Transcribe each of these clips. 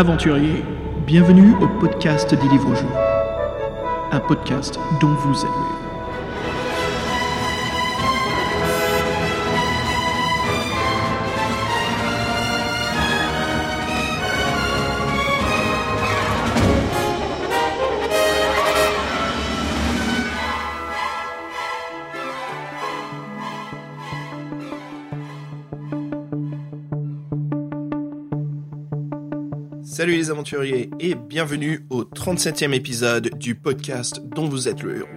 aventuriers, bienvenue au podcast des livres jeux. Un podcast dont vous êtes les aventuriers et bienvenue au 37e épisode du podcast dont vous êtes le héros.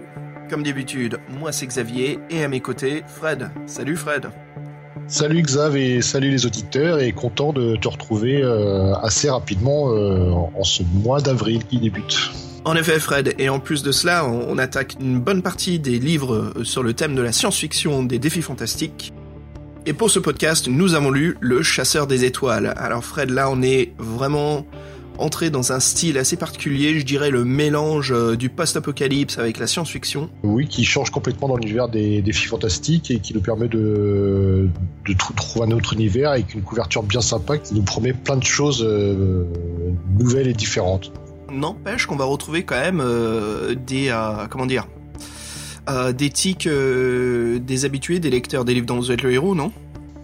Comme d'habitude, moi c'est Xavier et à mes côtés Fred. Salut Fred. Salut Xav et salut les auditeurs et content de te retrouver euh, assez rapidement euh, en ce mois d'avril qui débute. En effet Fred, et en plus de cela, on, on attaque une bonne partie des livres euh, sur le thème de la science-fiction des défis fantastiques. Et pour ce podcast, nous avons lu Le Chasseur des Étoiles. Alors Fred, là on est vraiment entré dans un style assez particulier, je dirais le mélange euh, du post-apocalypse avec la science-fiction. Oui, qui change complètement dans l'univers des défis fantastiques et qui nous permet de, de tr- trouver un autre univers avec une couverture bien sympa qui nous promet plein de choses euh, nouvelles et différentes. N'empêche qu'on va retrouver quand même euh, des... euh, comment dire euh, des tics euh, des habitués, des lecteurs des livres dont vous êtes le héros, non?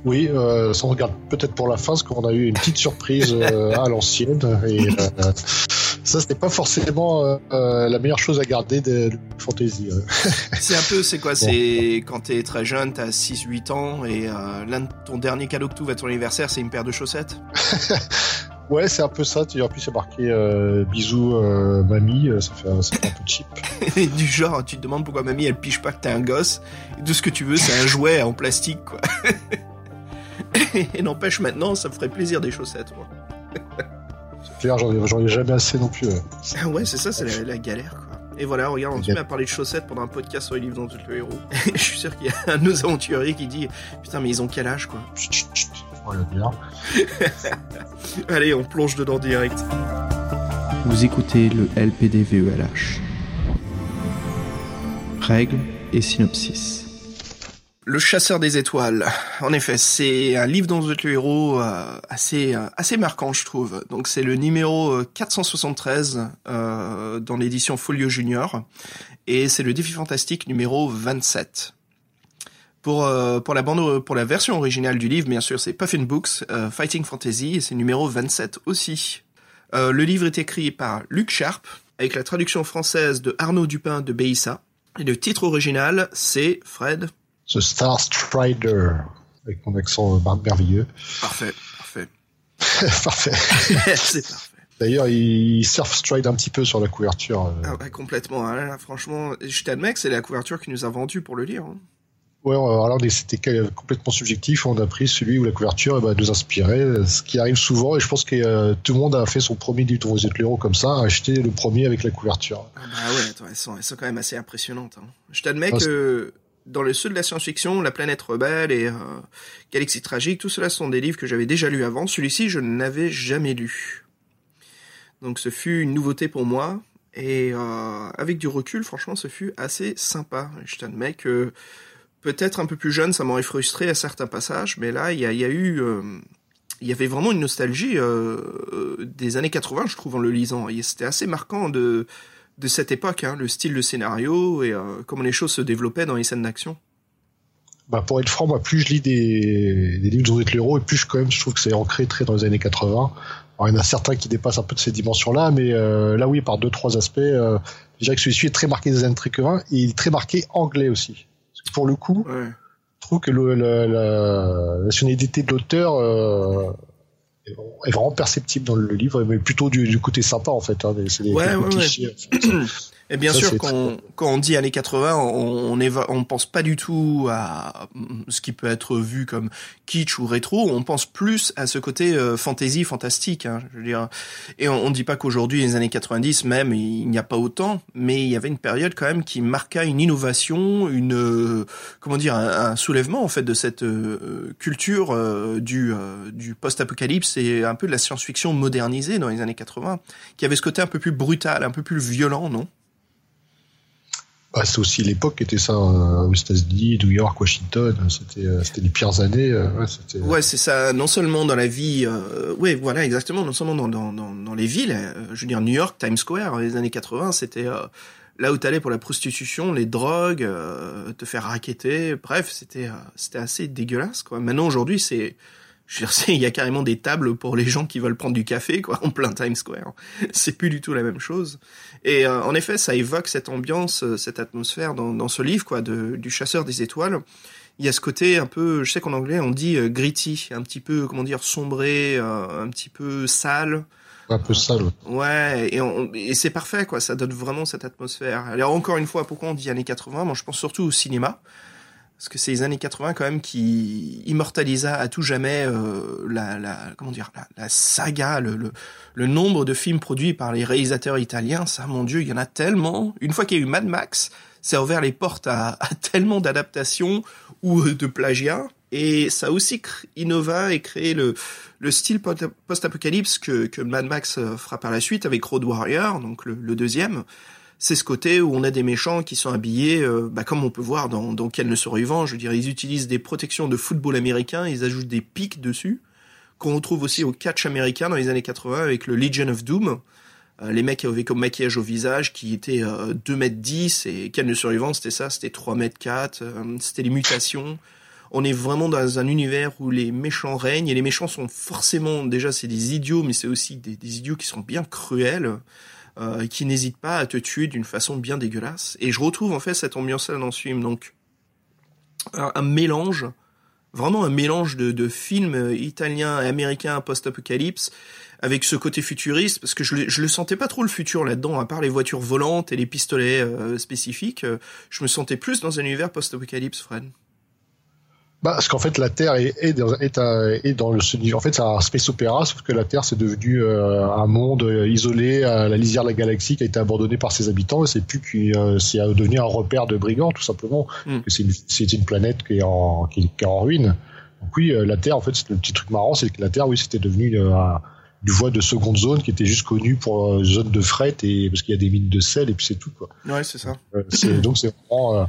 Oui, euh, ça on regarde peut-être pour la fin, parce qu'on a eu une petite surprise euh, à l'ancienne. Et euh, ça, c'était pas forcément la meilleure chose à garder de, de fantasy. C'est un peu, c'est quoi? C'est quand t'es très jeune, t'as 6-8 ans, et euh, l'un de ton dernier cadeau que tu à ton anniversaire, c'est une paire de chaussettes? Ouais, c'est un peu ça. Tu en plus, c'est marqué euh, bisous euh, mamie. Ça fait, un- ça fait un peu cheap. Et du genre, tu te demandes pourquoi mamie elle piche pas que t'es un gosse. Et tout ce que tu veux, c'est un jouet en plastique, quoi. Et n'empêche maintenant, ça me ferait plaisir des chaussettes, moi. C'est clair, j'en ai, j'en ai jamais assez non plus. ouais. Ah ouais, c'est ça, c'est la, la galère, quoi. Et voilà, regarde, on se met à parler de chaussettes pendant un podcast sur les livres dont tu es le héros. Je suis sûr qu'il y a un de nos aventuriers qui dit Putain, mais ils ont quel âge, quoi Chut, chut, chut. Voilà, bien. Allez, on plonge dedans direct. Vous écoutez le LPDVELH. Règles et synopsis. Le chasseur des étoiles. En effet, c'est un livre dont vous êtes le héros euh, assez euh, assez marquant, je trouve. Donc c'est le numéro euh, 473 euh, dans l'édition Folio Junior et c'est le défi fantastique numéro 27. Pour euh, pour la bande pour la version originale du livre, bien sûr, c'est Puffin Books euh, Fighting Fantasy et c'est numéro 27 aussi. Euh, le livre est écrit par Luc Sharp avec la traduction française de Arnaud Dupin de Beissa. Et le titre original, c'est Fred. The Star Strider. Avec mon accent euh, mer- merveilleux. Parfait, parfait. Parfait. c'est parfait. D'ailleurs, il surf stride un petit peu sur la couverture. euh. Ah complètement. hein. Là, franchement, je t'admets que c'est la couverture qui nous a vendu pour le lire. hein. Ouais, alors on est- c'était complètement subjectif. On a pris celui où la couverture eh ben, nous inspirait, ce qui arrive souvent. Et je pense que euh, tout le monde a fait son premier êtes le héros comme ça, a acheté le premier avec la couverture. Ah bah ouais, attends, elles sont, elles sont quand même assez impressionnantes. hein. Je t'admets que dans le ceux de la science-fiction, La planète rebelle et euh, Galaxie tragique, tout cela sont des livres que j'avais déjà lus avant. Celui-ci, je ne l'avais jamais lu. Donc ce fut une nouveauté pour moi. Et euh, avec du recul, franchement, ce fut assez sympa. Je t'admets que peut-être un peu plus jeune, ça m'aurait frustré à certains passages, mais là, il y a, eu... euh, il y avait vraiment une nostalgie des années 80, je trouve, en le lisant. C'était assez marquant de, de cette époque, hein, le style de scénario et euh, comment les choses se développaient dans les scènes d'action. Bah, pour être franc, moi, plus je lis des, des livres dont vous êtes le héros, et plus je, quand même, je trouve que c'est ancré très dans les années 80. Alors, il y en a certains qui dépassent un peu de ces dimensions-là, mais euh, là, oui, par deux, trois aspects, euh, je dirais que celui-ci est très marqué des années 80 et il est très marqué anglais aussi. Parce que pour le coup, Ouais. je trouve que le, le- la la nationalité de l'auteur euh, est vraiment perceptible dans le livre, mais plutôt du, du côté sympa en fait. Hein, c'est des ouais, ouais. clichés, en fait. Et bien Ça, sûr, quand, on- quand on dit années 80, on, on, éva- on pense pas du tout à ce qui peut être vu comme kitsch ou rétro. On pense plus à ce côté euh, fantasy, fantastique. Hein, je veux dire. Et on, on dit pas qu'aujourd'hui, les années 90, même, il n'y a pas autant, mais il y avait une période quand même qui marqua une innovation, une euh, comment dire, un, un soulèvement en fait de cette euh, culture euh, du euh, du post-apocalypse et un peu de la science-fiction modernisée dans les années 80, qui avait ce côté un peu plus brutal, un peu plus violent, non? Ah, c'est aussi l'époque qui était ça euh, aux États-Unis, New York, Washington. C'était euh, c'était les pires années. euh, ouais, Ouais, c'est ça. Non seulement dans la vie, euh, ouais, voilà, exactement. Non seulement dans dans dans, dans les villes. euh, je veux dire, New York, Times Square, les années 80, c'était euh, là où t'allais pour la prostitution, les drogues, euh, te faire raqueter. Bref, c'était euh, c'était assez dégueulasse, quoi. Maintenant, aujourd'hui, c'est je veux dire, il y a carrément des tables pour les gens qui veulent prendre du café, quoi, en plein Times Square. C'est plus du tout la même chose. Et euh, en effet, ça évoque cette ambiance, euh, cette atmosphère dans, dans ce livre, quoi, de, du chasseur des étoiles. Il y a ce côté un peu, je sais qu'en anglais on dit euh, gritty, un petit peu, comment dire, sombré, euh, un petit peu sale. un peu sale. Ouais, et, et c'est parfait, quoi. Ça donne vraiment cette atmosphère. Alors encore une fois, pourquoi on dit années 80 Moi, je pense surtout au cinéma, parce que c'est les années 80 quand même qui immortalisa à tout jamais euh, la, la, comment dire, la, saga, le, le, le nombre de films produits par les réalisateurs italiens. Ça, mon Dieu, il y en a tellement. Une fois qu'il y a eu Mad Max, ça a ouvert les portes à, à tellement d'adaptations ou de plagiat. Et ça aussi innova et créé le, le style post- post-apocalypse que, que Mad Max euh, fera par la suite avec Road Warrior, donc le, le deuxième. C'est ce côté où on a des méchants qui sont habillés, euh, bah, comme on peut voir dans, dans Quel ne survivant. Je veux dire, ils utilisent des protections de football américain, ils ajoutent des pics dessus, qu'on retrouve aussi au catch américain dans les années 80 avec le Legion of Doom. Euh, les mecs avaient comme maquillage au visage qui était euh, 2 mètres 10 et Quel ne survivant, c'était ça, c'était 3 mètres 4, euh, c'était les mutations on est vraiment dans un univers où les méchants règnent et les méchants sont forcément déjà c'est des idiots mais c'est aussi des idiots qui sont bien cruels euh, qui n'hésitent pas à te tuer d'une façon bien dégueulasse. Et je retrouve en fait cette ambiance là dans ce film. Donc un, mélange vraiment un mélange de, de films italiens et américains post-apocalypse avec ce côté futuriste parce que je, je le sentais pas trop le futur là-dedans à part les voitures volantes et les pistolets euh, spécifiques. Euh, je me sentais plus dans un univers post-apocalypse Fred Bah, parce qu'en fait, la Terre est, est, dans, est, est dans le. En fait, c'est un space opéra, sauf que la Terre, c'est devenu euh, un monde euh, isolé à la lisière de la galaxie qui a été abandonné par ses habitants. Et c'est plus que euh, c'est devenu un repère de brigands, tout simplement. Mm. Que C'est une, c'est une planète qui est en, qui, est- qui est en ruine. Donc oui, euh, la Terre, en fait, c'est le petit truc marrant, c'est que la Terre, oui, c'était devenu euh, un- une voie de seconde zone qui était juste connue pour euh, zone de fret et parce qu'il y a des mines de sel et puis c'est tout quoi. ouais c'est ça Euh, donc c'est vraiment euh,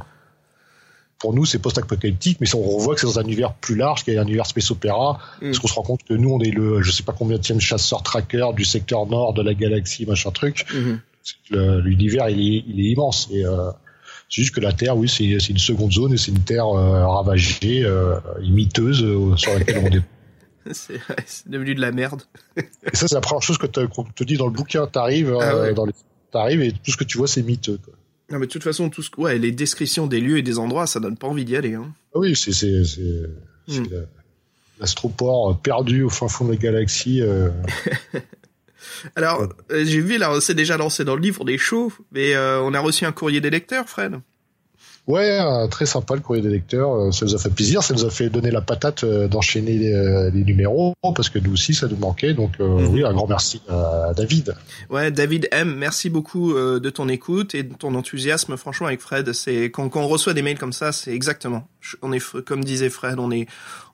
pour nous c'est post-apocalyptique, mais on voit que c'est dans un univers plus large, qu'il y a un univers space opéra, Mm. parce qu'on se rend compte que nous on est le je sais pas combien de chasseur tracker du secteur nord de la galaxie machin truc. Mhm. Le- L'univers il est, il est immense et euh, c'est juste que la Terre oui c'est une seconde zone et c'est une Terre euh, ravagée, euh, et miteuse euh, sur laquelle on est. C'est ouais, devenu de la merde. Et ça c'est la première chose que qu'on te dit dans le bouquin. T'arrives euh, Ah ouais. dans les t'arrives et tout ce que tu vois c'est miteux. Quoi. Non, mais de toute façon, tout ce... ouais, les descriptions des lieux et des endroits, ça donne pas envie d'y aller. Hein. Ah oui, c'est Mm. la- l'astroport perdu au fin fond de la galaxie. euh. Alors, euh, j'ai vu, là, c'est déjà lancé dans le livre, est chaud, mais euh, on a reçu un courrier des lecteurs, Fred. Ouais, euh, très sympa le courrier des lecteurs. euh, Ça nous a fait plaisir, ça nous a fait donner la patate euh, d'enchaîner les, les numéros parce que nous aussi ça nous manquait. Donc euh, Mhm. oui, un grand merci à David. Ouais, David M, merci beaucoup de ton écoute et de ton enthousiasme. Franchement, avec Fred, c'est quand, quand on reçoit des mails comme ça, c'est exactement. On est, comme disait Fred, on est,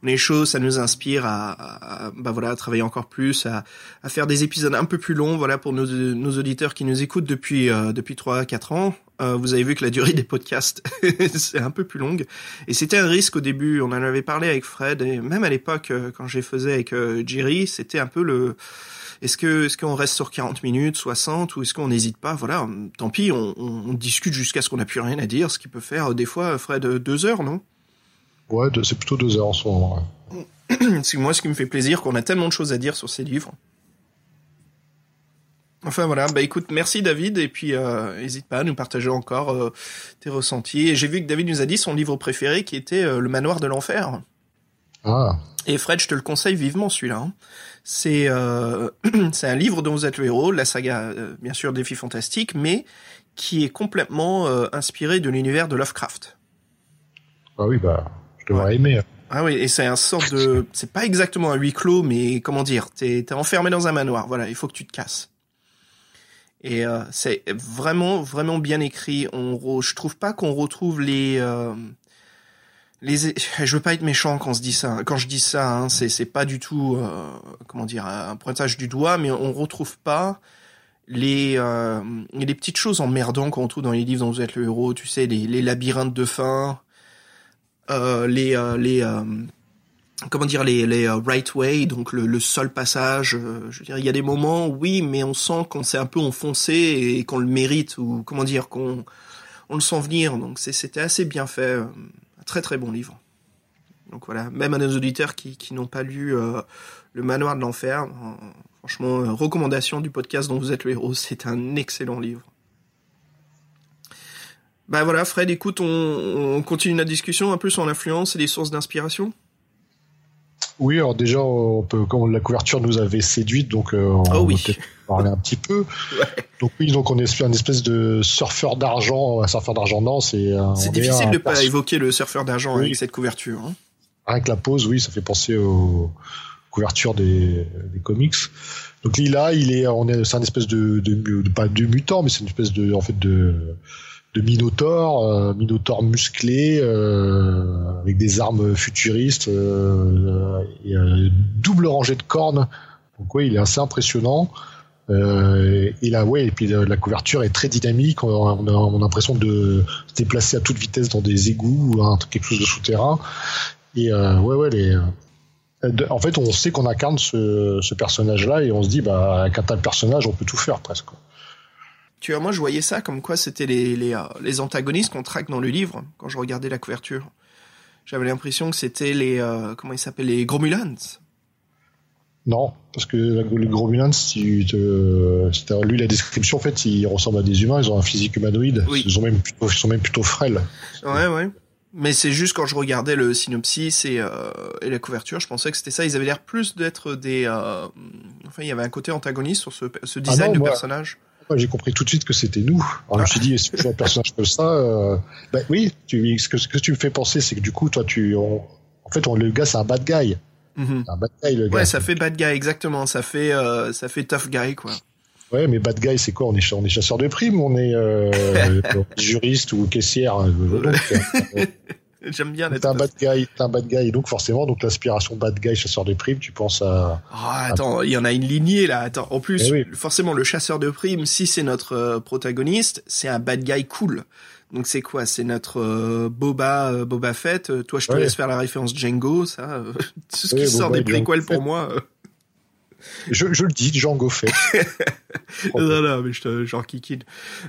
on est chaud, ça nous inspire à, bah voilà, à travailler encore plus, à, à faire des épisodes un peu plus longs, voilà, pour nos, nos auditeurs qui nous écoutent depuis, euh, depuis 3 à 4 ans. Euh, vous avez vu que la durée des podcasts, c'est un peu plus longue. Et c'était un risque au début, on en avait parlé avec Fred, et même à l'époque, euh, quand j'ai faisais avec euh, Jerry, c'était un peu le, est-ce que est-ce qu'on reste sur 40 minutes, 60 ou est-ce qu'on n'hésite pas? Voilà, tant pis, on, on- discute jusqu'à ce qu'on n'a plus rien à dire, ce qui peut faire euh, des fois Fred deux heures, non? Ouais, c'est plutôt deux heures en ce moment. ouais. C'est moi ce qui me fait plaisir qu'on a tellement de choses à dire sur ces livres. Enfin voilà, bah écoute, merci David et puis euh, n'hésite pas à nous partager encore euh, tes ressentis. Et j'ai vu que David nous a dit son livre préféré qui était euh, Le Manoir de l'enfer. Ah, Et Fred, je te le conseille vivement celui-là. hein. C'est euh, c'est un livre dont vous êtes le héros, la saga euh, bien sûr Défi Fantastique, mais qui est complètement euh, inspiré de l'univers de Lovecraft. ah oui, bah je devrais aimer. Ah oui, et c'est un sorte de, c'est pas exactement un huis clos, mais comment dire, t'es t'es enfermé dans un manoir. Voilà, il faut que tu te casses. Et euh, c'est vraiment vraiment bien écrit. On, re- je trouve pas qu'on retrouve les euh, les. Je veux pas être méchant quand se dit ça. Quand je dis ça, hein, c'est pas du tout euh, comment dire un pointage du doigt, mais on retrouve pas les euh, les petites choses emmerdants qu'on trouve dans les livres dont vous êtes le héros, tu sais, les, les labyrinthes de fin, euh, les euh, les euh, comment dire les euh, right way, donc le, seul passage. euh, je veux dire, il y a des moments, oui, mais on sent qu'on s'est un peu enfoncé et qu'on le mérite ou comment dire qu'on on le sent venir. Donc c'était assez bien fait, euh, un très très bon livre. Donc voilà, même à nos auditeurs qui, qui n'ont pas lu euh, le Manoir de l'enfer, euh, franchement, euh, recommandation du podcast dont vous êtes le héros, c'est un excellent livre. Bah voilà, Fred, écoute, on, on continue notre discussion un peu sur l'influence et les sources d'inspiration. Oui, alors déjà, on peut, comme la couverture nous avait séduite, donc euh, on Oh oui. peut-être parler un petit peu. Donc oui, donc on est un espèce de surfeur d'argent, un surfeur d'argent non, c'est. C'est difficile de pas perso- évoquer le surfeur d'argent Oui. avec cette couverture. hein. Rien que la pose, oui, ça fait penser aux couvertures des, des comics. Donc Lila, il est, on est, c'est un espèce de, de, de- pas de mutant, mais c'est une espèce de, en fait, de, de minotaure, euh, euh, avec des armes futuristes, euh, euh, double rangée de cornes. Donc oui, il est assez impressionnant. Et là, ouais, et puis la, couverture est très dynamique. On a, on a, on a l'impression de se déplacer à toute vitesse dans des égouts ou quelque chose de souterrain. Et ouais, ouais, les. en fait, on sait qu'on incarne ce, ce personnage-là et on se dit, bah, avec un tel personnage, on peut tout faire presque. Tu vois, moi je voyais ça comme quoi c'était les, les, euh, les antagonistes qu'on traque dans le livre quand je regardais la couverture. J'avais l'impression que c'était les euh, comment ils s'appellent les Gromulans. Non, parce que la- le gros Mulan, si tu te- si t'as lu la description, en fait, ils ressemblent à des humains, ils ont un physique humanoïde. Oui. Ils, ont même plutôt, ils sont même plutôt frêles. Ouais, ouais. Mais c'est juste quand je regardais le synopsis et, euh, et la couverture, je pensais que c'était ça. Ils avaient l'air plus d'être des. euh, Enfin, il y avait un côté antagoniste sur ce, ce design Ah non, de moi- personnage. J'ai compris tout de suite que c'était nous. Alors, je me suis dit, si tu joues un personnage comme ça, euh, bah oui, tu, ce, que, ce que tu me fais penser, c'est que du coup, toi, tu, on- en fait, on- le gars, c'est un bad guy. Mhm. Un bad guy, le gars. Ouais, ça fait bad guy exactement. Ça fait euh, ça fait tough guy quoi. Ouais, mais bad guy, c'est quoi? On est, on est chasseur de primes, on est euh, juriste ou caissière. donc, euh, J'aime bien T'es un bad guy, t'es un bad guy, et donc forcément, donc l'aspiration bad guy, chasseur de primes, tu penses à. Oh, attends, il y en a une lignée là. Attends, en plus, Eh oui. forcément, le chasseur de primes, si c'est notre euh, protagoniste, c'est un bad guy cool. Donc c'est quoi? C'est notre euh, Boba euh, Boba Fett. Toi, je te laisse faire la référence Django, ça. tout ce Oui, qui sort des préquels pour moi. Je, je le dis, Django Fett. non, non, mais je te genre kikide.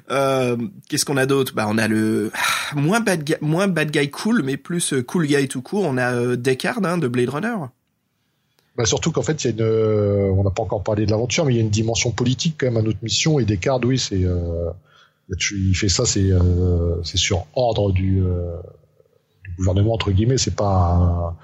Euh, Qu'est-ce qu'on a d'autre? Bah, on a le ah, moins bad guy, moins bad guy cool, mais plus euh, cool guy tout court. On a euh, Deckard hein, de Blade Runner. Bah, surtout qu'en fait, il y a une, euh, on n'a pas encore parlé de l'aventure, mais il y a une dimension politique quand même à notre mission. Et Descartes, oui, c'est, euh, il fait ça, c'est, euh, c'est sur ordre du, du gouvernement entre guillemets. C'est pas un,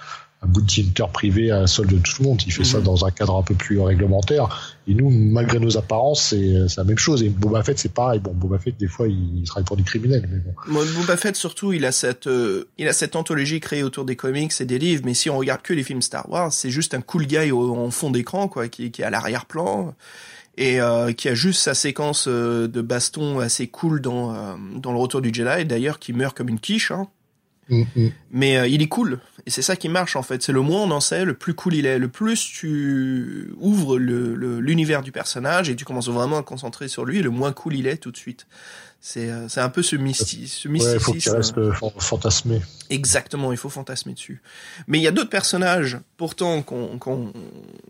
un bout de Tinder privé à la solde de tout le monde. Il fait ça Mhm. dans un cadre un peu plus réglementaire. Et nous, malgré nos apparences, c'est, c'est la même chose. Et Boba Fett, c'est pareil. Bon, Boba Fett, des fois, il, il travaille pour des criminels, mais bon. Moi, Boba Fett surtout, il a cette, euh, il a cette anthologie créée autour des comics et des livres. Mais si on regarde que les films Star Wars, c'est juste un cool guy au- en fond d'écran, quoi, qui, qui est à l'arrière-plan et euh, qui a juste sa séquence euh, de baston assez cool dans euh, dans le Retour du Jedi. D'ailleurs, qui meurt comme une quiche. Hein. Mm, mm. Mais euh, il est cool. Et c'est ça qui marche en fait. C'est le moins on en sait, le plus cool il est. Le plus tu ouvres l'univers du personnage et tu commences vraiment à concentrer sur lui, le moins cool il est tout de suite. C'est euh, c'est un peu ce, mysti ce Ouais, il faut qu'il mysticisme. reste euh, fan- fantasmé. Exactement, il faut fantasmer dessus. Mais il y a d'autres personnages, pourtant, qu'on qu'on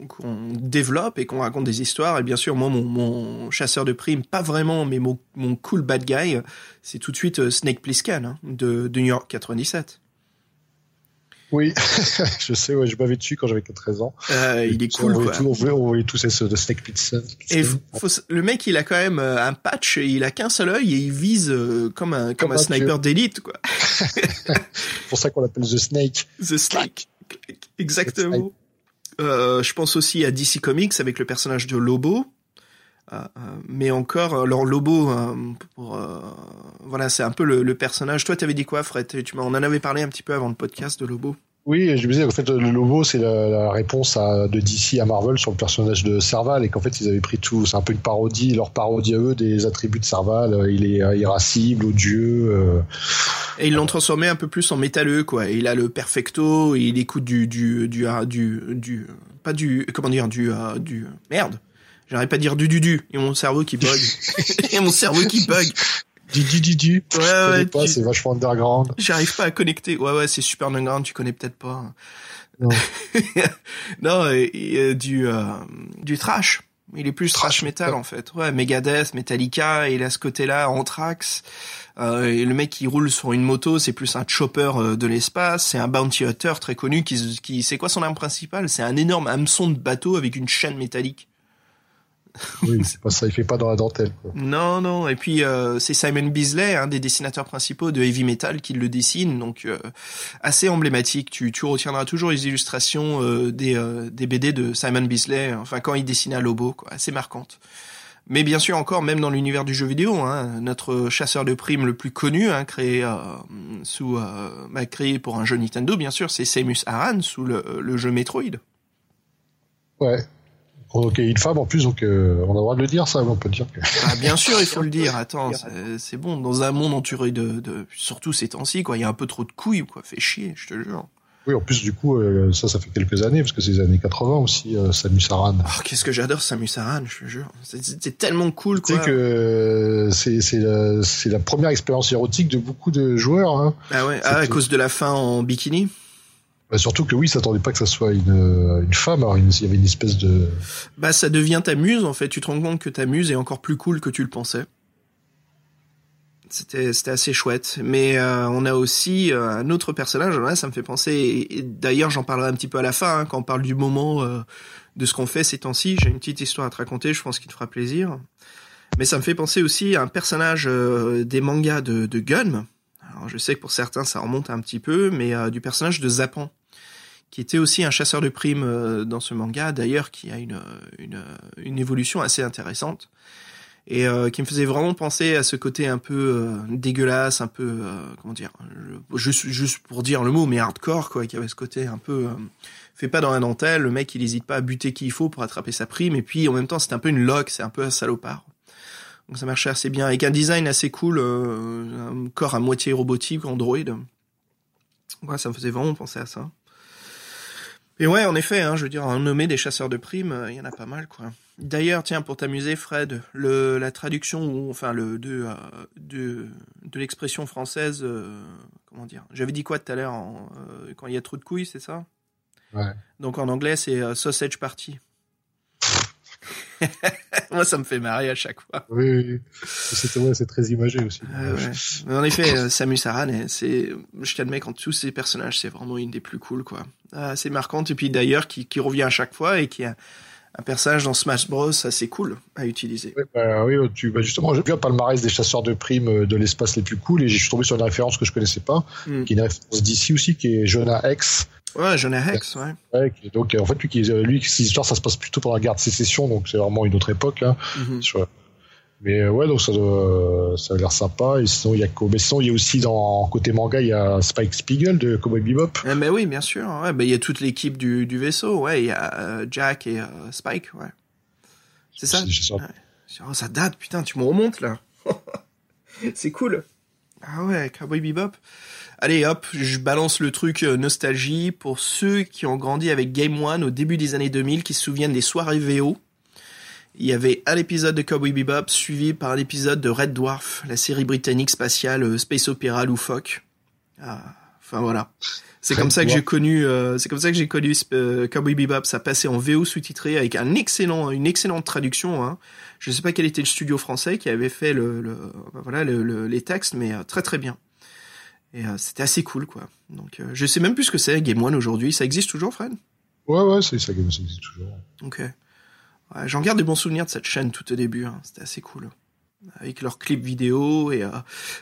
qu'on développe et qu'on raconte des histoires. Et bien sûr, moi, mon, mon chasseur de primes, pas vraiment, mais mon, mon cool bad guy, c'est tout de suite euh, Snake Plissken hein, de, de New York 97. Oui, je sais, ouais, je m'avais dessus quand j'avais 13 ans. Euh, il est cool, on voyait quoi. Tous, on voyait, on voyait tous ces de Snake Plissken. Et faut- le mec, il a quand même euh, un patch, et il a qu'un seul œil et il vise euh, comme un comme, Comme un un sniper d'élite, quoi. C'est pour ça qu'on l'appelle The Snake. The Snake. Exactement. Euh, je pense aussi à DC Comics avec le personnage de Lobo. Euh, euh, mais encore, alors Lobo, euh, pour, euh, voilà, c'est un peu le, le personnage. Toi, t'avais dit quoi, Fred? Tu en avais parlé un petit peu avant le podcast de Lobo. Oui, je me disais en fait le logo c'est la, la réponse à, de DC à Marvel sur le personnage de Serval et qu'en fait ils avaient pris tout, c'est un peu une parodie, leur parodie à eux des attributs de Serval. Il est irascible, odieux. euh, Et ils l'ont transformé un peu plus en métalleux, quoi. Il a le perfecto, il écoute du, du, du, du, du, pas du, comment dire, du, euh, du, merde. J'arrive pas à dire du du du. Et mon cerveau qui bug. et mon cerveau qui bug. Du du du du. Ouais, ouais. pas, tu- c'est vachement underground. J'arrive pas à connecter. Ouais, ouais, c'est super underground. Tu connais peut-être pas. Non. non, et, et, euh, du euh, du trash. Il est plus trash, metal en fait. Ouais, Megadeth, Metallica, et il a ce côté-là, Anthrax. Euh, et le mec qui roule sur une moto, c'est plus un chopper euh, de l'espace. C'est un bounty hunter très connu qui, qui c'est quoi son arme principale? C'est un énorme hameçon de bateau avec une chaîne métallique. Oui, c'est pas ça, il fait pas dans la dentelle, quoi. Non, non. Et puis euh, c'est Simon Bisley, un des dessinateurs principaux de heavy metal, qui le dessine, donc euh, assez emblématique. Tu, tu retiendras toujours les illustrations euh, des, des BD de Simon Bisley, enfin quand il dessinait à Lobo, quoi, assez marquantes. Mais bien sûr encore, même dans l'univers du jeu vidéo, hein, notre chasseur de primes le plus connu, hein, créé euh, sous, euh, bah, créé pour un jeu Nintendo, bien sûr, c'est Samus Aran sous le, le jeu Metroid. Ouais. Ok, une femme en plus, donc euh, on a le droit de le dire, ça, on peut dire que. Ah, bien sûr, il faut le dire. Attends, c'est- bon. Dans un monde entouré de, de surtout ces temps-ci, quoi, il y a un peu trop de couilles, quoi. Fait chier, je te jure. Oui, en plus, du coup, euh, ça, ça fait quelques années, parce que c'est les années 80 aussi, euh, Samus Aran. Oh, qu'est-ce que j'adore Samus Aran, je te jure. C'est- tellement cool, Tu quoi. sais que c'est c'est la, c'est la première expérience érotique de beaucoup de joueurs. Hein. Ah ouais, ah, à cause de la fin en bikini. Bah, surtout que oui, ils s'attendaient pas que ça soit une, euh, une femme. Alors il y avait une espèce de. Bah, ça devient ta muse, en fait. Tu te rends compte que ta muse est encore plus cool que tu le pensais. C'était, c'était assez chouette. Mais euh, on a aussi euh, un autre personnage. Là, ça me fait penser. et D'ailleurs, j'en parlerai un petit peu à la fin, hein, quand on parle du moment euh, de ce qu'on fait ces temps-ci. J'ai une petite histoire à te raconter. Je pense qu'il te fera plaisir. Mais ça me fait penser aussi à un personnage euh, des mangas de, de Gun. Alors, je sais que pour certains, ça remonte un petit peu, mais euh, du personnage de Zapan qui était aussi un chasseur de primes euh, dans ce manga, d'ailleurs, qui a une, une, évolution assez intéressante, et euh, qui me faisait vraiment penser à ce côté un peu dégueulasse, un peu, comment dire, juste, juste pour dire le mot, mais hardcore, quoi, qui avait ce côté un peu... fait pas dans la dentelle, le mec il hésite pas à buter qui il faut pour attraper sa prime, et puis en même temps c'est un peu une loque, c'est un peu un salopard. Donc ça marchait assez bien, avec un design assez cool, euh, un corps à moitié robotique, android. Ouais, ça me faisait vraiment penser à ça. Et ouais, en effet, hein, je veux dire, en nommer des chasseurs de primes, euh, il y en a pas mal, quoi. D'ailleurs, tiens, pour t'amuser, Fred, le, la traduction, ou enfin le de euh, de, de l'expression française, euh, comment dire J'avais dit quoi tout à l'heure euh, quand il y a trop de couilles, c'est ça? Ouais. Donc en anglais, c'est euh, sausage party. Moi, ça me fait marrer à chaque fois. Oui, oui, oui. C'est ouais, c'est très imagé aussi. Ouais. Mais en effet, euh, Samus Aran, c'est, je t'admets qu'en tous ces personnages, c'est vraiment une des plus cool, quoi. Ah, assez marquante, et puis d'ailleurs, qui, qui revient à chaque fois, et qui a un personnage dans Smash Bros assez cool à utiliser. Bah, oui, tu, bah, justement, j'ai vu un palmarès des chasseurs de primes euh, de l'espace les plus cool et je suis tombé sur une référence que je connaissais pas, Hmm. qui est une référence d'ici aussi, qui est Jonah X. Ouais, Jonah Hex, ouais. Donc, euh, en fait, lui, euh, lui, cette histoire, ça se passe plutôt pendant la guerre de sécession, donc c'est vraiment une autre époque, là. Mhm. Sur- Mais euh, ouais, donc ça, doit- ça a l'air sympa. Et sinon, il y a Mais sinon, il y a aussi dans côté manga, il y a Spike Spiegel de Cowboy Bebop. Eh ben oui, bien sûr. Ouais, ben il y a toute l'équipe du, du vaisseau. Ouais, il y a euh, Jack et euh, Spike. Ouais. C'est ça. Ça. Oh, ça date, putain, tu me remontes là. c'est cool. Ah ouais, Cowboy Bebop. Allez hop, je balance le truc euh, nostalgie pour ceux qui ont grandi avec Game One au début des années 2000, qui se souviennent des soirées VO. Il y avait un épisode de Cowboy Bebop suivi par un épisode de Red Dwarf, la série britannique spatiale euh, space opéra loufoque. Ah, enfin voilà. C'est comme ça que j'ai connu, euh, c'est comme ça que j'ai connu Cowboy Bebop. Ça passait en VO sous-titré avec un excellent, une excellente traduction. Hein. Je sais pas quel était le studio français qui avait fait le, le voilà le- le- les textes, mais très très bien. Et euh, c'était assez cool quoi. Donc euh, je sais même plus ce que c'est Game One aujourd'hui. Ça existe toujours, Fred? Ouais, ouais, ça, ça existe toujours. Ok. Ouais, J'en garde des bons souvenirs de cette chaîne tout au début. hein. C'était assez cool. Avec leurs clips vidéo et euh,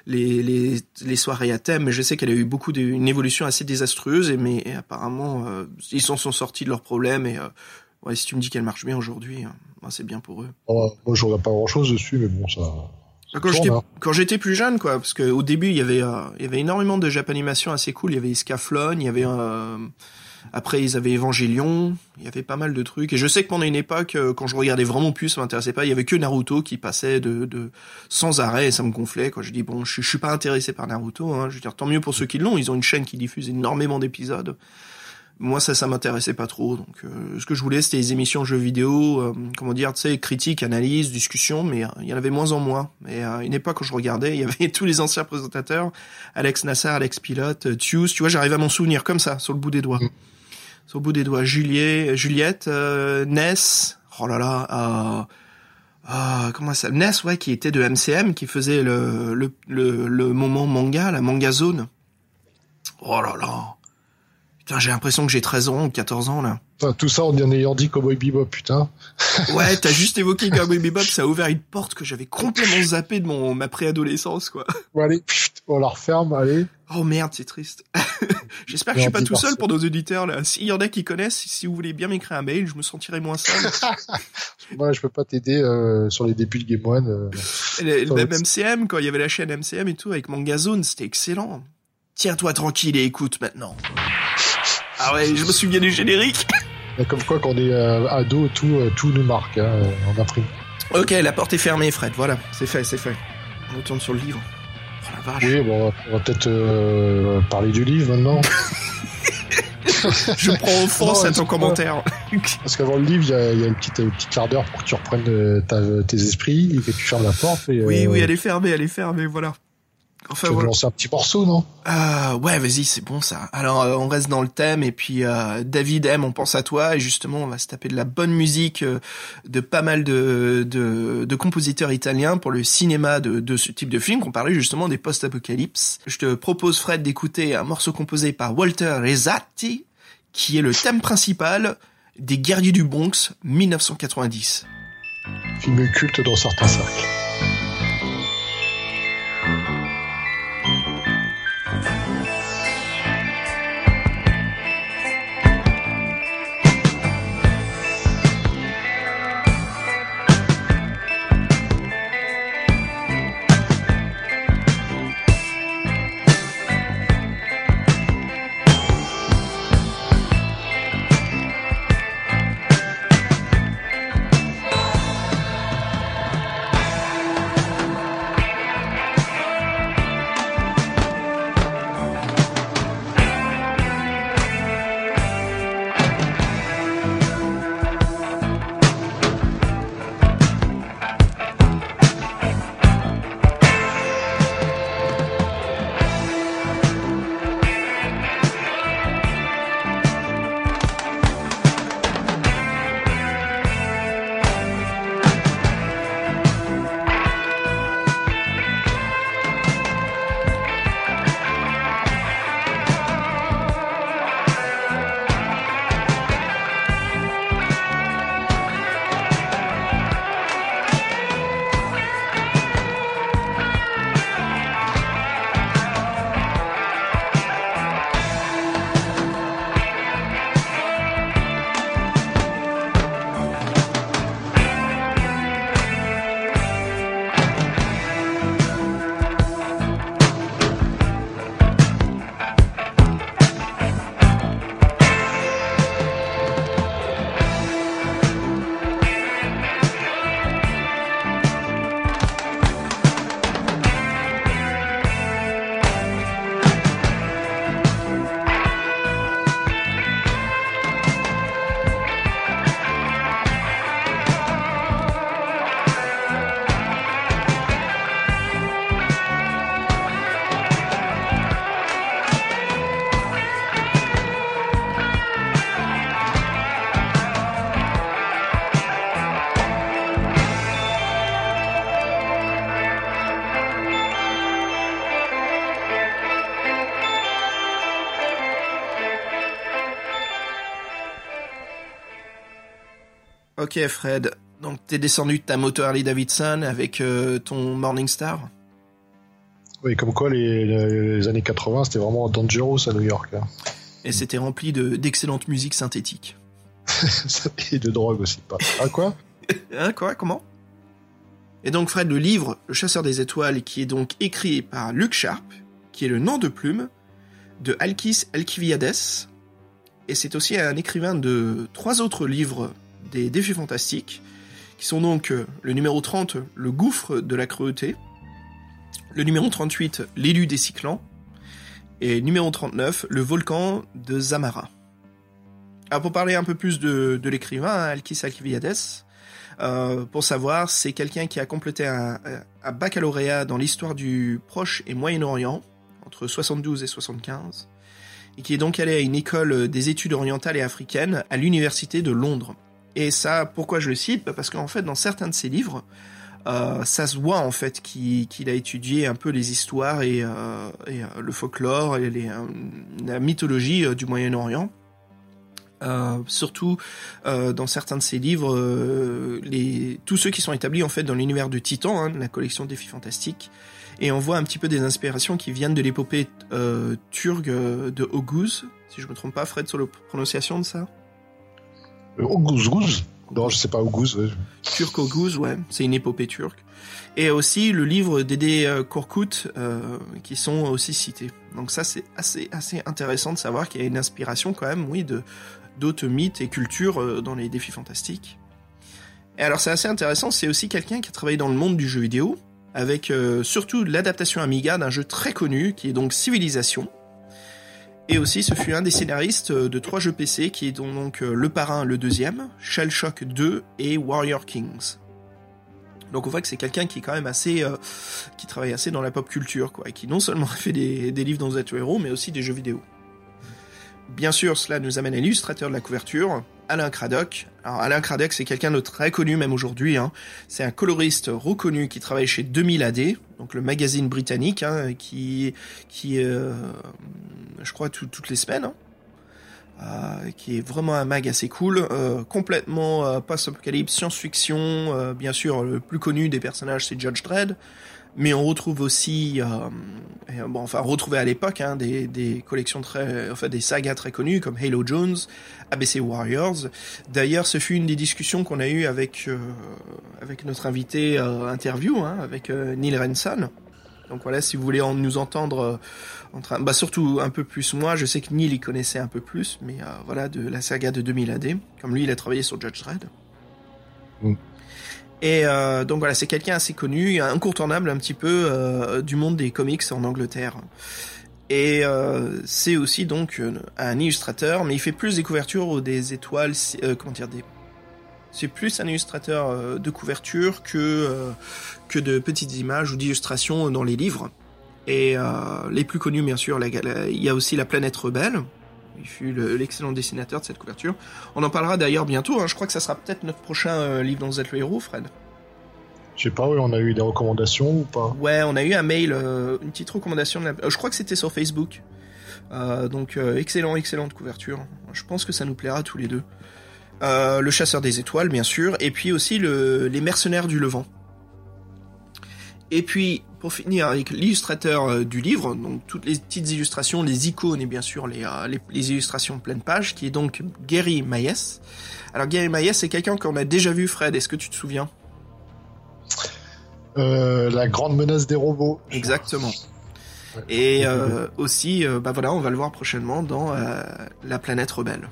les, les, les soirées à thème. Mais je sais qu'elle a eu beaucoup de, une évolution assez désastreuse. Et, mais et apparemment, ils s'en sont sortis de leurs problèmes. Et ouais, si tu me dis qu'elle marche bien aujourd'hui, hein, c'est bien pour eux. Oh, moi, je regarde pas grand chose dessus, mais bon, ça. Quand j'étais quand j'étais plus jeune quoi parce que au début il y avait euh, il y avait énormément de Japanimation assez cool. Il y avait Scaflon il y avait euh, après ils avaient Evangelion. Il y avait pas mal de trucs. Et je sais que pendant une époque euh, quand je regardais vraiment plus ça m'intéressait pas il y avait que Naruto qui passait de, de sans arrêt et ça me gonflait quoi. Je dis bon je, je suis pas intéressé par Naruto hein. je veux dire tant mieux pour ceux qui l'ont. Ils ont une chaîne qui diffuse énormément d'épisodes Moi, ça, ça m'intéressait pas trop. Donc, euh, ce que je voulais, c'était des émissions jeux vidéo, euh, comment dire, tu sais, critiques, analyse, discussion, mais euh, il y en avait moins en moins. Mais à une époque, quand je regardais, il y avait tous les anciens présentateurs, Alex Nassar, Alex Pilote, Tius, tu vois, j'arrive à m'en souvenir comme ça, sur le bout des doigts. Mm. Sur le bout des doigts. Juliet, Juliette, Ness, oh là là, ah, comment ça Ness, ouais, qui était de MCM, qui faisait le, le, le, le moment manga, la manga zone. Oh là là. Putain, j'ai l'impression que j'ai 13 ans ou 14 ans, là. Enfin, tout ça en ayant dit Cowboy Bebop, putain. Ouais, t'as juste évoqué Cowboy Bebop, ça a ouvert une porte que j'avais complètement zappé de mon, ma préadolescence, quoi. Bon, allez, pfft, on la referme, allez. Oh merde, c'est triste. J'espère que je suis pas tout seul pour nos auditeurs, là. S'il y en a qui connaissent, si vous voulez bien m'écrire un mail, je me sentirai moins seul. Moi, je peux pas t'aider euh, sur les débuts de Game One. euh. Le, le même MCM, quand il y avait la chaîne MCM et tout, avec Manga Zone, c'était excellent. Tiens-toi tranquille et écoute maintenant. Ah ouais, je me souviens du générique. Comme quoi, quand on est euh, ado, tout, euh, tout nous marque hein, en imprime. Ok, la porte est fermée, Fred. Voilà, c'est fait, c'est fait. On retourne sur le livre. Oh la vache. Oui, bon, on va peut-être euh, parler du livre maintenant. Je prends offense Non, à ton commentaire. Parce qu'avant le livre, il y a, y a une petite, un petit quart d'heure pour que tu reprennes euh, ta- tes esprits et que tu fermes la porte. Et, Oui, euh, oui, elle est fermée, elle est fermée, voilà. Enfin, Tu veux lancer un petit morceau, non? Ah, ouais, vas-y, c'est bon ça. Alors, euh, on reste dans le thème et puis euh, David M, on pense à toi et justement, on va se taper de la bonne musique euh, de pas mal de, de, de compositeurs italiens pour le cinéma de, de ce type de film qu'on parlait justement des post-apocalypse. Je te propose Fred d'écouter un morceau composé par Walter Rezatti qui est le thème principal des Guerriers du Bronx 1990. Film culte dans certains cercles. Ok Fred, donc t'es descendu de ta moto Harley Davidson avec euh, ton Morningstar Oui, comme quoi les, les- années 80, c'était vraiment dangerous à New York. hein. et c'était rempli de d'excellente musique synthétique. Et de drogue aussi. Pas. Ah quoi? Hein, quoi? Comment? Et donc Fred, le livre Le chasseur des étoiles, qui est donc écrit par Luc Sharp, qui est le nom de plume de Alkis Alkiviades, et c'est aussi un écrivain de trois autres livres des défis fantastiques, qui sont donc euh, le numéro 30, Le gouffre de la cruauté, le numéro 38, L'élu des cyclans, et numéro 39, Le volcan de Zamara. Alors pour parler un peu plus de, l'écrivain, hein, Alkis Alkiviades, euh, pour savoir, c'est quelqu'un qui a complété un, un baccalauréat dans l'histoire du Proche et Moyen-Orient entre 72 et 75 et qui est donc allé à une école des études orientales et africaines à l'université de Londres. Et ça, pourquoi je le cite? Parce qu'en fait, dans certains de ses livres, euh, ça se voit en fait qu'il a étudié un peu les histoires et, euh, euh, le folklore et la mythologie du Moyen-Orient. surtout dans certains de ses livres, tous ceux qui sont établis en fait dans l'univers de Titan, hein, la collection Défis Fantastiques, et on voit un petit peu des inspirations qui viennent de l'épopée turque de Oguz, si je me trompe pas, Fred, sur la prononciation de ça? Oguz, Gouz Non, je sais pas, Oguz. Turc Oguz, ouais, c'est une épopée turque. Et aussi le livre d'Ede euh, Korkut, euh, qui sont aussi cités. Donc ça, c'est assez, assez intéressant de savoir qu'il y a une inspiration quand même, oui, de d'autres mythes et cultures euh, dans les défis fantastiques. Et alors c'est assez intéressant, c'est aussi quelqu'un qui a travaillé dans le monde du jeu vidéo, avec euh, surtout l'adaptation Amiga d'un jeu très connu qui est donc Civilisation. Et aussi, ce fut un des scénaristes euh, de trois jeux PC qui est donc euh, Le Parrain, le deuxième, Shell Shock 2 et Warrior Kings. Donc on voit que c'est quelqu'un qui est quand même assez, euh, qui travaille assez dans la pop culture, quoi, et qui non seulement fait des, livres dans Z Hero, mais aussi des jeux vidéo. Bien sûr, cela nous amène à l'illustrateur de la couverture, Alain Craddock. Alors Alain Craddock, c'est quelqu'un de très connu même aujourd'hui. Hein. C'est un coloriste reconnu qui travaille chez 2000 AD, donc le magazine britannique, hein, qui, qui, je crois, tout, toutes les semaines. Hein. Euh, qui est vraiment un mag assez cool, euh, complètement euh, post-apocalypse, science-fiction. bien sûr, le plus connu des personnages, c'est Judge Dredd mais on retrouve aussi, enfin, retrouvé à l'époque, hein, des, collections très, enfin, des sagas très connues comme Halo Jones, ABC Warriors. D'ailleurs, ce fut une des discussions qu'on a eues avec notre invité interview, hein, avec Neil Renson. Donc voilà, si vous voulez en, nous entendre euh, en train, bah surtout un peu plus moi, je sais que Neil y connaissait un peu plus, mais euh, voilà de la saga de 2000 AD, comme lui il a travaillé sur Judge Dredd. Mm. Et euh, donc voilà, c'est quelqu'un assez connu, incontournable un petit peu euh, du monde des comics en Angleterre. Et euh, c'est aussi donc un illustrateur, mais il fait plus des couvertures ou des étoiles, comment dire, des... C'est plus un illustrateur euh, de couverture que euh, que de petites images ou d'illustrations dans les livres. Et euh, les plus connus, bien sûr, il y a aussi La Planète Rebelle. Il fut le- l'excellent dessinateur de cette couverture. On en parlera d'ailleurs bientôt. hein. Je crois que ça sera peut-être notre prochain livre dans Z le héros, Fred. Je sais pas, on a eu des recommandations ou pas? Ouais, on a eu un mail, euh, une petite recommandation. De la... euh, Je crois que c'était sur Facebook. Euh, donc excellent, excellente couverture. Je pense que ça nous plaira tous les deux. Euh, le chasseur des étoiles, bien sûr, et puis aussi le... les mercenaires du Levant. Et puis, pour finir avec l'illustrateur euh, du livre, donc toutes les petites illustrations, les icônes et bien sûr les, euh, les, les illustrations pleine page, qui est donc Gary Maes. Alors Gary Maes, c'est quelqu'un qu'on a déjà vu, Fred, est-ce que tu te souviens? La grande menace des robots. Exactement. Et euh, aussi, euh, bah voilà, on va le voir prochainement dans euh, La planète rebelle.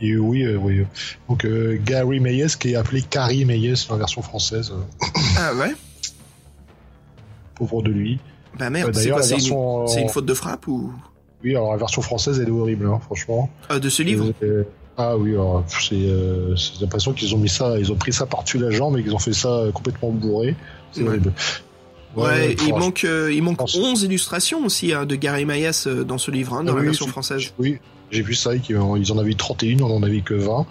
Et oui, euh, oui. Donc euh, Gary Meyes qui est appelé Carrie Meyes dans la version française. Ah ouais? Pauvre de lui. Bah merde, Euh, c'est une, une faute de frappe ou? Oui, alors la version française elle est horrible, hein, franchement. euh, de ce livre? Ah oui, alors, c'est euh, j'ai l'impression qu'ils ont mis ça, ils ont pris ça par-dessus la jambe et qu'ils ont fait ça complètement bourré. C'est Ouais. horrible. Ouais, il manque, euh, il manque pense- 11 illustrations aussi hein, de Gary Maes euh, dans ce livre, hein, dans Ah la oui, version française. Oui, j'ai vu ça, ils en avaient eu 31, on en avait que 20.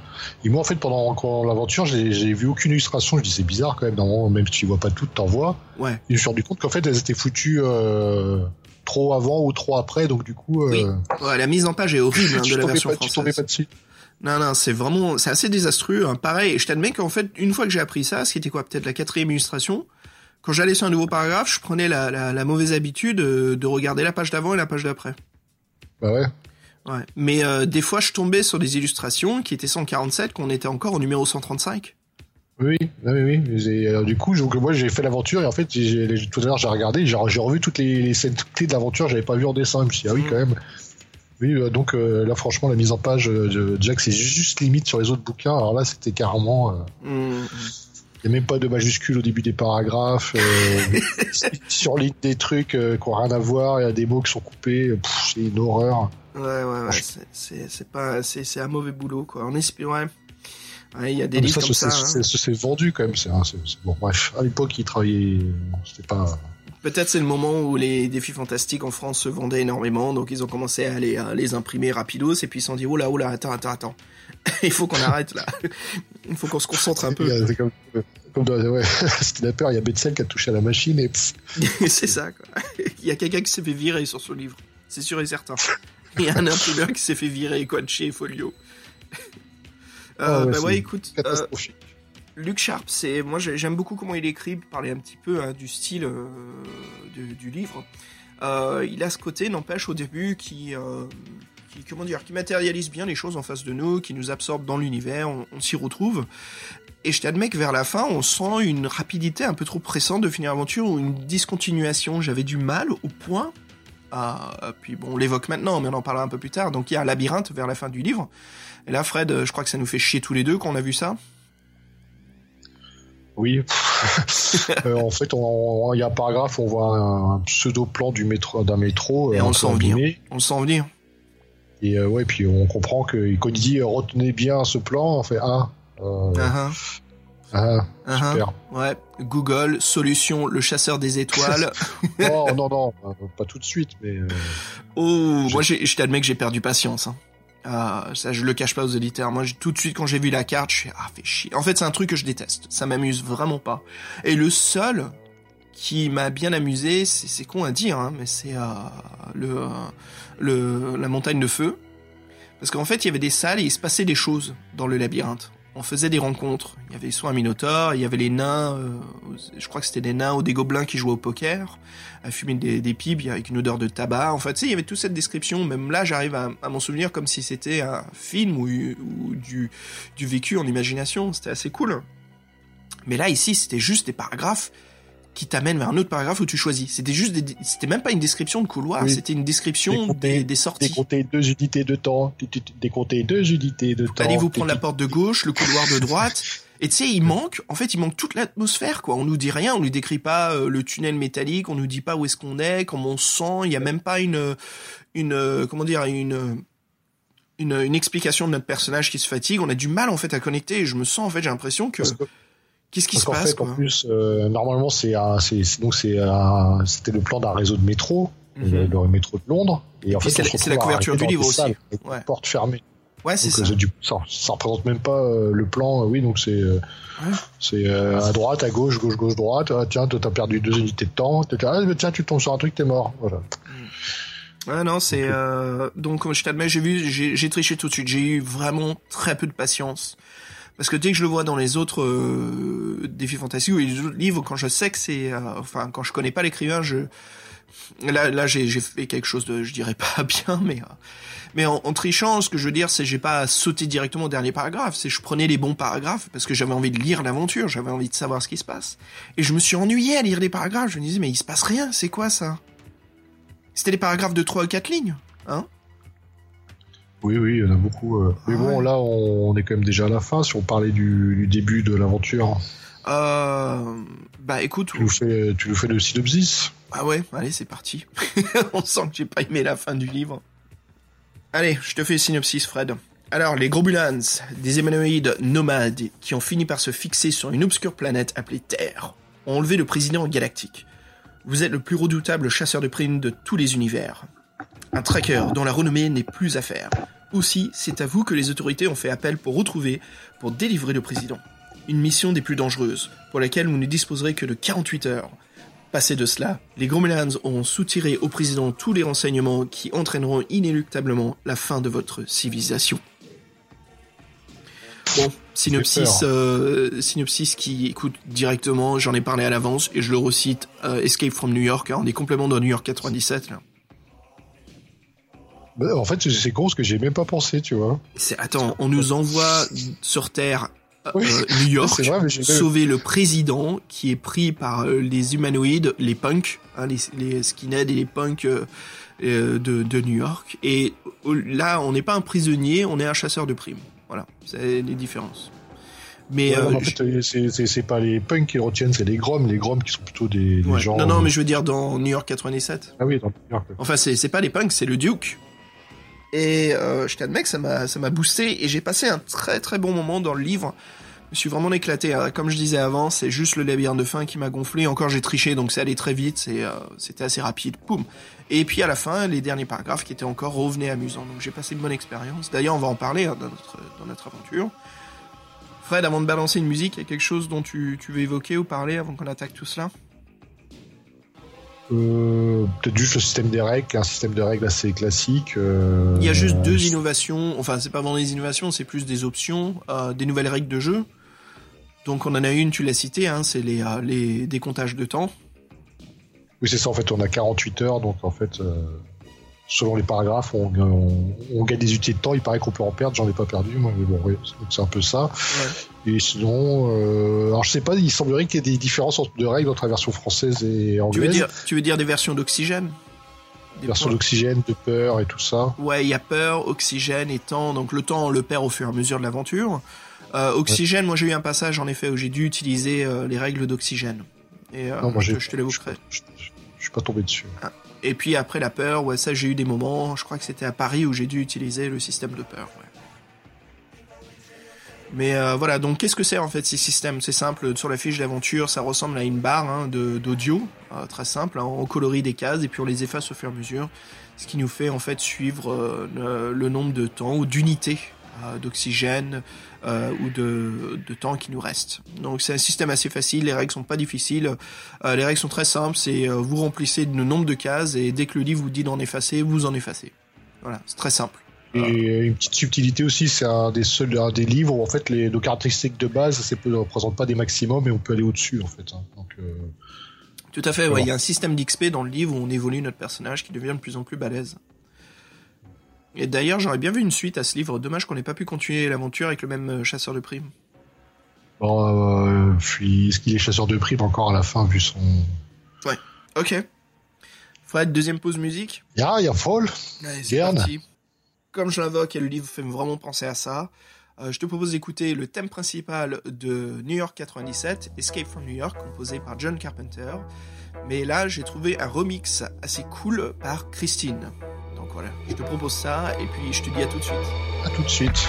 Et moi, en fait, pendant l'aventure, j'ai j'ai vu aucune illustration. Je dis, c'est bizarre quand même, même si tu vois pas toutes, t'en vois. Ouais. Et je me suis rendu compte qu'en fait, elles étaient foutues euh, trop avant ou trop après, donc du coup, euh, Oui, Ouais, la mise en page est horrible hein, tu de la version pas, tu tombais française. pas dessus. Non, non, c'est vraiment, c'est assez désastreux. Hein. Pareil, je t'admets qu'en fait, une fois que j'ai appris ça, ce qui était quoi, peut-être la quatrième illustration, quand j'allais sur un nouveau paragraphe, je prenais la, la, la mauvaise habitude euh, de regarder la page d'avant et la page d'après. Bah ouais. Ouais. Mais euh, des fois, je tombais sur des illustrations qui étaient 147, qu'on était encore au numéro 135. Oui, oui, oui. oui. Alors, du coup, donc, moi, j'ai fait l'aventure et en fait, tout à l'heure, j'ai regardé, j'ai revu toutes les, les scènes clés de l'aventure, j'avais pas vu en dessin. Je me suis dit, ah oui, Mm. quand même. Oui, euh, donc euh, là, franchement, la mise en page de Jack, c'est juste limite sur les autres bouquins. Alors là, c'était carrément. euh, Il n'y a même pas de majuscules au début des paragraphes. Euh, sur des trucs euh, qui n'ont rien à voir. Il y a des mots qui sont coupés. Pff, C'est une horreur. Ouais, ouais, ouais. c'est- C'est pas, un mauvais boulot, quoi. En espérant, ouais. Ouais, il y a des Ah, livres ça, comme ça. hein. c'est c'est vendu quand même. C'est hein, c'est- bon, bref. À l'époque, il travaillait. bon, C'était pas. Peut-être c'est le moment où les défis fantastiques en France se vendaient énormément, donc ils ont commencé à les, à les imprimer rapidos, et puis ils se sont dit, oh là, oh là, attends, attends, attends. Il faut qu'on arrête là. Il faut qu'on se concentre un peu. C'est comme, comme dans, ouais, peur. Il y a Betzel qui a touché à la machine et c'est ça, quoi. Il y a quelqu'un qui s'est fait virer sur ce livre. C'est sûr et certain. Il y a un imprimeur qui s'est fait virer, quoi, de chez Folio. Euh, Ah ouais, bah ouais, écoute, euh. Luke Sharp, c'est moi j'ai- j'aime beaucoup comment il écrit, parler un petit peu hein, du style euh, du, du livre. Euh, il a ce côté, n'empêche, au début, qui, euh, qui comment dire, qui matérialise bien les choses en face de nous, qui nous absorbe dans l'univers, on, on s'y retrouve. Et je t'admets que vers la fin, on sent une rapidité un peu trop pressante de finir l'aventure ou une discontinuation. J'avais du mal au point. Puis bon, on l'évoque maintenant, mais on en parlera un peu plus tard. Donc il y a un labyrinthe vers la fin du livre. Et là, Fred, je crois que ça nous fait chier tous les deux quand on a vu ça. Oui. Euh, en fait, il y a un paragraphe où on voit un, pseudo plan du métro d'un métro. Et euh, on le sent venir. On le sent venir. Et euh, ouais, puis on comprend que quand il dit euh, retenez bien ce plan, on fait ah. Euh, Ah, super. Ouais, Google, solution, le chasseur des étoiles. non, non, non, euh, pas tout de suite, mais euh, oh, J'ai- moi j'ai- je t'admets que j'ai perdu patience. Hein. Ah, ça je le cache pas aux auditeurs. Moi tout de suite quand j'ai vu la carte, je suis ah fait chier. En fait c'est un truc que je déteste. Ça m'amuse vraiment pas. Et le seul qui m'a bien amusé, c'est con à dire, hein, mais c'est euh, la montagne de feu. Parce qu'en fait il y avait des salles et il se passait des choses dans le labyrinthe. On faisait des rencontres. Il y avait soit un minotaure, il y avait les nains, euh, je crois que c'était des nains ou des gobelins qui jouaient au poker, à fumer des, des pipes avec une odeur de tabac. En fait, tu sais, il y avait toute cette description. Même là, j'arrive à, m'en souvenir comme si c'était un film ou, ou du, du vécu en imagination. C'était assez cool. Mais là, ici, c'était juste des paragraphes qui t'amènent vers un autre paragraphe où tu choisis. C'était juste c'était même pas une description de couloir, Oui. c'était une description Décompter- des, des sorties. décompter deux unités de temps, décompter deux unités de temps. Allez-vous tu- prendre la porte de gauche, le couloir de droite. Et tu sais, il manque, en fait, il manque toute l'atmosphère, quoi. On nous dit rien, on nous décrit pas euh, le tunnel métallique, on nous dit pas où est-ce qu'on est, comment on se sent, il y a même pas une, une, euh, comment dire, une, une, une explication de notre personnage qui se fatigue. On a du mal, en fait, à connecter. Et je me sens, en fait, j'ai l'impression que- qu'est-ce qui Parce se qu'en passe, fait, quoi. en plus, euh, normalement, c'est donc c'est c'était le plan d'un réseau de métro, Mhm. le, le métro de Londres. Et en fait, c'est la- couverture du livre des aussi. salles avec Ouais. c'est Donc, ça. euh, du ça, ça représente même pas euh, le plan. euh, oui, donc c'est euh, Ouais. c'est euh, à droite, à gauche, gauche, gauche, droite. Ah, tiens, toi, t'as perdu deux unités de temps. Ah, mais tiens, tu tombes sur un truc, t'es mort. Voilà. Ah non, c'est euh, donc je t'admets, j'ai vu, j'ai j'ai triché tout de suite. J'ai eu vraiment très peu de patience parce que dès que je le vois dans les autres euh, défis fantastiques ou les autres livres, quand je sais que c'est, euh, enfin quand je connais pas l'écrivain, je là là j'ai fait quelque chose de, je dirais pas bien, mais euh, mais en, trichant, ce que je veux dire, c'est j'ai pas sauté directement au dernier paragraphe, c'est je prenais les bons paragraphes parce que j'avais envie de lire l'aventure, j'avais envie de savoir ce qui se passe. Et je me suis ennuyé à lire les paragraphes. Je me disais mais il se passe rien, c'est quoi ça? C'était des paragraphes de 3 ou 4 lignes, hein? Oui, oui, il y en a beaucoup. euh. Mais Ah bon, ouais. là, on, on est quand même déjà à la fin. Si on parlait du, du début de l'aventure, Euh, bah écoute, tu nous fais, tu nous fais le synopsis? ah ouais, allez c'est parti. On sent que j'ai pas aimé la fin du livre. Allez, je te fais le synopsis, Fred. Alors, les Grobulans, des humanoïdes nomades qui ont fini par se fixer sur une obscure planète appelée Terre, ont enlevé le président galactique. Vous êtes le plus redoutable chasseur de primes de tous les univers. Un tracker dont la renommée n'est plus à faire. Aussi, c'est à vous que les autorités ont fait appel pour retrouver, pour délivrer le président. Une mission des plus dangereuses, pour laquelle vous ne disposerez que de 48 heures. Passé de cela, les Grommelans auront soutiré au président tous les renseignements qui entraîneront inéluctablement la fin de votre civilisation. Bon, synopsis, euh, synopsis qui écoute directement, j'en ai parlé à l'avance et je le recite, euh, Escape from New York, hein, on est complètement dans New York 97 là. Bah, en fait, c'est- con parce que j'ai même pas pensé, tu vois. Attends, on nous envoie sur Terre euh, Oui, euh, New York, vrai, sauver le président qui est pris par euh, les humanoïdes, les punks, hein, les, les skinheads et les punks euh, de, de New York. Et là, on n'est pas un prisonnier, on est un chasseur de primes. Voilà, c'est les différences. Mais Ouais, non, en fait, c'est- pas les punks qui le retiennent, c'est les groms. Les groms qui sont plutôt des, des ouais. gens. non, non, mais je veux dire dans New York 97. Ah oui, dans New York. Enfin, c'est pas les punks, c'est le Duke. Et euh, je t'admets que ça m'a boosté et j'ai passé un très très bon moment dans le livre. Je me suis vraiment éclaté. hein. Comme je disais avant, c'est juste le labyrinthe de fin qui m'a gonflé. Encore j'ai triché, donc c'est allé très vite. Euh, c'était assez rapide. Poum. Et puis à la fin, les derniers paragraphes qui étaient encore revenaient amusants. Donc j'ai passé une bonne expérience. D'ailleurs, on va en parler hein, dans notre aventure. Fred, avant de balancer une musique, il y a quelque chose dont tu veux évoquer ou parler avant qu'on attaque tout cela? Euh, Peut-être juste le système des règles, un système de règles assez classique. euh, Il y a juste deux innovations, enfin c'est pas vraiment des innovations, c'est plus des options, euh, des nouvelles règles de jeu. Donc on en a une, tu l'as cité, hein, c'est les, les décomptages de temps. Oui, c'est ça, en fait, on a 48 heures, donc en fait, selon les paragraphes, on, on, on gagne des unités de temps. Il paraît qu'on peut en perdre, j'en ai pas perdu, moi, mais bon, oui, c'est un peu ça. Et sinon, euh, alors je sais pas, il semblerait qu'il y ait des différences entre de règles entre la version française et Tu veux anglaise. dire, tu veux dire des versions d'oxygène? Des version points- d'oxygène, de peur et tout ça. Ouais, il y a peur, oxygène et temps. Donc le temps, on le perd au fur et à mesure de l'aventure. Euh, oxygène, moi j'ai eu un passage en effet où j'ai dû utiliser euh, les règles d'oxygène. Et euh, non, moi je, je te l'évoquerai. Je, je- je suis pas tombé dessus. Et puis après la peur, ouais, ça j'ai eu des moments, je crois que c'était à Paris où j'ai dû utiliser le système de peur. Mais euh, voilà, donc qu'est-ce que c'est en fait ces systèmes? C'est simple, sur la fiche d'aventure, ça ressemble à une barre hein, d'audio, euh, très simple, hein, on colorie des cases et puis on les efface au fur et à mesure, ce qui nous fait en fait suivre euh, le, le nombre de temps ou d'unités euh, d'oxygène euh, ou de, de temps qui nous reste. Donc c'est un système assez facile, les règles sont pas difficiles, euh, les règles sont très simples, c'est euh, vous remplissez le nombre de cases et dès que le livre vous dit d'en effacer, vous en effacez. Voilà, c'est très simple. Et une petite subtilité aussi, c'est un des seuls un des livres où en fait les, nos caractéristiques de base ne représentent pas des maximums et on peut aller au-dessus en fait. hein. Donc, euh, Tout à fait, ouais, il y a un système d'XP dans le livre où on évolue notre personnage qui devient de plus en plus balèze. Et d'ailleurs, j'aurais bien vu une suite à ce livre. Dommage qu'on n'ait pas pu continuer l'aventure avec le même euh, chasseur de primes. bon, euh, est-ce qu'il est chasseur de primes encore à la fin vu son. Ok. Fred, deuxième pause musique. Ya, ya folle. Allez, c'est Garde. parti. Comme je l'invoque et le livre fait vraiment penser à ça, euh, je te propose d'écouter le thème principal de New York 97, Escape from New York, composé par John Carpenter. Mais là, j'ai trouvé un remix assez cool par Christine. Je te propose ça et puis je te dis à tout de suite. À tout de suite.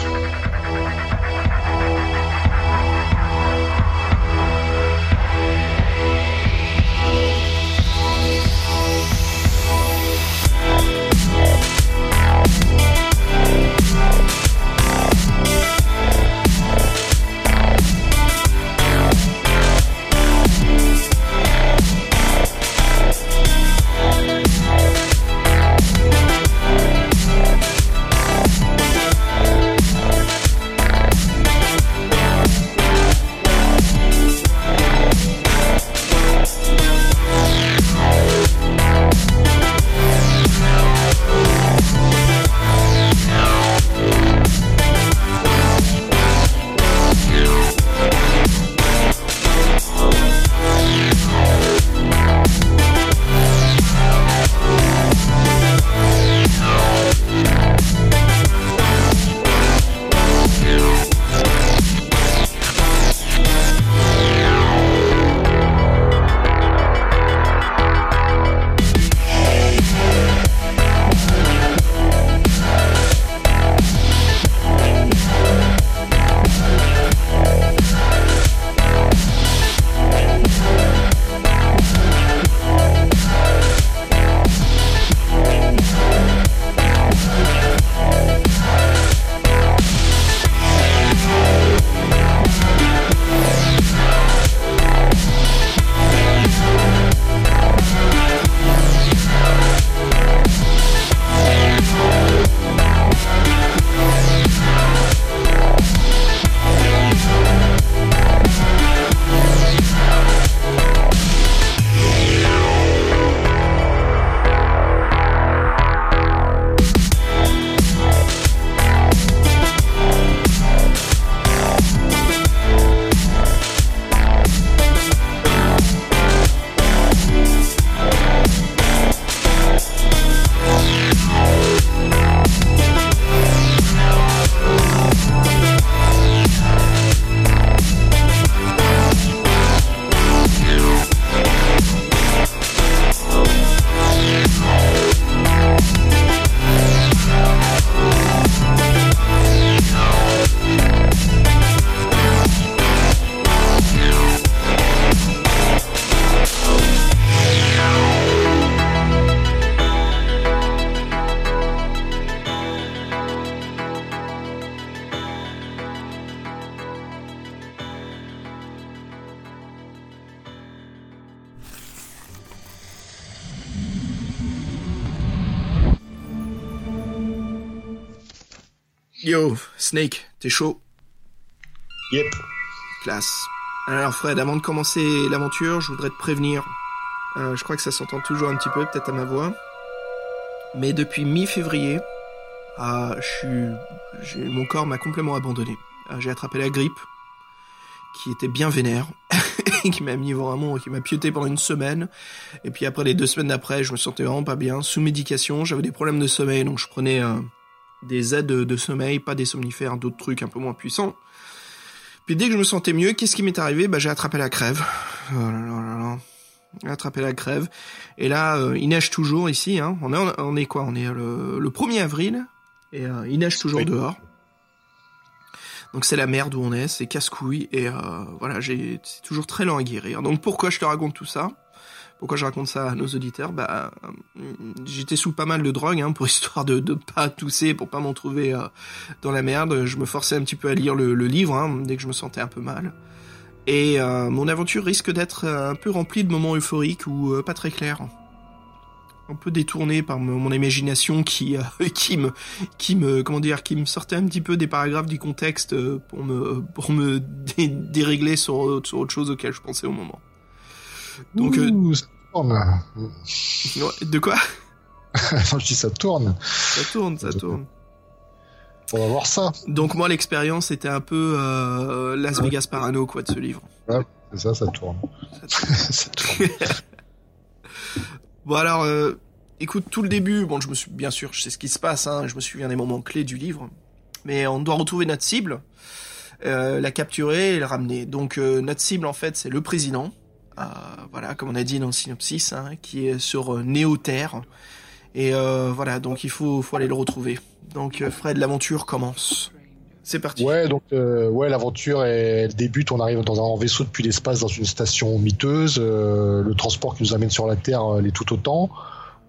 Snake, t'es chaud? Yep. Classe. Alors Fred, avant de commencer l'aventure, je voudrais te prévenir. Euh, je crois que ça s'entend toujours un petit peu, peut-être à ma voix. Mais depuis mi-février, euh, je mon corps m'a complètement abandonné. Euh, j'ai attrapé la grippe, qui était bien vénère, qui m'a mis vraiment, qui m'a pieuté pendant une semaine. Et puis après les deux semaines d'après, je me sentais vraiment pas bien, sous médication. J'avais des problèmes de sommeil, donc je prenais des aides de, sommeil, pas des somnifères, d'autres trucs un peu moins puissants. Puis dès que je me sentais mieux, qu'est-ce qui m'est arrivé? Bah j'ai attrapé la crève. Oh là là là là. J'ai attrapé la crève. Et là, euh, il neige toujours ici. Hein. On, est, on est quoi? On est le, le 1er avril. Et euh, il neige toujours Oui. dehors. Donc c'est la merde où on est, c'est casse-couille. Et euh, voilà, j'ai c'est toujours très lent à guérir. Donc pourquoi je te raconte tout ça? Pourquoi je raconte ça à nos auditeurs Bah, euh, j'étais sous pas mal de drogue, hein, pour histoire de de pas tousser, pour pas m'en trouver euh, dans la merde. Je me forçais un petit peu à lire le, livre hein, dès que je me sentais un peu mal. Et euh, mon aventure risque d'être euh, un peu remplie de moments euphoriques ou pas très clairs. Un peu détourné par mon, imagination qui qui me qui me comment dire qui me sortait un petit peu des paragraphes du contexte pour me pour me dé- dérégler sur, sur autre chose auquel je pensais au moment. Donc euh, Ouh, ça tourne. ouais, de quoi non, je dis ça tourne. Ça tourne, ça tourne. On va voir ça. Donc moi l'expérience était un peu euh, Las Vegas Parano quoi de ce livre. C'est ça, ça tourne. ça tourne. Bon alors, euh, écoute, tout le début, bon, je me suis, bien sûr, je sais ce qui se passe, hein, je me souviens des moments clés du livre, mais on doit retrouver notre cible, euh, la capturer et la ramener. Donc euh, notre cible, en fait, c'est le président, euh, voilà, comme on a dit dans le synopsis, hein, qui est sur euh, Néo-Terre, et euh, voilà, donc il faut, faut aller le retrouver. Donc euh, Fred, l'aventure commence. C'est parti. Ouais, donc euh, ouais, l'aventure elle débute. On arrive dans un vaisseau depuis l'espace dans une station miteuse. euh, le transport qui nous amène sur la Terre euh, l'est tout autant.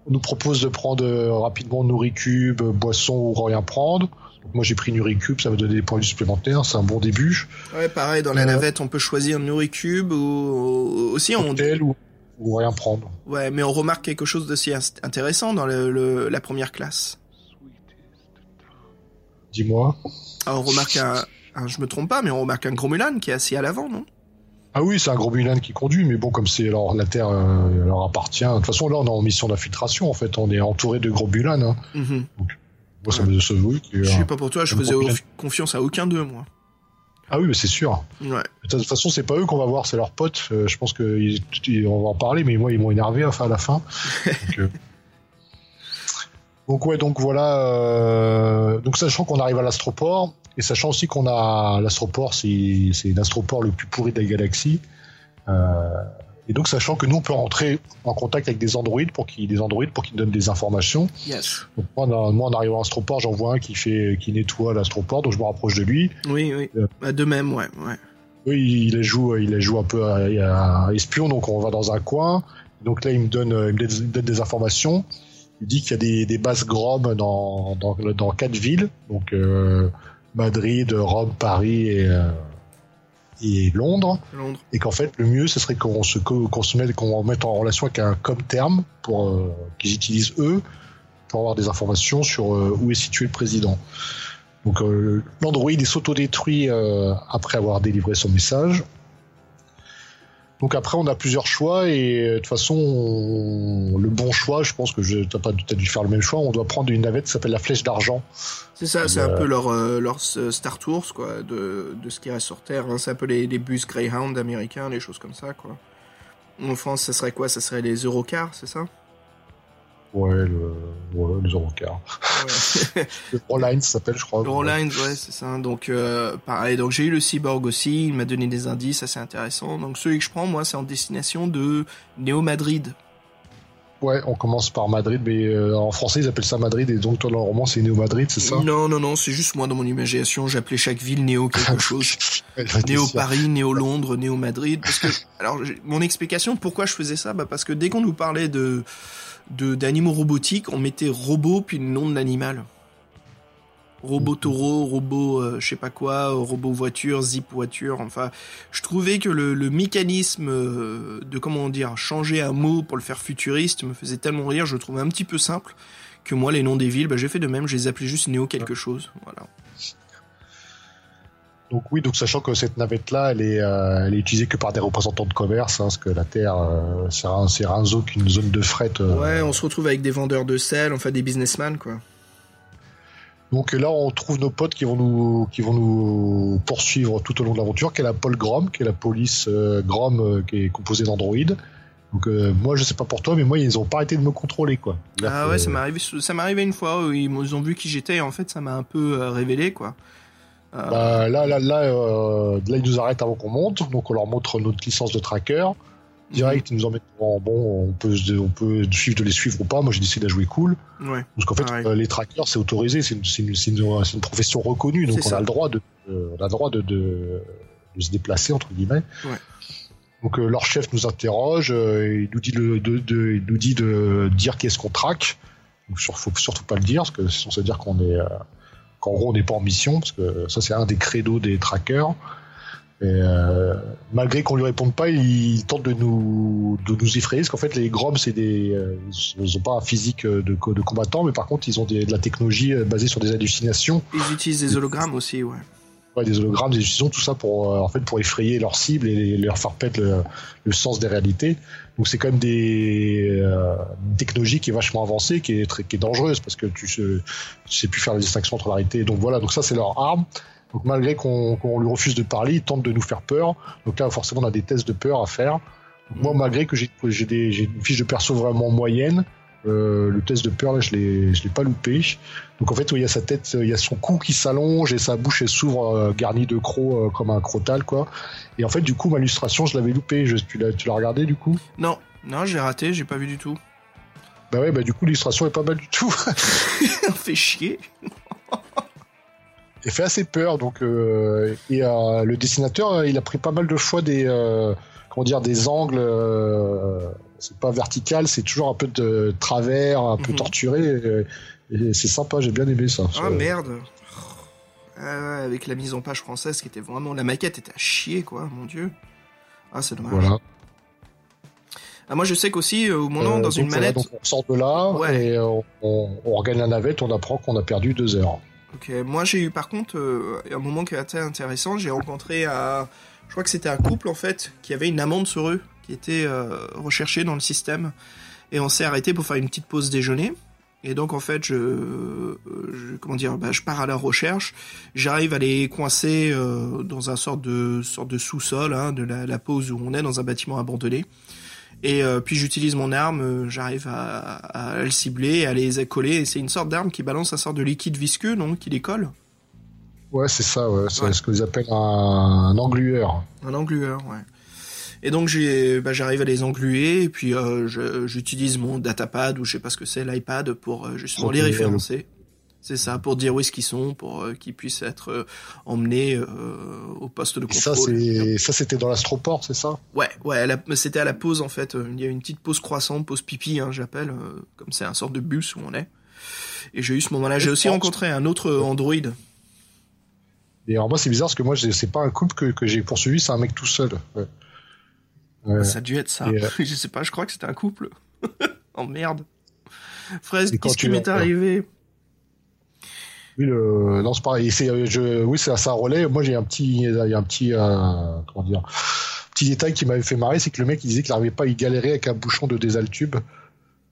On nous propose de prendre euh, rapidement Nourricube, boisson ou rien prendre. Donc moi j'ai pris Nourricube, ça m'a donné des points de supplémentaires. C'est un bon début. Ouais, pareil, dans la Euh, navette, on peut choisir Nourricube ou aussi on, ou, ou rien prendre. Ouais, mais on remarque quelque chose d'aussi intéressant dans le, le- la première classe. Dis-moi. Ah, on remarque un, un- je me trompe pas, mais on remarque un Gromulan qui est assis à l'avant, non? Ah oui, c'est un gros Mulan qui conduit, mais bon, comme c'est alors la Terre euh, leur appartient. De toute façon, là, on est en mission d'infiltration. En fait, on est entouré de gros Mulan. Hein. Mhm. Moi, ça me Je euh, sais pas pour toi, je faisais confiance à aucun d'eux, moi. Ah oui, mais c'est sûr. Ouais. De toute façon, c'est pas eux qu'on va voir, c'est leurs potes. Euh, je pense qu'on va en parler, mais moi, ils m'ont énervé enfin, à la fin. donc, euh, donc, ouais, donc voilà. euh, Donc, sachant qu'on arrive à l'astroport, et sachant aussi qu'on a l'astroport, c'est c'est l'astroport le plus pourri de la galaxie. Et donc, sachant que nous, on peut rentrer en contact avec des androïdes pour qu'ils des androïdes pour qu'ils donnent des informations. Yes. Donc, moi, en- moi, en arrivant à l'astroport, j'en vois un qui fait, qui nettoie l'astroport, donc je me rapproche de lui. Oui, oui. Euh. Bah, de même, ouais, ouais. Oui, il la joue, il la joue un peu à, à espion, donc on va dans un coin. Donc là, il me donne, il me donne- des informations. Il dit qu'il y a des, des bases Grom dans, dans, dans quatre villes, donc euh, Madrid, Rome, Paris et, euh, et Londres, Londres. et qu'en fait, le mieux, ce serait qu'on se, qu'on se mette, qu'on mette en relation avec un com terme pour euh, qu'ils utilisent eux pour avoir des informations sur euh, où est situé le président. Donc euh, l'Android il s'autodétruit après avoir délivré son message. Donc après on a plusieurs choix et euh, de toute façon on- le bon choix, je pense que je t'as pas t'as dû faire le même choix. On doit prendre une navette qui s'appelle la Flèche d'argent. C'est ça, c'est Euh. un peu leur, euh, leur euh, Star Tours, quoi, de, de ce qui reste sur Terre. hein. C'est un peu les, les bus Greyhound américains, les choses comme ça, quoi. En France, ça serait quoi? Ça serait les Eurocars, c'est ça? Ouais, le, ouais, les Eurocars. Ouais. Le s'appelle, je crois. Eurolines, ouais, c'est ça. Donc, euh, pareil. Donc, j'ai eu le cyborg aussi. Il m'a donné des indices assez intéressants. Donc, celui que je prends, moi, c'est en destination de Néo Madrid. Ouais, on commence par Madrid, mais euh, en français ils appellent ça Madrid et donc toi dans le roman c'est Néo Madrid, c'est ça? Non, non, non, c'est juste moi dans mon imagination. J'appelais chaque ville Néo quelque chose. Néo. Paris, Néo Londres, Néo Madrid. Parce que, alors, mon explication pourquoi je faisais ça, bah parce que dès qu'on nous parlait de d'animaux robotiques, on mettait robot puis le nom de l'animal. Robot taureau, robot euh, je sais pas quoi, euh, robot voiture, zip voiture. Enfin, je trouvais que le, le mécanisme euh, de comment dire changer un mot pour le faire futuriste me faisait tellement rire. Je le trouvais un petit peu simple que moi, les noms des villes, bah, j'ai fait de même. Je les appelais juste Néo quelque chose. Voilà. Donc oui, donc sachant que cette navette-là, elle est, euh, elle est utilisée que par des représentants de commerce, hein, parce que la Terre, euh, c'est un, c'est un zoo qu'une zone de fret. euh, Ouais, on se retrouve avec des vendeurs de sel, enfin des businessmen, quoi. Donc là, on trouve nos potes qui vont nous, qui vont nous poursuivre tout au long de l'aventure, qui est la Paul Grom, qui est la police euh, Grom, euh, qui est composée d'Android. Donc euh, moi, je sais pas pour toi, mais moi, ils ont pas arrêté de me contrôler, quoi. Ah ouais, ça m'est arrivé, ça m'est arrivé une fois où ils ont vu qui j'étais et en fait, ça m'a un peu euh, révélé, quoi. Euh, Bah, là, là, là, euh, là, ils nous arrêtent avant qu'on monte, donc on leur montre notre licence de tracker. Direct, ils nous emmènent en bon, on peut, on peut suivre de les suivre ou pas. Moi, j'ai décidé de jouer cool. Ouais. Parce qu'en fait, Pareil. euh, les trackers, c'est autorisé, c'est une, profession reconnue, donc on a le droit de, euh, on a le droit de, de, de se déplacer entre guillemets. Ouais. Donc euh, leur chef nous interroge, il nous dit le, de, il nous dit de dire qu'est-ce qu'on traque. Donc faut surtout pas le dire, parce que sinon ça veut dire qu'on est, qu'en gros on n'est pas en mission, parce que ça c'est un des credos des trackers. Et euh, malgré qu'on lui réponde pas, il tente de nous de nous effrayer parce qu'en fait les Groms c'est des euh, ils ont pas un physique de, de combattant, mais par contre ils ont des, de la technologie euh, basée sur des hallucinations, Ils utilisent des hologrammes aussi, ouais. Ouais, des hologrammes, des illusions, tout ça pour en fait pour effrayer leurs cibles et leur faire perdre le, le sens des réalités. Donc c'est quand même des euh, une technologie qui est vachement avancée, qui est très, qui est dangereuse parce que tu tu sais plus faire la distinction entre la réalité. Donc voilà, donc ça c'est leur arme. Donc malgré qu'on lui refuse de parler, ils tentent de nous faire peur. Donc là forcément on a des tests de peur à faire. Moi malgré que j'ai une fiche de perso vraiment moyenne, euh, le test de peur là je l'ai je l'ai pas loupé. Donc en fait il y a sa tête, il y a son cou qui s'allonge et sa bouche elle s'ouvre euh, garnie de crocs euh, comme un crotal quoi. Et en fait du coup ma illustration je l'avais loupé. Je, tu l'as tu l'as regardé du coup? Non, non, j'ai raté, j'ai pas vu du tout. Bah ouais bah du coup l'illustration est pas mal du tout. On fait chier. Elle fait assez peur donc et le dessinateur il a pris pas mal de fois des comment dire des angles. C'est pas vertical, c'est toujours un peu de travers, un peu Mhm. torturé. Et, et c'est sympa, j'ai bien aimé ça. Ah merde. Ah avec la mise en page française qui était vraiment. La maquette était à chier, quoi, mon dieu. Ah, c'est dommage. Voilà. Ah, moi, je sais qu'aussi, euh, au moment, Euh, dans une voilà, manette. donc on sort de là Ouais. et on, on regagne la navette, on apprend qu'on a perdu deux heures. Ok, moi j'ai eu par contre euh, un moment qui a été intéressant. J'ai rencontré à, je crois que c'était un couple en fait qui avait une amende sur eux, qui était euh, recherchée dans le système, et on s'est arrêté pour faire une petite pause déjeuner. Et donc en fait, je, je- comment dire, bah, je pars à leur recherche. J'arrive à les coincer euh, dans un sorte de sorte de sous-sol hein, de la, la pause où on est dans un bâtiment abandonné. Et euh, puis j'utilise mon arme, j'arrive à, à le cibler, à les coller. Et c'est une sorte d'arme qui balance un sorte de liquide visqueux, non, qui les colle. Ouais, c'est ça, ouais. c'est Ouais. ce qu'ils appellent un, un englueur. Un englueur, ouais. Et donc j'ai, bah, j'arrive à les engluer et puis euh, je- j'utilise mon datapad ou je sais pas ce que c'est l'iPad pour euh, justement les Retrouver référencer. C'est ça, pour dire où est-ce qu'ils sont, pour euh, qu'ils puissent être euh, emmenés euh, au poste de Et ça, contrôle. c'est ça, c'était dans l'astroport, c'est ça? Ouais, ouais, c'était à la pause en fait. Il y a une petite pause croissante, pause pipi, hein, j'appelle, euh, comme c'est un sorte de bus où on est. Et j'ai eu ce moment-là. J'ai aussi rencontré un autre Android. Et alors moi, c'est bizarre parce que moi, c'est pas un couple que, que j'ai poursuivi, c'est un mec tout seul. Ouais. Ouais. Ça a dû être ça. Euh, je sais pas, je crois que c'était un couple. oh merde. Fraise, qu'est-ce qui m'est vas- arrivé? Oui, le... non, c'est pareil. Euh, je... Oui, c'est ça relais. Moi, j'ai un petit, il y a un petit, euh, comment dire, petit détail qui m'avait fait marrer, c'est que le mec, il disait qu'il n'arrivait pas, il galérait avec un bouchon de désaltube.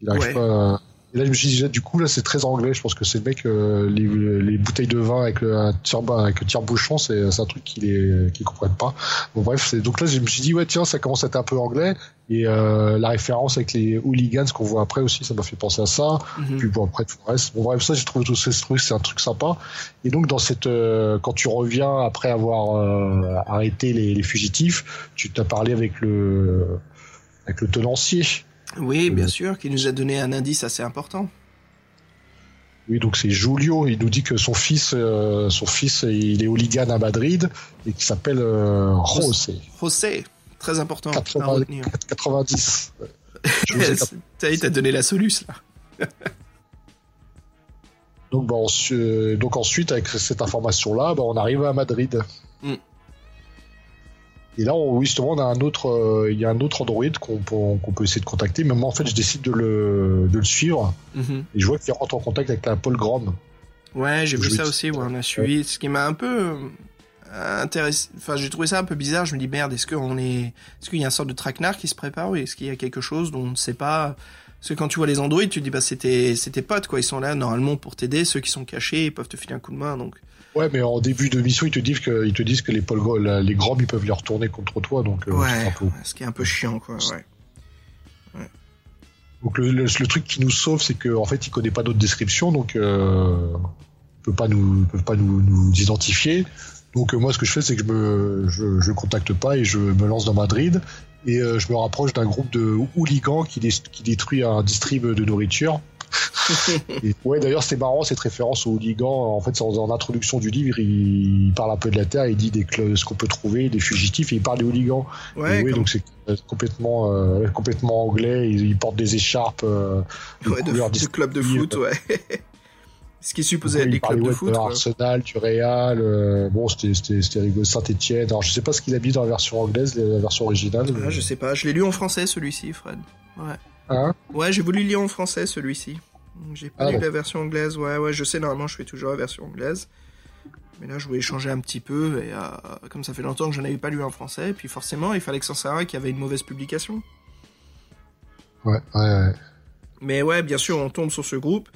Il n'arrive Ouais. pas. à- Et là, je me suis dit, du coup, là, c'est très anglais. Je pense que c'est le mec, euh, les, les bouteilles de vin avec le, un tire, avec le tire-bouchon, c'est, c'est un truc qu'ils comprennent pas. Bon, bref, donc là, je me suis dit, ouais, tiens, ça commence à être un peu anglais. Et euh, la référence avec les hooligans qu'on voit après aussi, ça m'a fait penser à ça. Mhm. Puis bon après tout le reste. Bon bref ça j'ai trouvé tout ce truc c'est un truc sympa. Et donc dans cette euh, quand tu reviens après avoir euh, arrêté les, les fugitifs, tu t'as parlé avec le avec le tenancier. Oui, bien sûr, qui nous a donné un indice assez important. Oui donc c'est Julio. Il nous dit que son fils euh, son fils il est hooligan à Madrid et qui s'appelle euh, José. José, très important à 80, retenir. 90. Ouais. José Ça y est, t'as donné la soluce là. Donc, bah, donc ensuite, avec cette information-là, bah, on arrive à Madrid. Mm. Et là, on, justement, on a un autre, euh, il y a un autre Android qu'on peut, essayer de contacter. Mais moi, en fait, je décide de le, de le suivre. Mhm. Et je vois qu'il rentre en contact avec un Paul Graham. Ouais, j'ai vu ça aussi, ouais, on a suivi. Ce qui m'a un peu euh, intéressé. Enfin, j'ai trouvé ça un peu bizarre. Je me dis, merde, est-ce qu'on est. Est-ce qu'il y a une sorte de traquenard qui se prépare ou est-ce qu'il y a quelque chose dont on ne sait pas? Parce que quand tu vois les androïdes, tu te dis, bah, c'était tes potes, quoi. Ils sont là, normalement, pour t'aider. Ceux qui sont cachés, ils peuvent te filer un coup de main, donc. Ouais, mais en début de mission, ils te disent que, ils te disent que les Paul la- les Graham, ils peuvent les retourner contre toi. Donc, euh, Ouais, c'est un peu- ouais, ce qui est un peu chiant, quoi, ouais. Donc le, le- le truc qui nous sauve, c'est qu'en fait, il connaît pas notre description, donc euh, il peut pas nous, peut pas nous, nous identifier. Donc euh, moi, ce que je fais, c'est que je me, je, je contacte pas et je me lance dans Madrid et euh, je me rapproche d'un groupe de hooligans qui, dé- qui détruit un distrib de nourriture. Et, ouais, d'ailleurs, c'est marrant cette référence aux hooligans. En fait, en, en introduction du livre, il, il parle un peu de la terre, il dit des, ce qu'on peut trouver, des fugitifs, et il parle des hooligans. Ouais, donc c'est euh, complètement, euh, complètement anglais. Ils, ils portent des écharpes. euh, de ouais, de, couleurs de club de foot, ouais. ce qui est supposé être Il des parlait, clubs de ouais, foot. Arsenal, du Real. euh, bon, c'était c'était c'était rigolo. Saint-Etienne. Alors, je sais pas ce qu'il a mis dans la version anglaise, la version originale. Ah, mais- je sais pas, je l'ai lu en français, celui-ci, Fred. Ouais. Hein Ouais, j'ai voulu lire en français celui-ci. J'ai pas Ah lu bon. la version anglaise. Ouais, ouais, je sais, normalement, je fais toujours la version anglaise. Mais là, je voulais changer un petit peu. Et euh, comme ça fait longtemps que je n'avais pas lu en français, puis forcément, il fallait que ça s'arrête qu'il y avait une mauvaise publication. ouais, ouais, ouais. Mais ouais, bien sûr, on tombe sur ce groupe.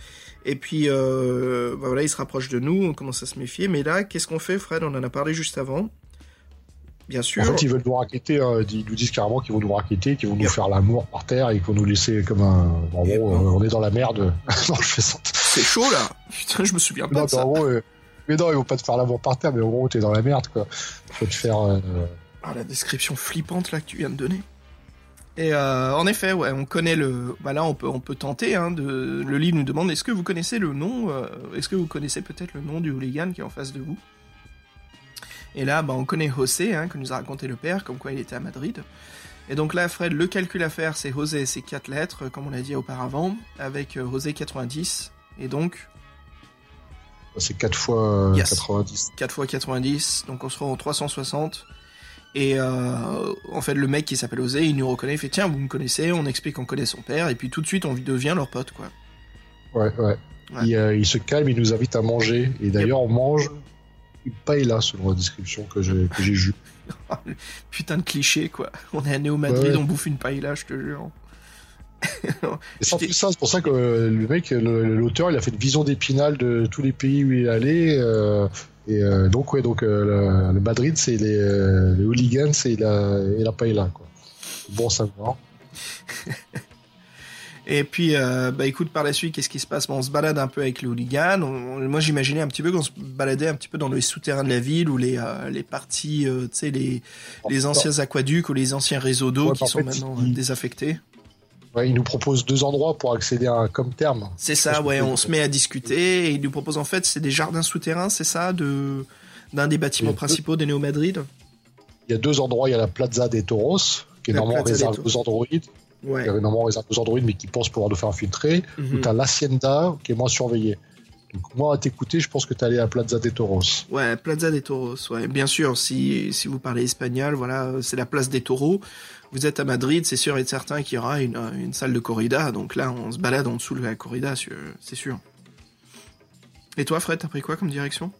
Et puis, euh, bah voilà, il se rapproche de nous, on commence à se méfier. Mais là, qu'est-ce qu'on fait, Fred? On en a parlé juste avant. Bien sûr. En fait, ils veulent nous raqueter. hein. Ils nous disent carrément qu'ils vont nous raqueter, qu'ils vont nous Yep. faire l'amour par terre et qu'ils vont nous laisser comme un. En Yep. gros, euh, on est dans la merde. non, je fais ça. C'est chaud, là Putain, je me souviens pas Non, de ça. gros, euh, mais non, ils vont pas te faire l'amour par terre, mais en gros, t'es dans la merde, quoi. Faut te faire. euh, Ah, la description flippante là que tu viens de donner. Et euh, en effet, ouais, on connaît le. Bah là, on peut, on peut tenter. Hein, de... Le livre nous demande est-ce que vous connaissez le nom Est-ce que vous connaissez peut-être le nom du hooligan qui est en face de vous? Et là, bah, on connaît José, hein, que nous a raconté le père, comme quoi il était à Madrid. Et donc là, Fred, le calcul à faire, c'est José, c'est quatre lettres, comme on l'a dit auparavant, avec euh, José 90. Et donc, C'est 4 fois euh, Yes. 90. 4 x 90, donc on sera en 360. Et euh, en fait, le mec qui s'appelle Osé, il nous reconnaît, il fait tiens, vous me connaissez, on explique qu'on connaît son père, et puis tout de suite, on devient leur pote, quoi. Ouais, ouais. Ouais. Il, euh, il se calme, il nous invite à manger. Et d'ailleurs, on mange une paella, selon la description que j'ai vue. Putain de cliché, quoi. On est à Néo Madrid, Ouais. on bouffe une paella, je te jure. Ça, c'est pour ça que euh, le mec, l'auteur, il a fait une vision d'épinal de tous les pays où il est allé. euh, et euh, donc, ouais, donc le, le Madrid, c'est les, les hooligans et la, et la paella, quoi. Bon savoir. Et puis, euh, bah écoute, par la suite, qu'est-ce qui se passe? Bon, On se balade un peu avec les hooligans. On- moi, j'imaginais un petit peu qu'on se baladait un petit peu dans les souterrains de la ville ou les, euh, les parties, euh, tu sais, les, les anciens aquaducs ou les anciens réseaux d'eau Ouais, qui sont fait, maintenant il- désaffectés. Ouais, il nous propose deux endroits pour accéder à un comme terme. C'est ça, ouais, on se met à discuter et il nous propose en fait, c'est des jardins souterrains, c'est ça, de d'un des bâtiments principaux de Néo Madrid. Il y a deux endroits. Il y a la Plaza des Toros, qui est La normalement réservée aux androïdes, Ouais. qui est normalement réservée aux androïdes, mais qui pensent pouvoir nous faire infiltrer. Ou Mhm. t'as l'Hacienda, qui est moins surveillée. Donc, moi, à t'écouter, je pense que t'es allé à la Plaza des Toros. Ouais, Plaza des Toros, ouais. Bien sûr, si, si vous parlez espagnol, voilà, c'est la place des taureaux. Vous êtes à Madrid, c'est sûr et certain qu'il y aura une, une salle de corrida. Donc là, on se balade en dessous de la corrida, c'est sûr. Et toi, Fred, t'as pris quoi comme direction?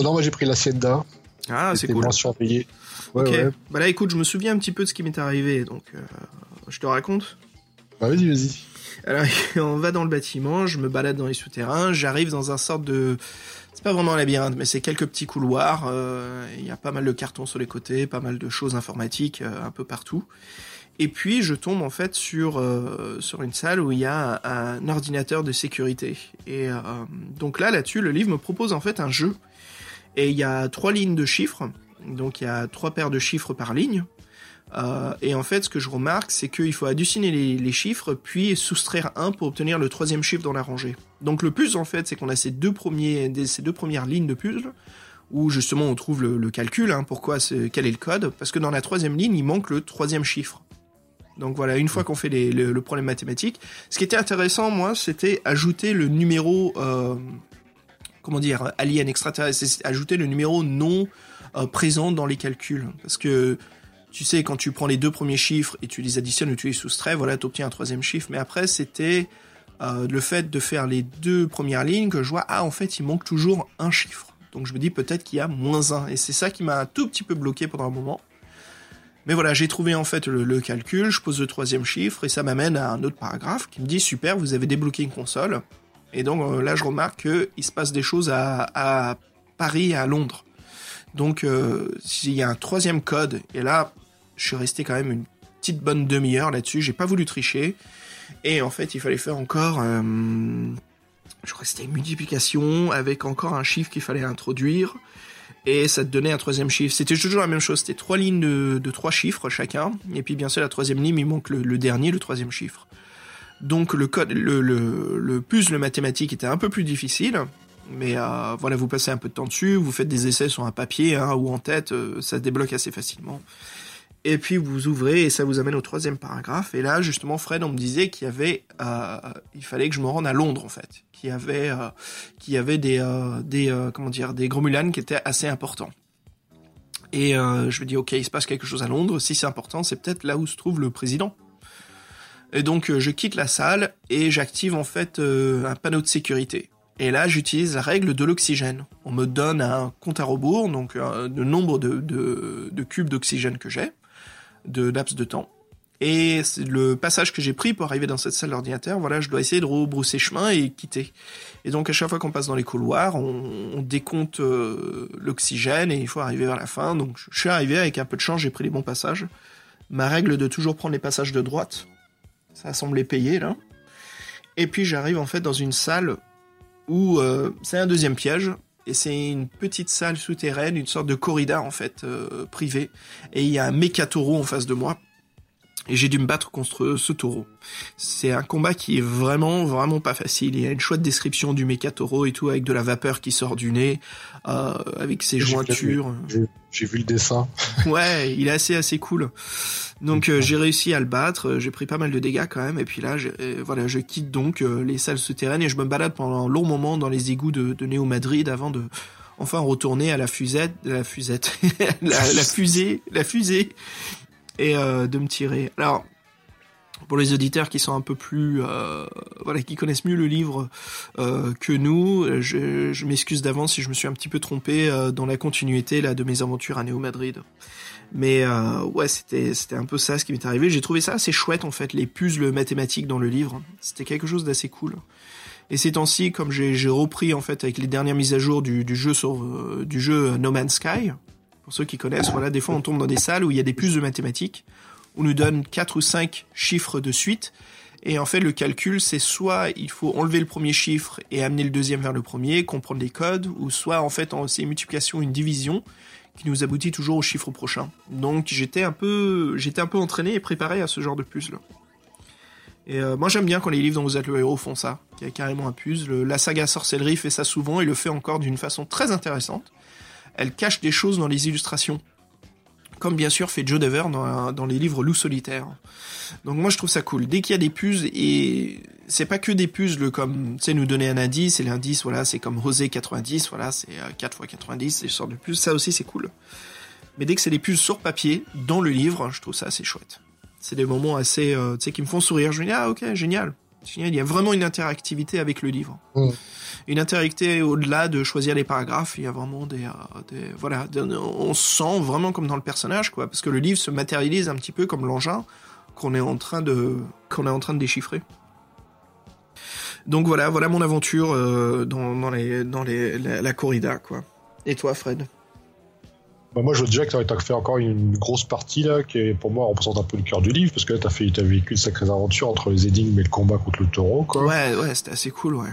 Non, moi, j'ai pris l'Hacienda. Ah, c'est cool. moins surveillé. Ouais, ok. ouais. Bah là, écoute, je me souviens un petit peu de ce qui m'est arrivé, donc euh, je te raconte. Bah, vas-y, vas-y. Alors, on va dans le bâtiment, je me balade dans les souterrains, j'arrive dans un sorte de... C'est pas vraiment un labyrinthe, mais c'est quelques petits couloirs. euh, Il y a pas mal de cartons sur les côtés, pas mal de choses informatiques euh, un peu partout. Et puis, je tombe en fait sur, euh, sur une salle où il y a un, un ordinateur de sécurité. Et donc là, là-dessus, le livre me propose en fait un jeu. Et il y a trois lignes de chiffres. Donc il y a trois paires de chiffres par ligne. Euh, et en fait, ce que je remarque, c'est qu'il faut additionner les, chiffres, puis soustraire un pour obtenir le troisième chiffre dans la rangée. Donc le puzzle, en fait, c'est qu'on a ces deux, premiers, ces deux premières lignes de puzzle, où justement on trouve le, calcul, hein, pourquoi, quel est le code, parce que dans la troisième ligne, il manque le troisième chiffre. Donc voilà, une fois qu'on fait le, problème mathématique, ce qui était intéressant, moi, c'était ajouter le numéro, euh, comment dire, alien extraterrestre, ajouter le numéro non euh, présent dans les calculs, parce que tu sais, quand tu prends les deux premiers chiffres et tu les additionnes ou tu les soustrais, voilà, tu obtiens un troisième chiffre. Mais après, c'était euh, le fait de faire les deux premières lignes que je vois, ah, en fait, il manque toujours un chiffre. Donc je me dis peut-être qu'il y a moins un. Et c'est ça qui m'a un tout petit peu bloqué pendant un moment. Mais voilà, j'ai trouvé en fait le, calcul, je pose le troisième chiffre et ça m'amène à un autre paragraphe qui me dit super, vous avez débloqué une console. Et donc euh, là, je remarque qu'il se passe des choses à, Paris et à Londres. Donc euh, s'il y a un troisième code, et là, je suis resté quand même une petite bonne demi-heure là-dessus, j'ai pas voulu tricher. Et en fait, il fallait faire encore... Euh, je crois que c'était multiplication avec encore un chiffre qu'il fallait introduire et ça te donnait un troisième chiffre. C'était toujours la même chose, c'était trois lignes de, trois chiffres chacun, et puis bien sûr la troisième ligne, il manque le, dernier, le troisième chiffre. Donc le code, le, le, le puzzle mathématique était un peu plus difficile, mais euh, voilà, vous passez un peu de temps dessus, vous faites des essais sur un papier hein, ou en tête, euh, ça se débloque assez facilement. Et puis vous ouvrez et ça vous amène au troisième paragraphe. Et là, justement, Fred, on me disait qu'il euh, fallait que je me rende à Londres en fait, qu'il y avait, euh, des, euh, des, euh, Gromulans qui étaient assez importants. Et je me dis, ok, il se passe quelque chose à Londres. Si c'est important, c'est peut-être là où se trouve le président. Et donc, je quitte la salle et j'active en fait un panneau de sécurité. Et là, j'utilise la règle de l'oxygène. On me donne un compte à rebours, donc le nombre de cubes d'oxygène que j'ai de laps de temps. Et le passage que j'ai pris pour arriver dans cette salle d'ordinateur, voilà, je dois essayer de rebrousser chemin et quitter. Et donc à chaque fois qu'on passe dans les couloirs, on, décompte euh, l'oxygène et il faut arriver vers la fin. Donc je suis arrivé avec un peu de chance, j'ai pris les bons passages. Ma règle de toujours prendre les passages de droite, ça a semblé payer là. Et puis j'arrive en fait dans une salle où euh, c'est un deuxième piège et c'est une petite salle souterraine, une sorte de corrida en fait euh, privée. Et il y a un méca en face de moi. Et j'ai dû me battre contre ce taureau. C'est un combat qui est vraiment, vraiment pas facile. Il y a une chouette description du méca taureau et tout, avec de la vapeur qui sort du nez, euh, avec ses jointures. J'ai vu le dessin. ouais, il est assez, assez cool. Donc euh, j'ai réussi à le battre, j'ai pris pas mal de dégâts quand même, et puis là, euh, voilà, je quitte donc les salles souterraines et je me balade pendant un long moment dans les égouts de, de Néo Madrid avant de enfin retourner à la fusette, la fusette, la, fusée, la fusée, et de me tirer. Alors, pour les auditeurs qui sont un peu plus, voilà, qui connaissent mieux le livre que nous, je, je m'excuse d'avance si je me suis un petit peu trompé dans la continuité là de mes aventures à Néo Madrid. Mais euh, ouais, c'était c'était un peu ça ce qui m'est arrivé. J'ai trouvé ça assez chouette en fait, les puzzles mathématiques dans le livre. C'était quelque chose d'assez cool. Et ces temps-ci, comme j'ai repris en fait avec les dernières mises à jour du, du jeu sur euh, du jeu No Man's Sky, pour ceux qui connaissent, voilà, des fois on tombe dans des salles où il y a des puzzles mathématiques, on nous donne quatre ou cinq chiffres de suite, et en fait le calcul c'est soit il faut enlever le premier chiffre et amener le deuxième vers le premier, comprendre les codes, ou soit en fait c'est une multiplication, une division, qui nous aboutit toujours au chiffre prochain. Donc j'étais un peu, un peu entraîné et préparé à ce genre de puzzle. Et euh, moi j'aime bien quand les livres dont vous êtes le héros font ça, qu'il y a carrément un puzzle. La saga Sorcellerie fait ça souvent et le fait encore d'une façon très intéressante. Elle cache des choses dans les illustrations comme bien sûr fait Joe Dever dans, dans les livres Loup solitaire. Donc moi je trouve ça cool. Dès qu'il y a des puzzles et c'est pas que des puzzles comme tu sais nous donner un indice et l'indice voilà c'est comme Rosé 90 voilà c'est 4 x 90 c'est une sorte de puzzle ça aussi c'est cool. Mais dès que c'est des puzzles sur papier dans le livre je trouve ça assez chouette. C'est des moments assez euh, tu sais qui me font sourire. Je me dis ah ok génial il y a vraiment une interactivité avec le livre. Mm. Une interactivité au-delà de choisir les paragraphes. Il y a vraiment des, euh, voilà, on sent vraiment comme dans le personnage, quoi, parce que le livre se matérialise un petit peu comme l'engin qu'on est en train de, qu'on est en train de déchiffrer. Donc voilà, voilà mon aventure euh, dans, les, dans les, la corrida, quoi. Et toi, Fred? Bah, moi, je vois déjà que tu as fait encore une grosse partie là, qui pour moi représente un peu le cœur du livre, parce que là, tu as, vécu une sacrée aventure entre les énigmes et le combat contre le taureau. Quoi. Ouais, ouais, c'était assez cool, ouais.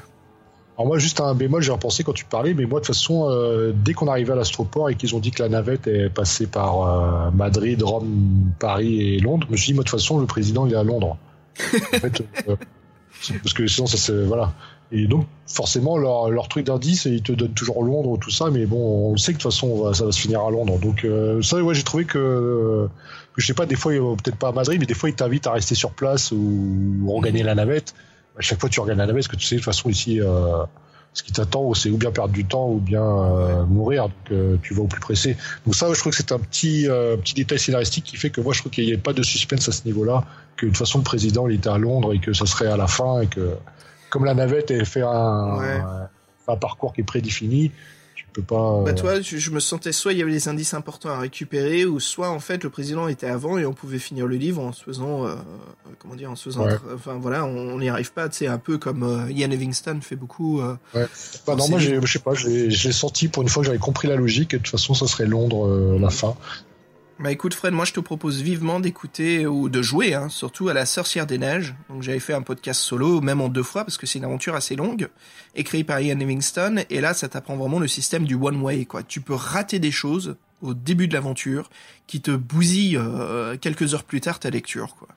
Alors moi, juste un bémol, j'ai repensé quand tu parlais, mais moi, de toute façon, euh, dès qu'on arrivait à l'astroport et qu'ils ont dit que la navette est passée par euh, Madrid, Rome, Paris et Londres, je me suis dit, moi, de toute façon, le président, il est à Londres. en fait, euh, parce que sinon, ça c'est... Voilà. Et donc, forcément, leur, leur truc d'indice, ils te donnent toujours Londres, tout ça, mais bon, on sait que de toute façon, ça va se finir à Londres. Donc, euh, ça, ouais, j'ai trouvé que, je sais pas, des fois, peut-être pas à Madrid, mais des fois, ils t'invitent à rester sur place ou, regagner la navette. À chaque fois, tu regagnes la navette, parce que tu sais, de toute façon, ici, euh, ce qui t'attend, c'est ou bien perdre du temps ou bien euh, mourir. Donc euh, tu vas au plus pressé. Donc ça, je trouve que c'est un petit euh, petit détail scénaristique qui fait que moi, je trouve qu'il n'y ait pas de suspense à ce niveau-là. Que de toute façon, le président, il était à Londres et que ça serait à la fin et que comme la navette, elle fait un, un, un parcours qui est prédéfini peux pas. Bah toi, je, me sentais soit il y avait des indices importants à récupérer, ou soit en fait le président était avant et on pouvait finir le livre en se faisant, euh, comment dire, en se faisant, enfin voilà, on n'y arrive pas, c'est un peu comme euh, Ian Livingstone fait beaucoup. Euh, ouais. Bah non, moi je sais pas, je l'ai senti pour une fois que j'avais compris la logique et de toute façon ça serait Londres la fin. Bah écoute Fred, moi je te propose vivement d'écouter ou de jouer, hein, surtout à la Sorcière des Neiges. Donc j'avais fait un podcast solo, même en deux fois, parce que c'est une aventure assez longue, écrit par Ian Livingstone, et là ça t'apprend vraiment le système du one way, quoi. Tu peux rater des choses au début de l'aventure qui te bousillent euh, quelques heures plus tard ta lecture, quoi.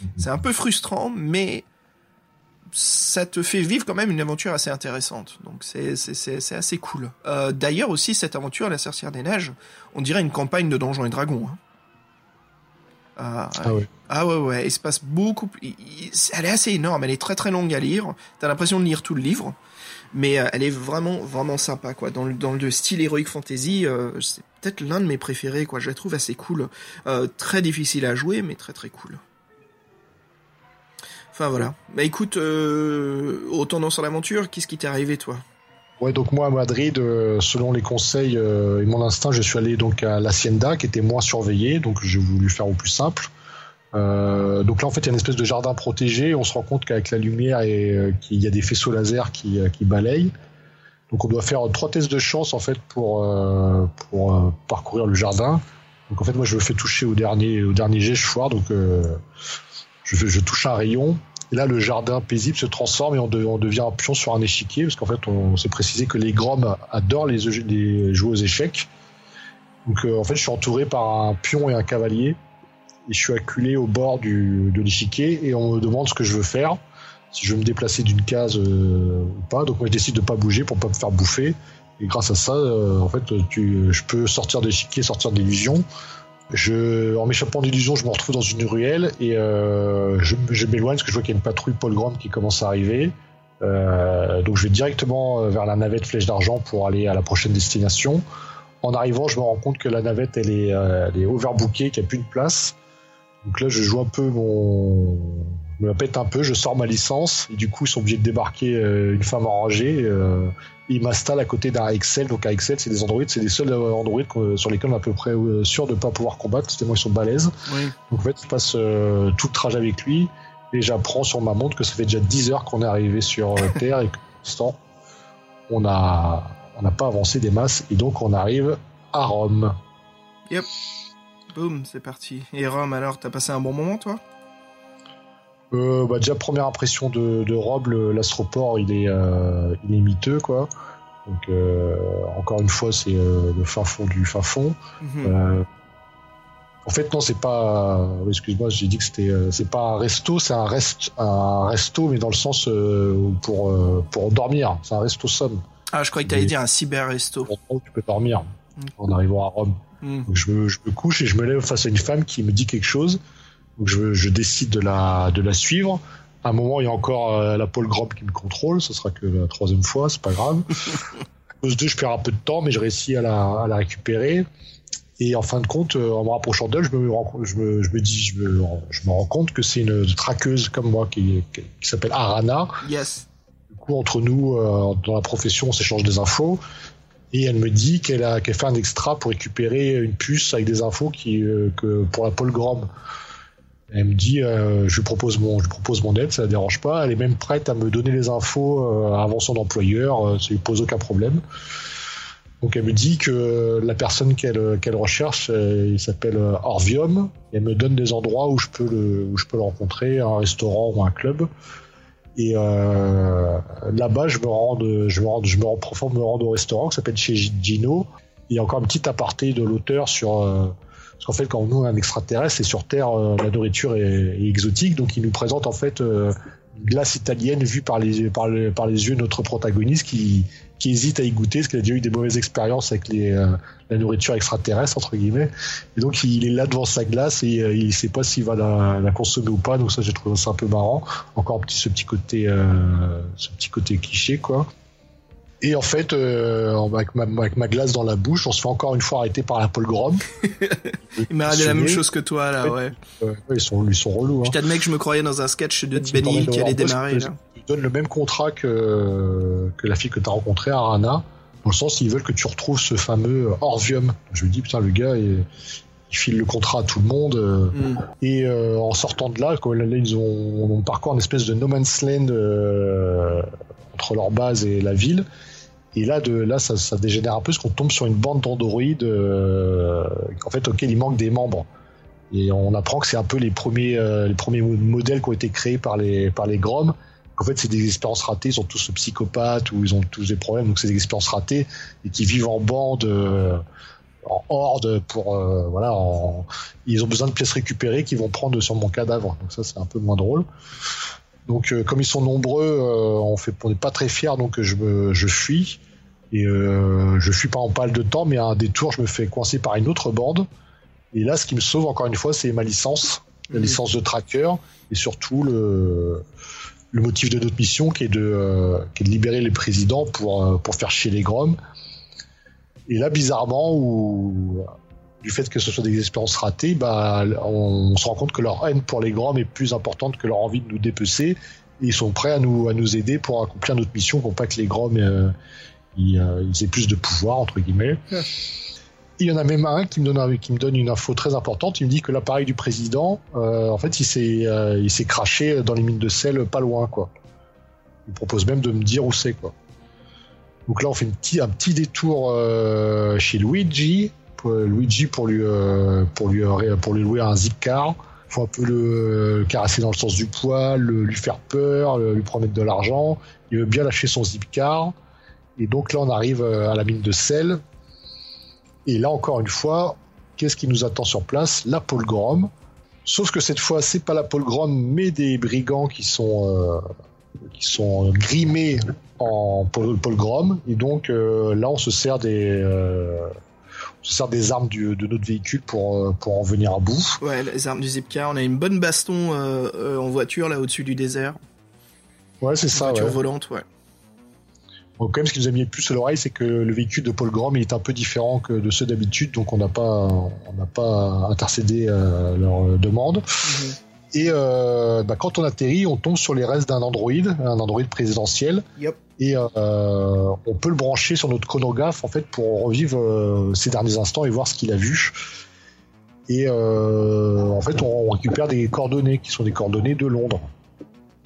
Mhm. C'est un peu frustrant, mais ça te fait vivre quand même une aventure assez intéressante. Donc c'est c'est assez cool. Euh, D'ailleurs aussi cette aventure, la Sorcière des Neiges, on dirait une campagne de Donjons et Dragons. Hein. Euh, ah ouais. Ah ouais ouais, il se passe beaucoup. Elle est assez énorme, elle est très très longue à lire. T'as l'impression de lire tout le livre, mais euh, elle est vraiment vraiment sympa quoi. Dans le dans le style heroic fantasy, euh, c'est peut-être l'un de mes préférés quoi. Je la trouve assez cool, très difficile à jouer, mais très très cool. Enfin voilà. Bah écoute, euh, au tendance à l'aventure, qu'est-ce qui t'est arrivé toi? Ouais, donc moi à Madrid, euh, selon les conseils euh, et mon instinct, je suis allé donc à l'Hacienda qui était moins surveillée, donc j'ai voulu faire au plus simple. Euh, donc là en fait il y a une espèce de jardin protégé, on se rend compte qu'avec la lumière et qu'il y a des faisceaux laser qui, balayent. Donc on doit faire trois tests de chance en fait pour pour parcourir le jardin. Donc en fait moi je me fais toucher au dernier au dernier jet, je foire donc je, touche un rayon. Et là, le jardin paisible se transforme et on, devient un pion sur un échiquier, parce qu'en fait, on, s'est précisé que les Groms adorent les, les aux échecs. Donc, euh, en fait, je suis entouré par un pion et un cavalier, et je suis acculé au bord de l'échiquier, et on me demande ce que je veux faire, si je veux me déplacer d'une case euh, ou pas. Donc, moi, je décide de pas bouger pour pas me faire bouffer. Et grâce à ça, euh, en fait, je peux sortir de l'échiquier, sortir d'illusion. En m'échappant d'illusion, je me retrouve dans une ruelle et euh, je, m'éloigne parce que je vois qu'il y a une patrouille Paul Grande qui commence à arriver. Euh, donc je vais directement euh, vers la navette Flèche d'Argent pour aller à la prochaine destination. En arrivant, je me rends compte que la navette elle est, elle est overbookée, qu'il n'y a plus de place. Donc là, je joue un peu mon, je me pète un peu, je sors ma licence et du coup, ils sont obligés de débarquer une femme enragée. Il m'installe à côté d'un Excel. Donc Excel, c'est des androïdes, c'est les seuls euh, androïdes sur lesquels on est à peu près euh, sûr de ne pas pouvoir combattre, tellement ils sont balèzes. Oui. Donc en fait, je passe euh, tout le trajet avec lui et j'apprends sur ma montre que ça fait déjà 10 heures qu'on est arrivé sur Terre et que pour l'instant, on a on n'a pas avancé des masses et donc on arrive à Rome. Yep. Boum, c'est parti. Et Rome, alors, t'as passé un bon moment, toi? Euh, bah déjà première impression de, de Rob, l'astroport il est euh, il est miteux quoi. Donc euh, encore une fois c'est euh, le fin fond du fin fond. Mhm. en fait non c'est pas excuse-moi j'ai dit que c'était c'est pas un resto c'est un rest un resto mais dans le sens pour pour dormir c'est un resto somme. Ah je croyais que t'allais dire un cyber resto. Tu peux dormir en arrivant à Rome. Mhm. Donc je me, je me couche et je me lève face à une femme qui me dit quelque chose. Donc je, je, décide de la, de la suivre. À un moment, il y a encore euh, la Paul Grob qui me contrôle. Ce sera que la troisième fois, c'est pas grave. cause d'eux, je perds un peu de temps, mais je réussis à la, à la récupérer. Et en fin de compte, euh, en me rapprochant d'elle, je me, je me, je me dis, je me, je me rends compte que c'est une traqueuse comme moi qui, qui, qui s'appelle Arana. Yes. Du coup, entre nous, euh, dans la profession, on s'échange des infos. Et elle me dit qu'elle a, qu'elle fait un extra pour récupérer une puce avec des infos qui, euh, que pour la Paul Grom. Elle me dit, euh, je lui propose mon, je propose mon aide, ça la dérange pas. Elle est même prête à me donner les infos euh, avant son employeur, euh, ça lui pose aucun problème. Donc elle me dit que la personne qu'elle recherche, il s'appelle Orvium. Elle me donne des endroits où je peux le, je rencontrer, un restaurant ou un club. Et là-bas, je me rends, je me rends, je me rends profond, me rends au restaurant qui s'appelle chez Gino. Il y a encore un petit aparté de l'auteur sur parce qu'en fait, quand on est un extraterrestre, et sur Terre, euh, la nourriture est, exotique, donc il nous présente en fait euh, une glace italienne vue par les, yeux de notre protagoniste qui, hésite à y goûter parce qu'il a déjà eu des mauvaises expériences avec euh, la nourriture extraterrestre entre guillemets. Et donc il est là devant sa glace et euh, il sait pas s'il va la, consommer ou pas. Donc ça j'ai trouvé ça un peu marrant. Encore ce petit côté euh, ce petit côté cliché quoi. Et en fait, euh, avec, ma, avec, ma, glace dans la bouche, on se fait encore une fois arrêter par la Paul Grom. Il m'a regardé la même chose que toi, là, ouais. ils, sont, ils sont relous. Hein. Je t'admets que je me croyais dans un sketch de Benny qui allait démarrer. Là. Ils donnent le même contrat que, que la fille que tu as rencontrée, Arana, dans le sens ils veulent que tu retrouves ce fameux Orvium. Je me dis, putain, le gars, il, il file le contrat à tout le monde. Mm. Et euh, en sortant de là, là, ils ont, on parcourt une espèce de no man's land euh, entre leur base et la ville. Et là, là, ça, dégénère un peu parce qu'on tombe sur une bande d'androïdes euh, en fait auquel il manque des membres. Et on apprend que c'est un peu les premiers, euh, les premiers modèles qui ont été créés par les par les Grom. En fait, c'est des expériences ratées. Ils sont tous psychopathes ou ils ont tous des problèmes, donc c'est des expériences ratées et qui vivent en bande. Euh, en horde pour euh, voilà ils ont besoin de pièces récupérées qu'ils vont prendre sur mon cadavre donc ça c'est un peu moins drôle donc euh, comme ils sont nombreux, euh, on fait, on n'est pas très fiers, donc je me, je fuis et euh, je fuis pas en pâle de temps, mais à un détour, je me fais coincer par une autre bande. Et là, ce qui me sauve encore une fois, c'est ma licence, la mhm. licence de tracker et surtout le le motif de notre mission qui est de, qui est de libérer les présidents pour, pour faire chier les Groms. Et là, bizarrement, où, du fait que ce soit des expériences ratées, bah, on, se rend compte que leur haine pour les Groms est plus importante que leur envie de nous dépecer. Et ils sont prêts à nous, à nous aider pour accomplir notre mission pour pas que les Groms euh, euh, ils, aient plus de pouvoir, entre guillemets. Il y en a même un qui me donne, qui me donne une info très importante. Il me dit que l'appareil du président, euh, en fait, il s'est, il s'est craché dans les mines de sel pas loin, quoi. Il propose même de me dire où c'est, quoi. Donc là, on fait petit, un petit détour chez Luigi, euh, Luigi pour lui euh, pour lui euh, pour lui louer un zip car faut un peu le caresser dans le sens du poil, lui faire peur, lui promettre de l'argent. Il veut bien lâcher son zip car. Et donc là, on arrive à la mine de sel. Et là, encore une fois, qu'est-ce qui nous attend sur place? La Grom. Sauf que cette fois, c'est pas la Grom, mais des brigands qui sont qui sont grimés en Grom. Et donc là, on se sert des se sert des armes du, de notre véhicule pour, euh, pour en venir à bout. Ouais, les armes du Zipcar. On a une bonne baston euh, euh, en voiture là au-dessus du désert. Ouais, c'est ça. Voiture volante, ouais. Bon, quand même, ce qui nous a mis le plus à l'oreille, c'est que le véhicule de Paul Grom est un peu différent que de ceux d'habitude, donc on n'a pas, on n'a pas intercédé à leur demande. Mhm. Et euh, bah, quand on atterrit, on tombe sur les restes d'un Android, un Android présidentiel. Yep. Et euh, on peut le brancher sur notre chronographe en fait pour revivre euh, ces derniers instants et voir ce qu'il a vu. Et euh, en fait, on récupère des coordonnées qui sont des coordonnées de Londres.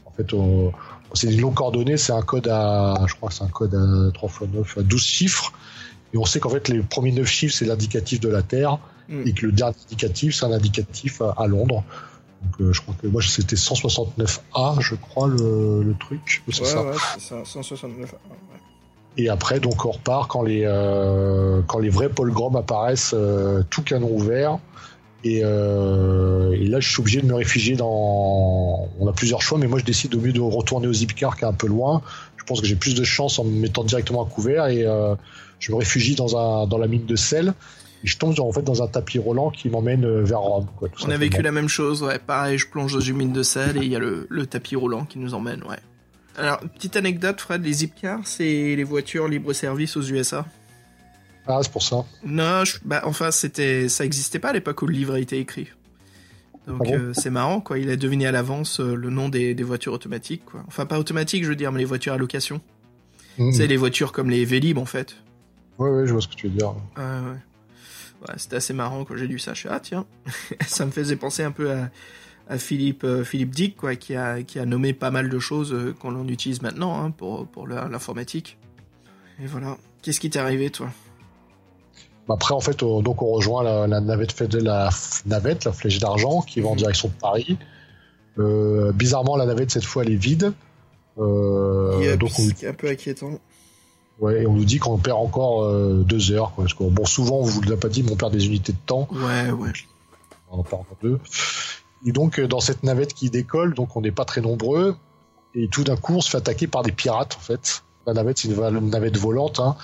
En fait, c'est des longues coordonnées, c'est un code à, je crois c'est un code à 3 x 9, à 12 chiffres. Et on sait qu'en fait, les premiers 9 chiffres, c'est l'indicatif de la Terre. Mm. Et que le dernier indicatif, c'est un indicatif à Londres. Donc, euh, je crois que moi c'était 169A, je crois le, le truc. C'est ouais, ça. Ouais, c'est ça, 169A. Et après, donc on repart quand les euh, quand les vrais Paul Grom apparaissent, euh, tout canon ouvert. Et, euh, et, là, je suis obligé de me réfugier dans. On a plusieurs choix, mais moi, je décide au mieux de retourner au Zipcar qui est un peu loin. Je pense que j'ai plus de chance en me mettant directement à couvert et euh, je me réfugie dans un dans la mine de sel je tombe en fait dans un tapis roulant qui m'emmène euh, vers Rome. Quoi, On a vécu la même chose, ouais. Pareil, je plonge dans une mine de sel et il y a le, tapis roulant qui nous emmène, ouais. Alors, petite anecdote, Fred, les Zipcars, c'est les voitures libre-service aux USA. Ah, c'est pour ça. Non, bah, enfin, c'était, ça existait pas à l'époque où le livre a été écrit. Donc ah euh, c'est marrant, quoi. Il a deviné à l'avance euh, le nom des, voitures automatiques, quoi. Enfin, pas automatiques, je veux dire, mais les voitures à location. Mmh. C'est les voitures comme les Vélib, en fait. Ouais, ouais, je vois ce que tu veux dire. Ah, ouais c'était assez marrant quand j'ai lu ça. Je suis ah tiens, ça me faisait penser un peu à, Philippe euh, Philippe Dick quoi, qui a qui a nommé pas mal de choses euh, qu'on en utilise maintenant hein, pour pour l'informatique. Et voilà. Qu'est-ce qui t'est arrivé toi? Après, en fait, donc on rejoint la, navette la navette, la flèche d'argent, qui va en mhm. direction de Paris. Euh, bizarrement, la navette cette fois elle est vide. donc c'est un peu inquiétant. Ouais, et on nous dit qu'on perd encore euh, deux heures. Quoi, parce que, bon, souvent, on vous l'a pas dit, mais on perd des unités de temps. Ouais, ouais. On en perd encore deux. Et donc, euh, dans cette navette qui décolle, donc on n'est pas très nombreux. Et tout d'un coup, on se fait attaquer par des pirates, en fait. La navette, c'est une, navette volante. Hein.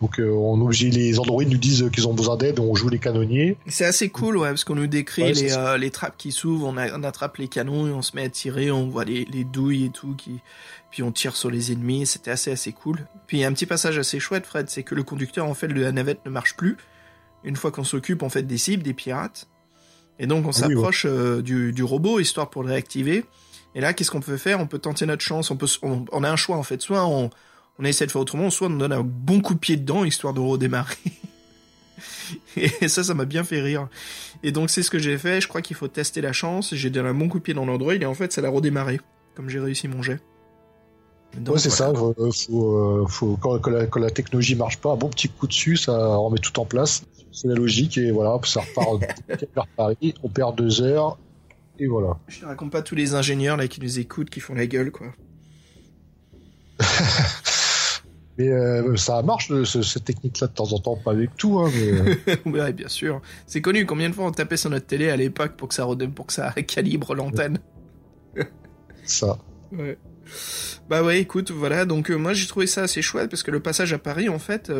Donc, euh, on obligé, les androïdes nous disent qu'ils ont besoin d'aide, on joue les canonniers. C'est assez cool, ouais, parce qu'on nous décrit les, euh, les, trappes qui s'ouvrent, on, on, attrape les canons et on se met à tirer, on voit les, les douilles et tout, qui, puis on tire sur les ennemis. C'était assez assez cool. Puis il y a un petit passage assez chouette, Fred, c'est que le conducteur en fait de la navette ne marche plus. Une fois qu'on s'occupe en fait des cibles, des pirates. Et donc on ah s'approche euh, du, du robot histoire pour le réactiver. Et là, qu'est-ce qu'on peut faire? On peut tenter notre chance. On peut, on, a un choix en fait. Soit on, on essaie de faire autrement, soit on donne un bon coup de pied dedans histoire de redémarrer. et ça, ça m'a bien fait rire. Et donc c'est ce que j'ai fait. Je crois qu'il faut tester la chance. J'ai donné un bon coup de pied dans l'endroit et en fait, ça l'a redémarré. Comme j'ai réussi mon jet. ouais, c'est ça. Faut, euh, faut, quand, la, quand, la, technologie marche pas, un bon petit coup dessus, ça remet tout en place. C'est la logique et voilà, ça repart vers Paris. On perd deux heures et voilà. Je ne raconte pas tous les ingénieurs là qui nous écoutent, qui font la gueule, quoi. mais euh, ça marche cette technique-là de temps en temps, pas avec tout. Hein, mais... Euh. ouais, bien sûr. C'est connu. Combien de fois on tapait sur notre télé à l'époque pour que ça pour que ça calibre l'antenne? ça. Ouais. Bah ouais, écoute, voilà. Donc euh, moi j'ai trouvé ça assez chouette parce que le passage à Paris, en fait.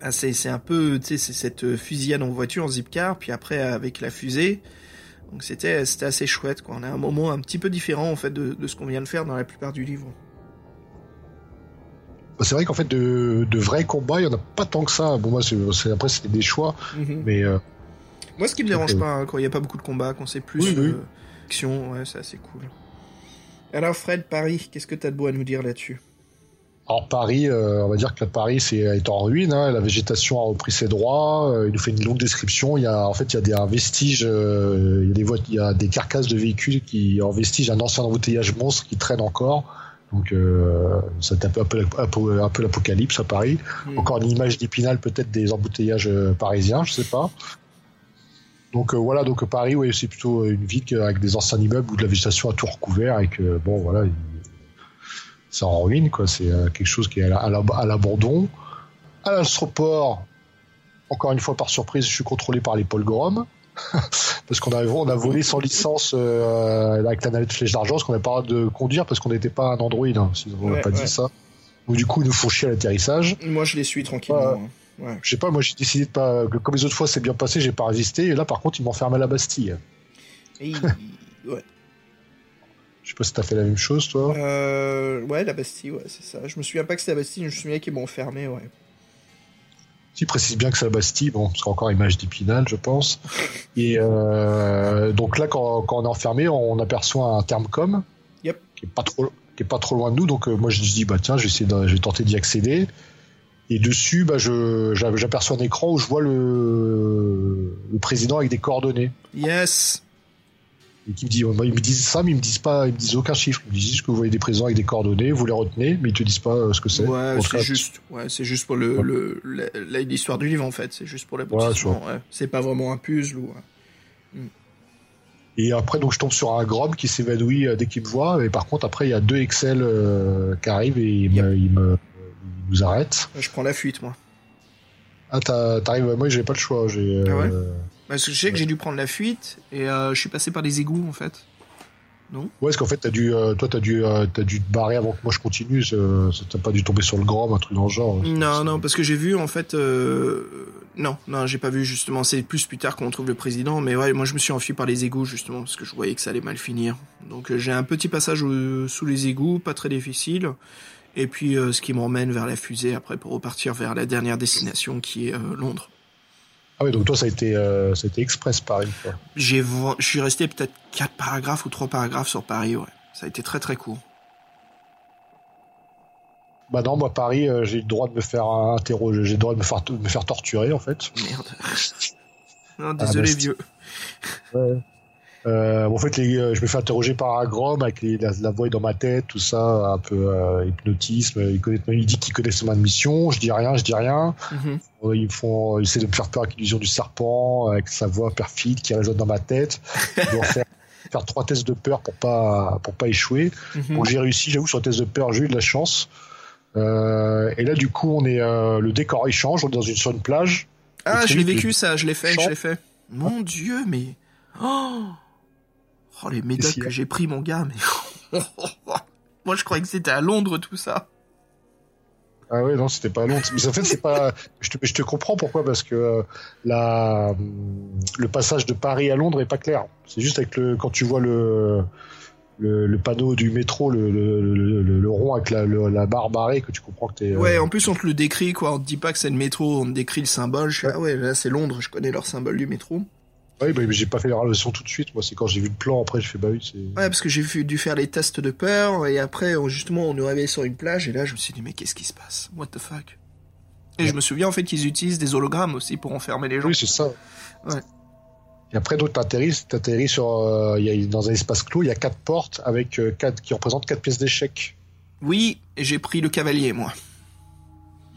Bah, c'est un peu, tu sais, c'est cette fusillade en voiture, en zip car, puis après avec la fusée, donc c'était c'était assez chouette quoi. On a un moment un petit peu différent en fait de, de ce qu'on vient de faire dans la plupart du livre. C'est vrai qu'en fait de, de, vrais combats, il y en a pas tant que ça. Bon moi c'est après c'était des choix, mhm. mais euh, moi ce qui me dérange pas hein, quand il n'y a pas beaucoup de combats, quand c'est plus oui, action, ouais, c'est assez cool. Alors Fred Paris, qu'est-ce que tu as de beau à nous dire là-dessus? Alors Paris, euh, on va dire que Paris c'est est en ruine. Hein, la végétation a repris ses droits. Euh, il nous fait une longue description. Il y a en fait il y a des vestiges, euh, il y a des il y a des carcasses de véhicules qui en vestige un ancien embouteillage monstre qui traîne encore. Donc c'est un peu un peu, un peu l'apocalypse à Paris. Hmm. Encore une image d'épinal peut-être des embouteillages parisiens, je sais pas. Donc voilà, donc Paris, oui, c'est plutôt une ville avec des anciens immeubles où de la végétation a tout recouvert et que bon voilà, c'est en ruine, quoi. C'est euh, quelque chose qui est à l'abandon. À l'astroport, encore une fois par surprise, je suis contrôlé par les Paul Grom. parce qu'on a, on a volé sans licence euh, avec la navette flèche d'argent, parce qu'on n'avait pas de conduire parce qu'on n'était pas un Android, hein, si on n'a pas dit ça. Donc du coup, ils nous font chier à l'atterrissage. Moi, je les suis tranquillement. Hein. Je sais pas, moi j'ai décidé de pas, que comme les autres fois c'est bien passé, j'ai pas résisté, et là par contre ils m'enferment à la Bastille. Et ouais. Je sais pas si t'as fait la même chose, toi. Euh, ouais, la Bastille, ouais, c'est ça. Je me souviens pas que c'était la Bastille, je me souviens qu'ils m'ont fermé, ouais. Tu précises bien que c'est la Bastille, bon, c'est encore image d'Épinal, je pense. Et euh, donc là, quand, quand, on est enfermé, on aperçoit un terme com yep. qui est pas trop qui est pas trop loin de nous. Donc euh, moi, je dis bah tiens, je vais, je tenter d'y accéder. Et dessus, bah, j'aperçois un écran où je vois le, le président avec des coordonnées. Yes et qui me dit, ils me disent ça, mais ils me disent pas, ils me disent aucun chiffre. Ils me disent que vous voyez des présents avec des coordonnées, vous les retenez, mais ils te disent pas euh, ce que c'est. Ouais, c'est juste, ouais, c'est juste pour le, l'histoire du livre en fait. C'est juste pour la Ouais, c'est pas vraiment un puzzle ou. Hmm. Et après, donc, je tombe sur un Grom qui s'évanouit euh, dès qu'il me voit. Et par contre, après, il y a deux Excel euh, qui arrivent et ils me, il me, nous arrêtent. Je prends la fuite, moi. Ah, t'arrives, moi, j'ai pas le choix. J'ai, ah ouais? Parce que je sais que j'ai dû prendre la fuite et euh, je suis passé par des égouts en fait. Non? Ouais, parce qu'en fait, as dû, euh, toi, t'as dû, euh, as dû te barrer avant que moi je continue. T'as pas dû tomber sur le grand, un truc dans le genre. Non, non, parce que j'ai vu en fait. Non, non, j'ai pas vu justement. C'est plus plus tard qu'on trouve le président, mais ouais, moi je me suis enfui par les égouts justement parce que je voyais que ça allait mal finir. Donc j'ai un petit passage sous les égouts, pas très difficile. Et puis ce qui m'emmène vers la fusée après pour repartir vers la dernière destination qui est Londres. Ah oui, donc toi, ça a été, euh, ça a été express Paris. J'ai, je suis resté peut-être quatre paragraphes ou trois paragraphes sur Paris, ouais. Ça a été très très court. Bah non, moi Paris, euh, j'ai le droit de me faire interroger, j'ai le droit de me faire, me faire torturer en fait. Merde. non, désolé ah, vieux. Ouais. Euh, en fait, les, euh, je me fais interroger par un grom avec la, voix dans ma tête, tout ça, un peu euh, hypnotisme. Il, connaît, il dit qu'il connaît ma mission. Je dis rien, je dis rien. Mhm. Euh, ils font, ils essaient de me faire peur avec l'illusion du serpent, avec sa voix perfide qui résonne dans ma tête. Je faire, faire trois tests de peur pour pas pour pas échouer. Mhm. j'ai réussi, j'avoue, sur le test de peur, j'ai eu de la chance. Euh, et là, du coup, on est le décor il change, on est dans une sur une plage. Ah, je l'ai vécu ça, je l'ai fait, je l'ai fait. Mon Dieu, mais oh Oh, les médocs que j'ai pris, mon gars, mais. Moi, je croyais que c'était à Londres, tout ça. Ah ouais, non, c'était pas long. Mais en fait, c'est pas. Je te, je te comprends pourquoi, parce que euh, la, le passage de Paris à Londres est pas clair. C'est juste avec le quand tu vois le le, le panneau du métro, le, le, le, le rond avec la, la barre barrée, que tu comprends que t'es. euh, Ouais, en plus on te le décrit quoi, on te dit pas que c'est le métro, on te décrit le symbole. Je suis, ah ouais, là c'est Londres, je connais leur symbole du métro. Ouais, bah, mais j'ai pas fait la relation tout de suite. Moi, c'est quand j'ai vu le plan après, je fais bah oui, c'est. Ouais, parce que j'ai dû faire les tests de peur et après justement on nous réveillait sur une plage et là je me suis dit mais qu'est-ce qui se passe? What the fuck? Et Ouais. je me souviens en fait qu'ils utilisent des hologrammes aussi pour enfermer les gens. Oui, c'est ça. Ouais. Et après, d'autres t'atterris, t'atterris sur, euh, il y a, dans un espace clos, il y a quatre portes avec euh, quatre, qui représentent quatre pièces d'échecs. Oui, et j'ai pris le cavalier moi.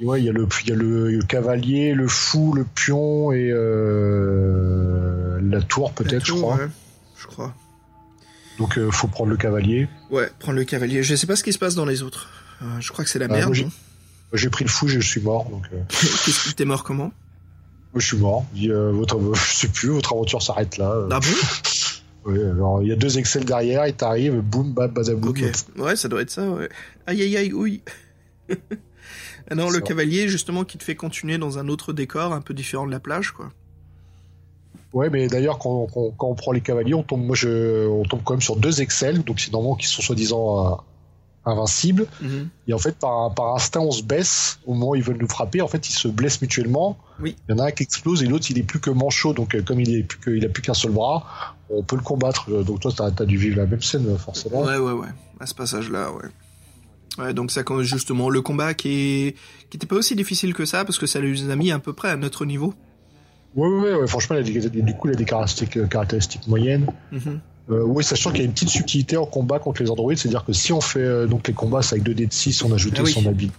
Et ouais, il y a y le cavalier, le fou, le pion et euh, la tour peut-être, je crois. ouais, je crois. Donc, euh, faut prendre le cavalier. Ouais, prendre le cavalier. Je sais pas ce qui se passe dans les autres. Euh, je crois que c'est la Ah, merde. moi, j'ai- pris le fou, je suis mort. Donc, euh, Qu'est-ce que t'es mort comment moi, je suis mort. Il votre, je sais plus, votre aventure s'arrête là. Ah bon alors, il y a deux Excel derrière, et t'arrives, boum, bam, badaboum. Ok. Ouais, ça doit être ça, ouais. Aïe aïe aïe, oui. ah non, le cavalier, justement, qui te fait continuer dans un autre décor un peu différent de la plage, quoi. Ouais, mais d'ailleurs, quand, quand, quand on prend les cavaliers, on tombe, moi, je, on tombe quand même sur deux Excel, donc c'est normalement qui sont soi-disant euh, invincibles. Mhm. Et en fait, par, par instinct, on se baisse au moment où ils veulent nous frapper. En fait, ils se blessent mutuellement. Oui. Il y en a un qui explose et l'autre, il est plus que manchot. Donc, euh, comme il est plus que, il a plus qu'un seul bras, on peut le combattre. Euh, Donc, toi, t'as as dû vivre la même scène, forcément. Ouais, ouais, ouais. À ce passage-là, ouais. Ouais, donc ça, justement, le combat qui est, qui était pas aussi difficile que ça, parce que ça les a mis à peu près à notre niveau. Ouais, ouais, ouais, ouais, franchement, il a des- du coup, il a des caractéristiques, euh, caractéristiques moyennes. Mhm. Euh, oui, sachant qu'il y a une petite subtilité en combat contre les androïdes, c'est-à-dire que si on fait euh, donc les combats c'est avec 2 dés de 6, on ajoutait Ah oui. son habit.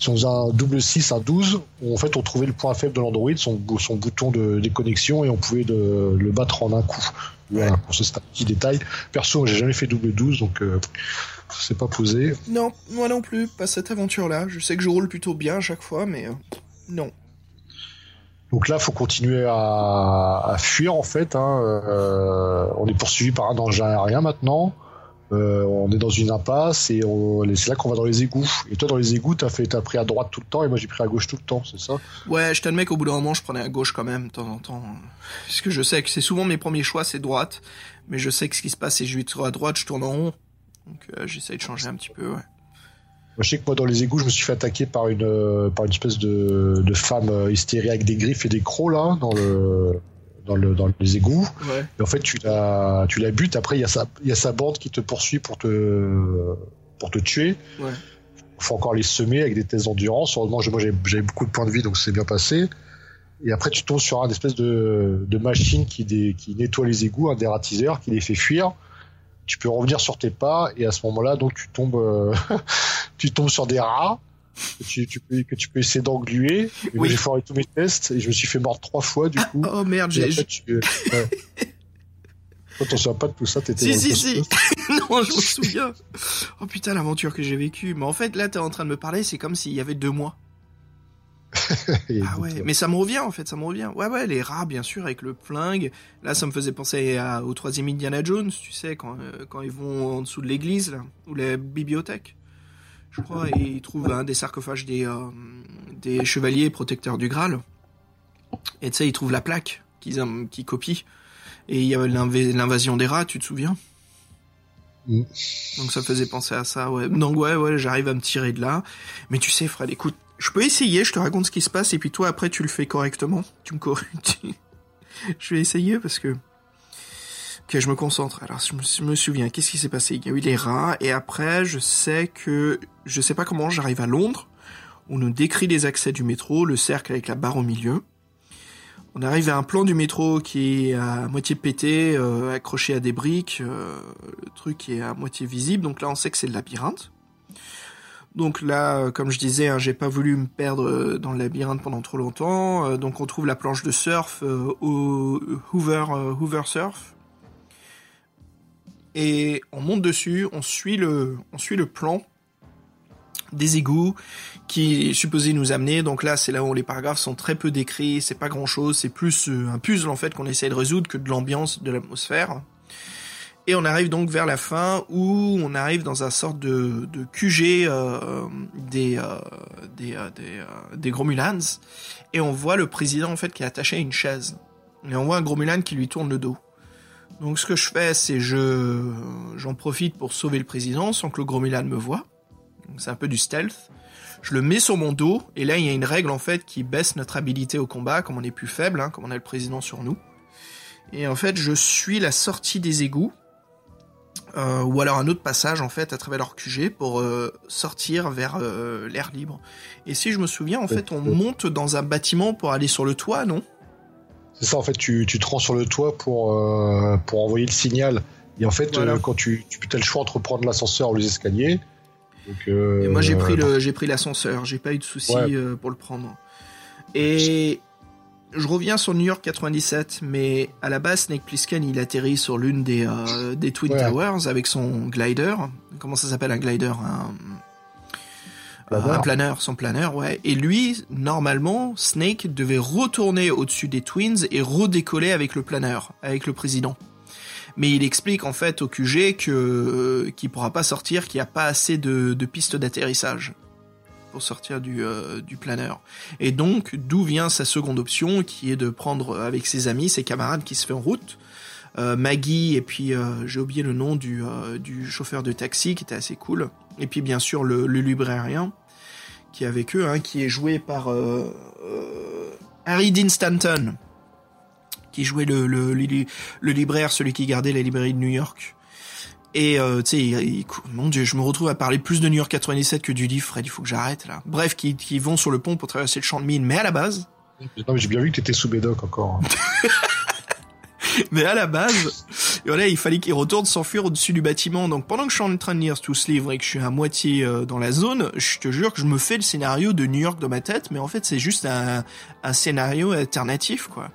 Si on faisait un double 6, un 12, on- en fait on trouvait le point faible de l'androïde, son, bou- son bouton de déconnexion, et on pouvait de- le battre en un coup. Voilà, pour ce c'est un petit détail. Perso, j'ai jamais fait double 12, donc euh, c'est pas posé. Non, moi non plus, pas cette aventure-là. Je sais que je roule plutôt bien à chaque fois, mais euh, non. Donc là, faut continuer à, fuir en fait. Hein. Euh, on est poursuivi par un engin aérien maintenant. Euh, on est dans une impasse et c'est là qu'on va dans les égouts. Et toi, dans les égouts, t'as fait, t'as pris à droite tout le temps et moi j'ai pris à gauche tout le temps, c'est ça? Ouais, je t'admets qu'au bout d'un moment, je prenais à gauche quand même, de temps en temps. Parce que je sais que c'est souvent mes premiers choix, c'est droite. Mais je sais que ce qui se passe, c'est que je vais à droite, je tourne en rond. Donc euh, j'essaye de changer un petit peu. Je sais que moi, dans les égouts, je me suis fait attaquer par une, euh, par une espèce de, de femme euh, hystérique avec des griffes et des crocs là dans le, dans le, dans les égouts. Ouais. Et en fait, tu la, tu la butes. Après, il y a sa, y a sa bande qui te poursuit pour te, pour te tuer. Ouais. faut encore les semer avec des tests d'endurance. Heureusement, moi j'avais j'avais beaucoup de points de vie, donc c'est bien passé. Et après, tu tombes sur un espèce de, de machine qui, dé- qui nettoie les égouts, un dératiseur qui les fait fuir. Tu peux revenir sur tes pas et à ce moment-là, donc tu tombes, euh, tu tombes sur des rats que tu, tu peux, que tu peux essayer d'engluer. Oui. J'ai foiré tous mes tests et je me suis fait mordre trois fois du coup. Oh merde, j'ai... Toi, t'en souviens pas de tout ça, t'étais Si, dans si, si. non, je me souviens. Oh putain, l'aventure que j'ai vécue. Mais en fait, là, t'es en train de me parler, c'est comme s'il y avait deux mois. Ah ouais, euh, mais ça me revient en fait, ça me revient. Ouais, ouais, les rats, bien sûr, avec le flingue. Là, ça me faisait penser à- au troisième Indiana Jones, tu sais, quand, euh, quand ils vont en dessous de l'église, là, ou la bibliothèque. Je crois, et ils trouvent un des sarcophages des, euh, des chevaliers protecteurs du Graal. Et tu sais, ils trouvent la plaque qu'ils qu'ils copient. Et il y avait l'inv- l'invasion des rats, tu te souviens? Mm. Donc ça faisait penser à ça, ouais. Donc ouais, ouais, j'arrive à me tirer de là. Mais tu sais, Fred, écoute, je peux essayer, je te raconte ce qui se passe, et puis toi, après, tu le fais correctement. Tu me corriges. je vais essayer parce que... Ok, je me concentre. Alors, je me, souviens, qu'est-ce qui s'est passé? Il y a eu les rats, et après, je sais que... Je sais pas comment, j'arrive à Londres. On nous décrit les accès du métro, le cercle avec la barre au milieu. On arrive à un plan du métro qui est à moitié pété, euh, accroché à des briques, euh, le truc est à moitié visible. Donc là, on sait que c'est le labyrinthe. Donc là, euh, comme je disais, hein, j'ai pas voulu me perdre euh, dans le labyrinthe pendant trop longtemps. Euh, donc on trouve la planche de surf au Hoover, Surf. Et on monte dessus, on suit le, plan des égouts qui est supposé nous amener. Donc là, c'est là où les paragraphes sont très peu décrits, c'est pas grand chose, c'est plus un puzzle en fait qu'on essaie de résoudre que de l'ambiance, de l'atmosphère. Et on arrive donc vers la fin où on arrive dans un sorte de, QG euh, des, euh, des, euh, des, Gromulans et on voit le président en fait qui est attaché à une chaise. Et on voit un Gromulan qui lui tourne le dos. Donc ce que je fais, c'est je j'en profite pour sauver le président sans que le Gromulan me. Donc c'est un peu du stealth. Je le mets sur mon dos et là il y a une règle en fait qui baisse notre habilité au combat, comme on est plus faible, hein, comme on a le président sur nous. Et en fait je suis la sortie des égouts euh, ou alors un autre passage en fait à travers leur QG pour euh, sortir vers euh, l'air libre. Et si je me souviens, en fait, on monte dans un bâtiment pour aller sur le toit, non? C'est ça, en fait, tu, tu te rends sur le toit pour, pour envoyer le signal. Et en fait, Voilà. quand tu, tu as le choix entre prendre l'ascenseur ou les escaliers. Donc, Et moi j'ai pris le j'ai pris l'ascenseur, j'ai pas eu de souci Ouais. pour le prendre. Et je reviens sur New York 97, mais à la base Snake Plissken il atterrit sur l'une des euh, des Twin Ouais. Towers avec son glider. Comment ça s'appelle un glider? Un, Planeur. un planeur, son planeur, ouais. Et lui, normalement, Snake devait retourner au-dessus des Twins et redécoller avec le planeur, avec le président. Mais il explique en fait au QG que euh, qu'il pourra pas sortir, qu'il n'y a pas assez de, de pistes d'atterrissage pour sortir du, euh, du planeur. Et donc, d'où vient sa seconde option, qui est de prendre avec ses amis, ses camarades qui se fait en route, euh, Maggie et puis euh, j'ai oublié le nom du, euh, chauffeur de taxi qui était assez cool. Et puis bien sûr le, le librairien qui est avec eux, hein, qui est joué par euh, euh, Harry Dean Stanton, qui jouait le, le libraire, celui qui gardait la librairie de New York. Et euh, tu sais, mon dieu, je me retrouve à parler plus de New York 97 que du livre, Fred, il faut que j'arrête là. Bref, qui, qui vont sur le pont pour traverser le champ de mine, mais à la base, Non, mais j'ai bien vu que tu étais sous Médoc encore. Mais à la base, voilà, il fallait qu'il retourne s'enfuir au-dessus du bâtiment. Donc pendant que je suis en train de lire tout ce livre et que je suis à moitié euh, dans la zone, je te jure que je me fais le scénario de New York dans ma tête, mais en fait c'est juste un, un scénario alternatif, quoi.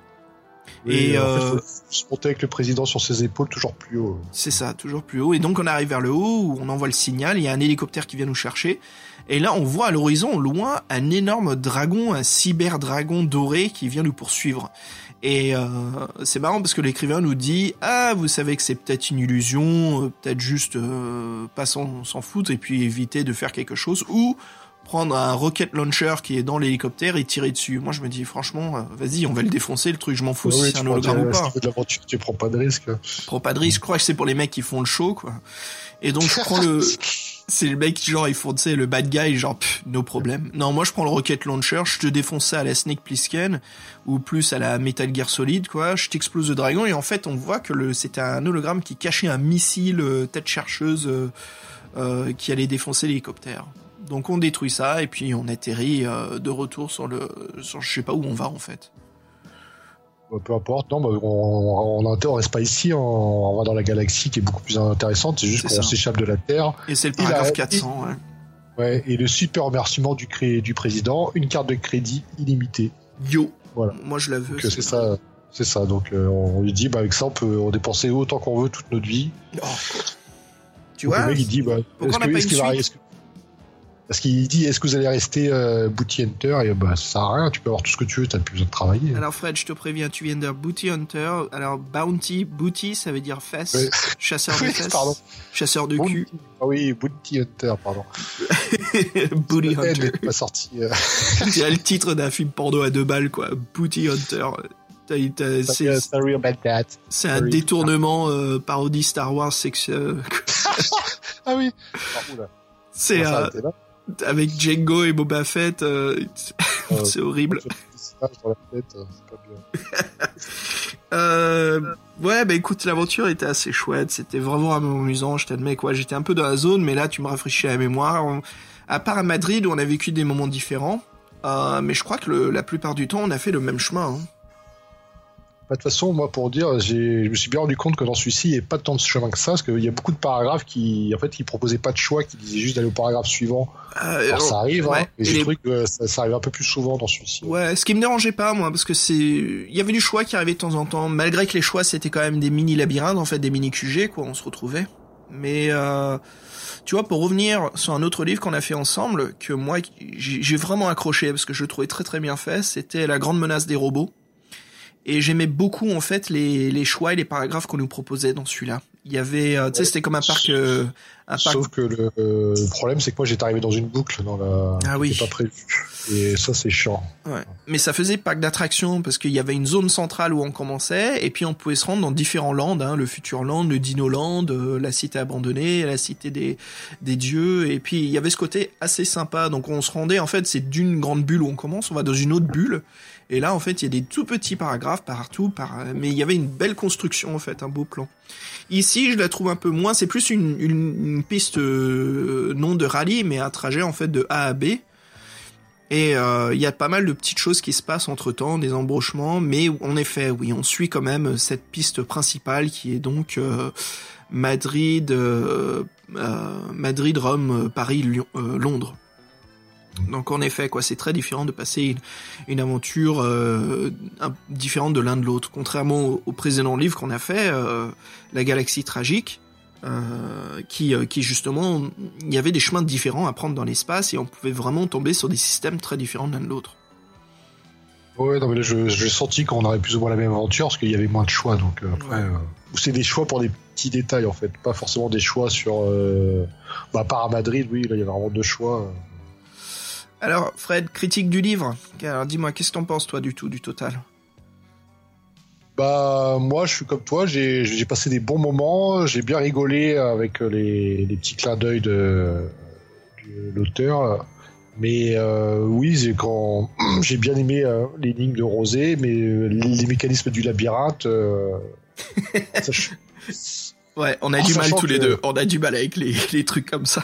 Et, en fait, euh, faut se monter avec le président sur ses épaules toujours plus haut. C'est ça, toujours plus haut. Et donc on arrive vers le haut où on envoie le signal, il y a un hélicoptère qui vient nous chercher. Et là on voit à l'horizon, au loin, un énorme dragon, un cyber-dragon doré qui vient nous poursuivre. Et euh, c'est marrant parce que l'écrivain nous dit ah vous savez que c'est peut-être une illusion, euh, peut-être juste euh, pas s'en foutre et puis éviter de faire quelque chose ou prendre un rocket launcher qui est dans l'hélicoptère et tirer dessus. Moi je me dis franchement euh, vas-y on va le défoncer le truc je m'en fous Ouais, si c'est un tu hologramme ou pas tu fais de l'aventure, tu prends pas de risque. prends pas de risque. Je crois que c'est pour les mecs qui font le show, quoi. Et donc, je prends le, c'est le mec, genre, ils font, tu sais, le bad guy, genre, pff, no problème. Non, moi, je prends le rocket launcher, je te défonce ça à la Snake Plissken, ou plus à la Metal Gear Solid, quoi. Je t'explose le dragon, et en fait, on voit que le, c'était un hologramme qui cachait un missile euh, tête chercheuse, euh, euh, qui allait défoncer l'hélicoptère. Donc, on détruit ça, et puis on atterrit euh, de retour sur le, sur, je sais pas où on va, en fait. Bah, peu importe, non, bah, on, on, on, on reste pas ici, on, va dans la galaxie qui est beaucoup plus intéressante, c'est juste qu'on s'échappe de la Terre. Et c'est le a- paragraphe il- 400, ouais. Ouais, et le super remerciement du, cré- du président, une carte de crédit illimitée. Yo. Voilà. Moi, je la veux. Euh, c'est ça, c'est ça. Donc euh, on lui dit, bah avec ça on peut en dépenser autant qu'on veut toute notre vie. Oh. Tu Donc, vois le mec il dit, bah, est-ce qu'il va- suite est-ce que- Parce qu'il dit, est-ce que vous allez rester euh, Booty Hunter? Et bah ça sert à rien, tu peux avoir tout ce que tu veux, t'as plus besoin de travailler. Alors Fred, je te préviens, tu viens d'un Booty Hunter. Alors Bounty, Booty, ça veut dire fesse. Ouais. Chasseur de fesses. pardon. Chasseur de cul. Ah oui, Booty Hunter, pardon. Booty Hunter. n'est pas sorti. euh, C'est le titre d'un film porno à deux balles, quoi. Booty Hunter. T'as- C'est un détournement euh, parodie Star Wars sexuel. Ah oui. C'est euh. Avec Django et Boba Fett. euh, Euh, c'est horrible. ça dans la tête, euh, pas bien. Euh, ouais, bah écoute, l'aventure était assez chouette. C'était vraiment amusant. Je t'admets quoi. J'étais un peu dans la zone, mais là, tu me rafraîchis la mémoire. On- À part à Madrid, où on a vécu des moments différents. Euh, mais je crois que le- la plupart du temps, on a fait le même chemin. hein. Bah, De toute façon, moi, pour dire, je me suis bien rendu compte que dans celui-ci, il n'y avait pas tant de chemin que ça, parce qu'il y a beaucoup de paragraphes qui, en fait, qui proposaient pas de choix, qui disaient juste d'aller au paragraphe suivant. Euh, Alors, ça arrive, ouais. hein, et Et j'ai les- trouvé que ça, ça arrive un peu plus souvent dans celui-ci. Ouais, ce qui me dérangeait pas, moi, parce que c'est, il y avait du choix qui arrivait de temps en temps, malgré que les choix c'était quand même des mini labyrinthes, en fait, des mini QG, quoi, on se retrouvait. Mais, euh, tu vois, pour revenir sur un autre livre qu'on a fait ensemble, que moi, j'ai vraiment accroché, parce que je le trouvais très très bien fait, c'était La grande menace des robots. Et j'aimais beaucoup, en fait, les, les choix et les paragraphes qu'on nous proposait dans celui-là. Il y avait, euh, tu sais, c'était comme un parc, euh, un parc. Sauf que le, euh, le problème, c'est que moi, j'étais arrivé dans une boucle dans la. Ah oui. Pas prévu. Et ça, c'est chiant. Ouais. Mais ça faisait parc d'attractions parce qu'il y avait une zone centrale où on commençait et puis on pouvait se rendre dans différents lands, hein, le Futurland, le Dinoland, euh, la cité abandonnée, la cité des, des dieux. Et puis il y avait ce côté assez sympa. Donc on se rendait, en fait, c'est d'une grande bulle où on commence, on va dans une autre bulle. Et là, en fait, il y a des tout petits paragraphes partout, par... mais il y avait une belle construction, en fait, un beau plan. Ici, je la trouve un peu moins, c'est plus une, une, une piste euh, non de rallye, mais un trajet, en fait, de A à B. Et euh, il y a pas mal de petites choses qui se passent entre temps, des embauchements, mais en effet, oui, on suit quand même cette piste principale qui est donc euh, Madrid, euh, euh, Madrid, Rome, Paris, Lyon, Londres. Donc en effet, quoi, c'est très différent de passer une, une aventure euh, un- différente de l'un de l'autre. Contrairement au, au précédent livre qu'on a fait, euh, La Galaxie Tragique, euh, qui, qui justement, il y avait des chemins différents à prendre dans l'espace et on pouvait vraiment tomber sur des systèmes très différents de l'un de l'autre. Ouais, non, mais là, je- j'ai senti qu'on aurait plus ou moins la même aventure parce qu'il y avait moins de choix. Donc euh, après, Ouais. euh, ou c'est des choix pour des petits détails en fait, pas forcément des choix sur. Euh, bah, à part à Madrid, oui, là, il y avait vraiment deux choix. Alors, Fred, critique du livre. Alors, dis-moi, qu'est-ce que t'en penses, toi, du tout, du total? Bah moi je suis comme toi, j'ai j'ai passé des bons moments, j'ai bien rigolé avec les, les petits clins d'œil de, de l'auteur. Mais euh, oui, c'est quand j'ai bien aimé euh, l'énigme de Rosé, mais euh, les, mécanismes du labyrinthe. euh, ça, je- Ouais, on a du mal tous les deux. On a du mal avec les, les trucs comme ça.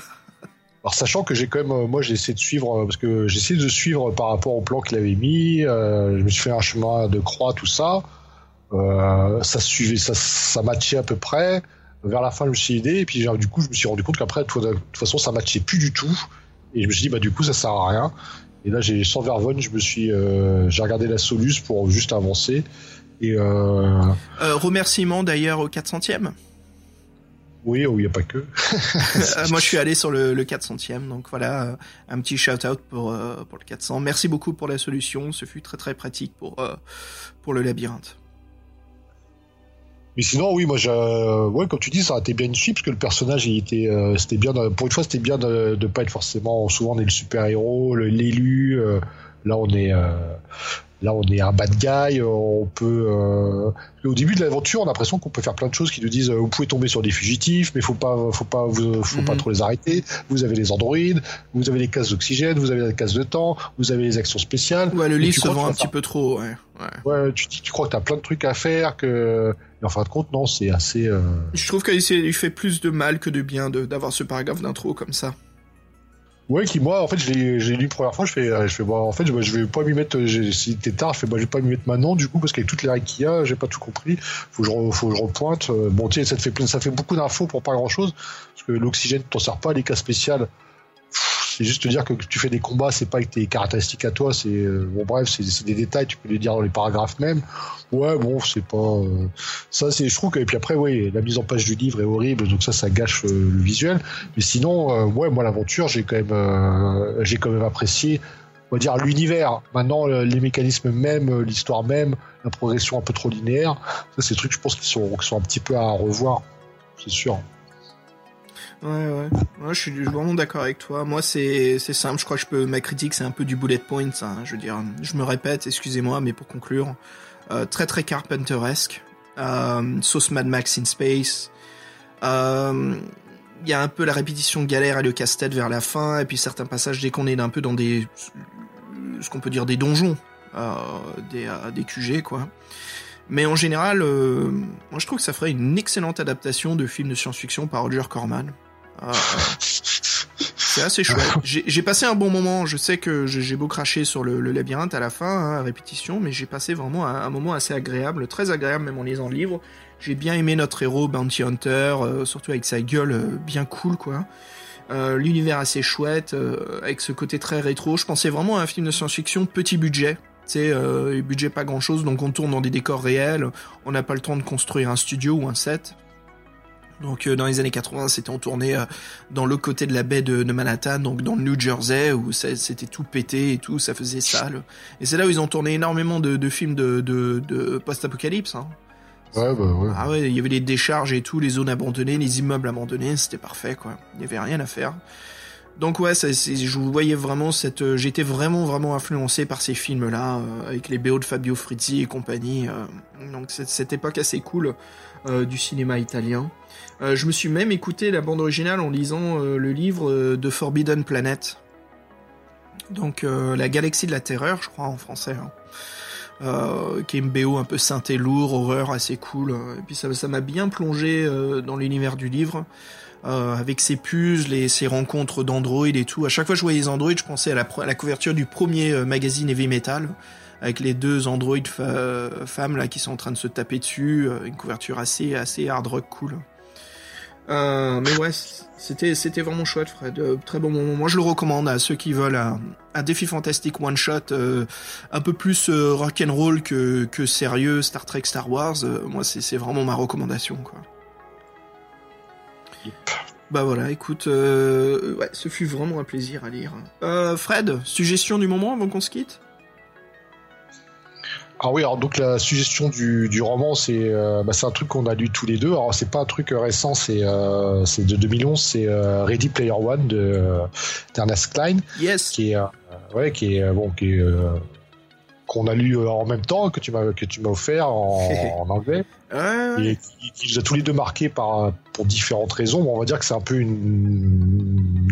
Alors sachant que j'ai quand même, euh, moi j'ai essayé de suivre euh, parce que j'ai essayé de suivre par rapport au plan qu'il avait mis. euh, je me suis fait un chemin de croix, tout ça. Ça suivait, ça, ça matchait à peu près. Vers la fin, je me suis aidé et puis du coup, je me suis rendu compte qu'après, de toute façon, ça matchait plus du tout. Et je me suis dit, bah du coup, ça sert à rien. Et là, j'ai sans vergogne, je me suis, j'ai regardé la Solus pour juste avancer. Et remerciement d'ailleurs au 400e. Oui, il n'y a pas que. Euh, moi, je suis allé sur le, le 400e, donc voilà, euh, un petit shout-out pour, euh, pour le 400. Merci beaucoup pour la solution, ce fut très très pratique pour, euh, pour le labyrinthe. Mais sinon, oui, moi, euh, ouais, comme tu dis, ça a été bien une parce que le personnage, il était, euh, c'était bien. de- pour une fois, c'était bien de, de pas être forcément. Souvent, on est le super héros, l'élu. euh, là, on est, là, on est un bad guy. On peut. euh, au début de l'aventure, on a l'impression qu'on peut faire plein de choses qui nous disent, euh, vous pouvez tomber sur des fugitifs, mais faut pas, faut pas, vous, faut pas Mhm. trop les arrêter. Vous avez les androïdes, vous avez les cases d'oxygène, vous avez la case de temps, vous avez les actions spéciales. Ouais, le livre se vend un petit peu trop, ouais. ouais. Ouais, tu, tu crois que t'as plein de trucs à faire, que. Et en fin de compte, non, c'est assez. euh, Je trouve qu'il fait plus de mal que de bien d'avoir ce paragraphe d'intro comme ça. Ouais, qui moi, en fait, je l'ai lu première fois, je fais, euh, je fais, bon, en fait, je, vais pas m'y mettre, si c'était tard, je fais, bah, je vais pas m'y mettre maintenant, du coup, parce qu'avec toutes les règles qu'il y a, j'ai pas tout compris, faut que je, re- faut que je repointe. Euh, Bon, sais, ça te fait ça fait beaucoup d'infos pour pas grand chose, parce que l'oxygène, t'en sert pas, les cas spéciales, c'est juste te dire que tu fais des combats, c'est pas avec tes caractéristiques à toi, c'est, euh, bon, bref, c'est des détails, tu peux les dire dans les paragraphes même. Ouais, bon, c'est pas, euh, ça, c'est, je trouve que, et puis après, oui, la mise en page du livre est horrible, donc ça, ça gâche euh, le visuel. Mais sinon, ouais, moi l'aventure, j'ai quand même, j'ai quand même apprécié. On va dire l'univers. Maintenant, le- les mécanismes même, l'histoire même, la progression un peu trop linéaire. Ça, c'est des trucs, je pense, sont, qui sont un petit peu à revoir. C'est sûr. Ouais, ouais. Ouais, je suis vraiment d'accord avec toi. Moi, c'est simple. Je crois que je peux ma critique, c'est un peu du bullet point. hein. Je veux dire, je me répète, excusez-moi, mais pour conclure, euh, très très Carpenteresque, euh, sauce Mad Max in space. Euh, Il y a un peu la répétition galère et le casse-tête vers la fin, et puis certains passages dès qu'on est un peu dans des ce qu'on peut dire des donjons, euh, des des QG quoi. Mais en général, moi je trouve que ça ferait une excellente adaptation de film de science-fiction par Roger Corman. Euh, c'est assez chouette. J'ai passé un bon moment. Je sais que j'ai beau cracher sur le, le labyrinthe à la fin, hein, à répétition, mais j'ai passé vraiment un, un moment assez agréable, très agréable même en lisant le livre. J'ai bien aimé notre héros Bounty Hunter, euh, surtout avec sa gueule euh, bien cool quoi. Euh, L'univers assez chouette, avec ce côté très rétro. Je pensais vraiment à un film de science-fiction petit budget. Tu sais, euh, budget pas grand chose, donc on tourne dans des décors réels. On n'a pas le temps de construire un studio ou un set. Donc euh, dans les années 80, c'était en tournée euh, dans le côté de la baie de, de Manhattan, donc dans le New Jersey, où c'était tout pété et tout, ça faisait sale. Et c'est là où ils ont tourné énormément de, de films de, de, de post-apocalypse. Hein. Ouais, bah ouais. Ah ouais, il y avait les décharges et tout, les zones abandonnées, les immeubles abandonnés, c'était parfait quoi. Il y avait rien à faire. Donc ouais, ça, je voyais vraiment cette, euh, j'étais vraiment vraiment influencé par ces films-là, euh, avec les BO de Fabio Frizzi et compagnie. euh, donc cette, cette époque assez cool euh, du cinéma italien. Euh, je me suis même écouté la bande originale en lisant euh, le livre de Forbidden Planet. Donc la galaxie de la terreur, je crois en français. hein. Qui est une BO un peu synthé lourd, horreur assez cool. Et puis ça m'a bien plongé dans l'univers du livre. Avec ses puzzles et ses rencontres d'Android et tout. À chaque fois que je voyais les Android, je pensais à la, couverture du premier magazine Heavy Metal, avec les deux Android fa- femmes là qui sont en train de se taper dessus, euh, une couverture assez assez hard rock cool. Euh, mais ouais, c'était c'était vraiment chouette, Fred. Euh, très bon moment. Moi, je le recommande à ceux qui veulent un, un défi fantastique one shot, euh, un peu plus rock and roll que que sérieux Star Trek, Star Wars. Moi, c'est c'est vraiment ma recommandation, quoi. Bah voilà, écoute, ouais, ce fut vraiment un plaisir à lire. Fred, suggestion du moment avant qu'on se quitte? Ah oui, alors donc la suggestion du, du roman, c'est euh, bah, un truc qu'on a lu tous les deux. Alors c'est pas un truc récent, c'est euh, de 2011, c'est euh, Ready Player One de euh, d'Ernest Klein, Yes. qui est euh, ouais, qui est bon, qui est qu'on a lu en même temps que tu m'as que tu m'as offert en, en anglais et qui, qui nous a tous les deux marqués par pour différentes raisons. Bon, on va dire que c'est un peu une,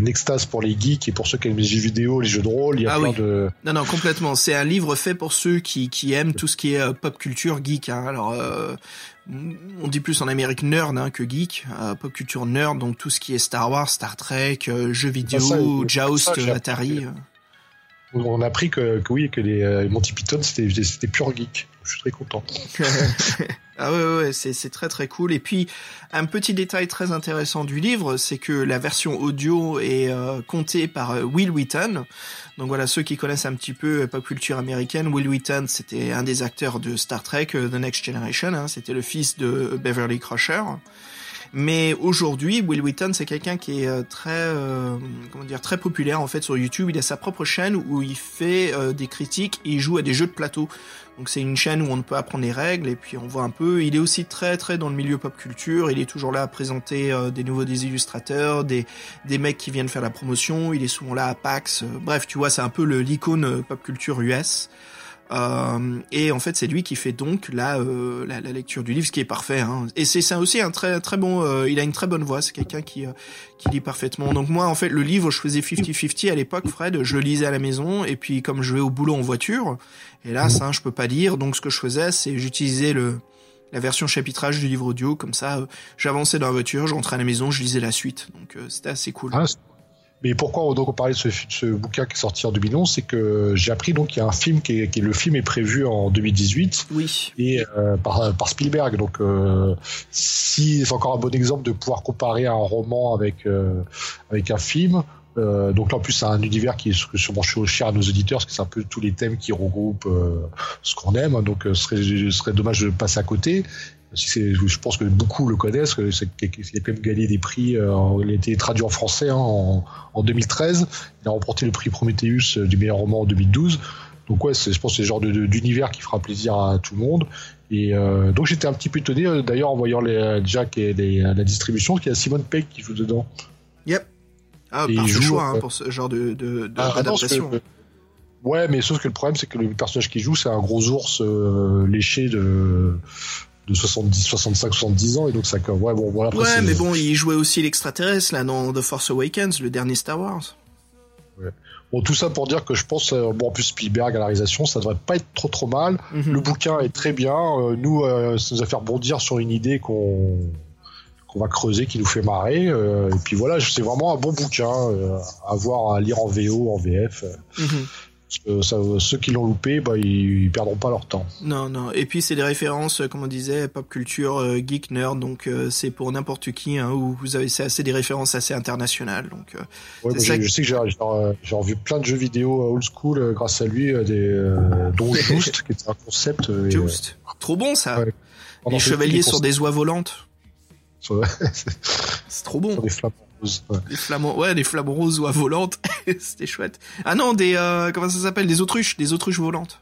une extase pour les geeks et pour ceux qui aiment les jeux vidéo, les jeux de rôle. Il y a Ah plein oui. de Non, non, complètement. C'est un livre fait pour ceux qui, qui aiment tout ce qui est euh, pop culture geek. Hein. Alors, euh, on dit plus en Amérique nerd hein, que geek. Euh, pop culture nerd, donc tout ce qui est Star Wars, Star Trek, jeux vidéo, ça, euh, Joust, ça, Atari. on a appris que, que oui que les Monty Python c'était c'était pur geek. Je suis très content. Ah ouais, ouais, ouais, c'est très très cool. Et puis un petit détail très intéressant du livre, c'est que la version audio est euh, comptée par euh, Will Wheaton. Donc voilà, ceux qui connaissent un petit peu euh, pop culture américaine, Will Wheaton, c'était un des acteurs de Star Trek, euh, The Next Generation. hein, c'était le fils de Beverly Crusher. Mais aujourd'hui, Will Wheaton, c'est quelqu'un qui est très, euh, comment dire, très populaire en fait sur YouTube. Il a sa propre chaîne où il fait euh, des critiques et il joue à des jeux de plateau. Donc c'est une chaîne où on peut apprendre les règles et puis on voit un peu. Il est aussi très très dans le milieu pop culture. Il est toujours là à présenter euh, des nouveaux des illustrateurs, des des mecs qui viennent faire la promotion. Il est souvent là à PAX. Euh, bref, tu vois, c'est un peu l'icône euh, pop culture US. Euh, et en fait, c'est lui qui fait donc la, la, lecture du livre, ce qui est parfait. Hein. Et c'est c'est aussi un très très bon. il a une très bonne voix. C'est quelqu'un qui qui lit parfaitement. Donc moi, en fait, le livre, je faisais 50-50 à l'époque, Fred. Je le lisais à la maison et puis comme je vais au boulot en voiture, hélas, hein, je peux pas lire. Donc ce que je faisais, c'est j'utilisais le la version chapitrage du livre audio. Comme ça, euh, j'avançais dans la voiture, je rentrais à la maison, je lisais la suite. Donc euh, c'était assez cool. Ah, mais pourquoi donc on parlait de ce, bouquin qui est sorti en 2011, c'est que j'ai appris donc qu'il y a un film qui est, qui est- le film est prévu en 2018 Oui. et euh, par, par Spielberg. Donc euh, si c'est encore un bon exemple de pouvoir comparer un roman avec euh, avec un film. Euh, donc là en plus c'est un univers qui est sûrement cher à nos auditeurs parce que c'est un peu tous les thèmes qui regroupent euh, ce qu'on aime. Donc euh, ce serait, dommage de passer à côté. Je pense que beaucoup le connaissent, qu'il a quand même gagné des prix. euh, il a été traduit en français hein, en, en 2013. Il a remporté le prix Prometheus du meilleur roman en 2012. Donc ouais, je pense que c'est le genre d'univers qui fera plaisir à tout le monde. Et donc j'étais un petit peu étonné d'ailleurs en voyant les, a les- la distribution qu'il y a Simone Pegg qui joue dedans. Ah, par joue, choix hein, pour ce genre de, de, de- Ah, non, parce que- Ouais, mais sauf que le problème c'est que le personnage qui joue c'est un gros ours euh, léché de de 70, 65, 70 ans et donc ça ouais bon voilà. après, Ouais, mais bon, il jouait aussi l'extraterrestre là dans The Force Awakens, le dernier Star Wars. Bon, tout ça pour dire que je pense, euh, bon, en plus Spielberg à la réalisation, ça devrait pas être trop trop mal. Mhm. Le bouquin est très bien. Euh, nous, euh, ça nous a fait rebondir sur une idée qu'on qu'on va creuser, qui nous fait marrer. Euh, et puis voilà, c'est vraiment un bon bouquin euh, à voir, à lire en VO, en VF. Euh, Mhm. ça, ceux qui l'ont loupé, bah, ils, ils perdront pas leur temps. Non, non. Et puis c'est des références, comme on disait, pop culture, euh, geek, nerd. Donc c'est pour n'importe qui. Hein, où vous avez c'est assez des références assez internationales. Donc Ouais, ça que- Je sais que j'ai revu plein de jeux vidéo old school grâce à lui, des, dont Just, qui est un concept. Just, trop bon ça. Ouais. Les chevaliers sur des oies volantes, c'est trop bon. sur des flammes roses. ouais. Des flamants, ouais, des flamants roses oies volantes, c'était chouette. Ah non, des euh, comment ça s'appelle, des autruches, des autruches volantes.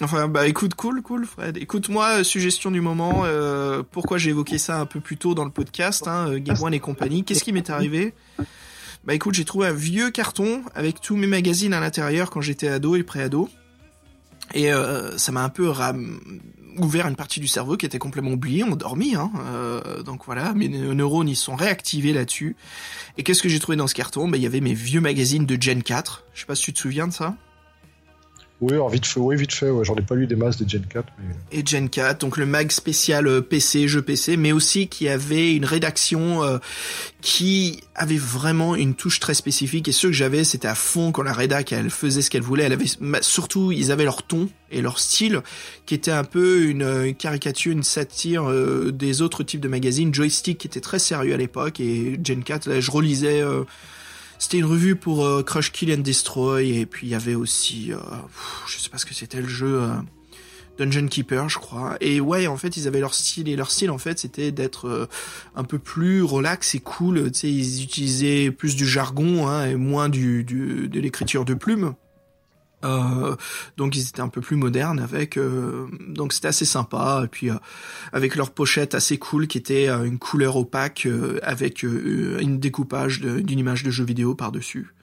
Enfin, bah écoute, cool, cool, Fred. Écoute-moi, euh, suggestion du moment, euh, pourquoi j'ai évoqué ça un peu plus tôt dans le podcast, hein, Game One et compagnie. Qu'est-ce qui m'est arrivé? Bah écoute, j'ai trouvé un vieux carton avec tous mes magazines à l'intérieur quand j'étais ado et pré-ado. Et euh, ça m'a un peu ram- ouvert une partie du cerveau qui était complètement oubliée, endormie. Hein. Euh, donc voilà, mes ne- neurones ils sont réactivés là-dessus. Et qu'est-ce que j'ai trouvé dans ce carton? Bah il y avait mes vieux magazines de Gen 4. Je sais pas si tu te souviens de ça. Oui, alors vite fait, oui, vite fait, ouais, j'en ai pas lu des masses des Gen 4. Mais... et Gen 4, donc le mag spécial euh, PC, jeux PC, mais aussi qui avait une rédaction euh, qui avait vraiment une touche très spécifique. Et ceux que j'avais, c'était à fond quand la rédac, elle faisait ce qu'elle voulait. Elle avait surtout, ils avaient leur ton et leur style, qui était un peu une, euh, caricature, une satire des autres types de magazines. Joystick, qui était très sérieux à l'époque, et Gen 4, là, je relisais. C'était une revue pour euh, Crush Kill and Destroy, et puis il y avait aussi, euh, je sais pas ce que c'était le jeu. euh, Dungeon Keeper, je crois. Et ouais, en fait, ils avaient leur style et leur style, en fait, c'était d'être euh, un peu plus relax et cool. Tu sais, ils utilisaient plus du jargon hein, et moins du, du de l'écriture de plume. Euh, donc ils étaient un peu plus modernes avec euh, donc c'était assez sympa et puis euh, avec leur pochette assez cool qui était euh, une couleur opaque euh, avec euh, une découpage d'une image de jeu vidéo par dessus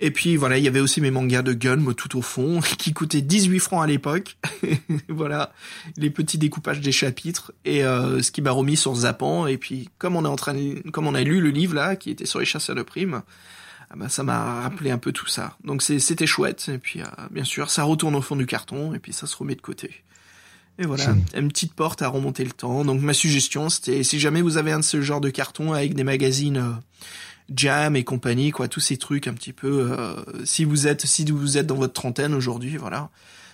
et puis voilà, il y avait aussi mes mangas de gun tout au fond, qui coûtaient 18 francs à l'époque. voilà, les petits découpages des chapitres et euh, ce qui m'a remis sur Zapan. Et puis comme on est en train, de- comme on a lu le livre là, qui était sur les chasseurs de primes, ah bah, ça m'a rappelé un peu tout ça. Donc c'est- c'était chouette. Et puis euh, bien sûr, ça retourne au fond du carton et puis ça se remet de côté. Et voilà, une petite porte à remonter le temps. Donc ma suggestion, c'était si jamais vous avez un de ce genre de carton avec des magazines euh, Jam et compagnie, quoi, tous ces trucs un petit peu. euh, si vous êtes, si vous êtes dans votre trentaine aujourd'hui, voilà,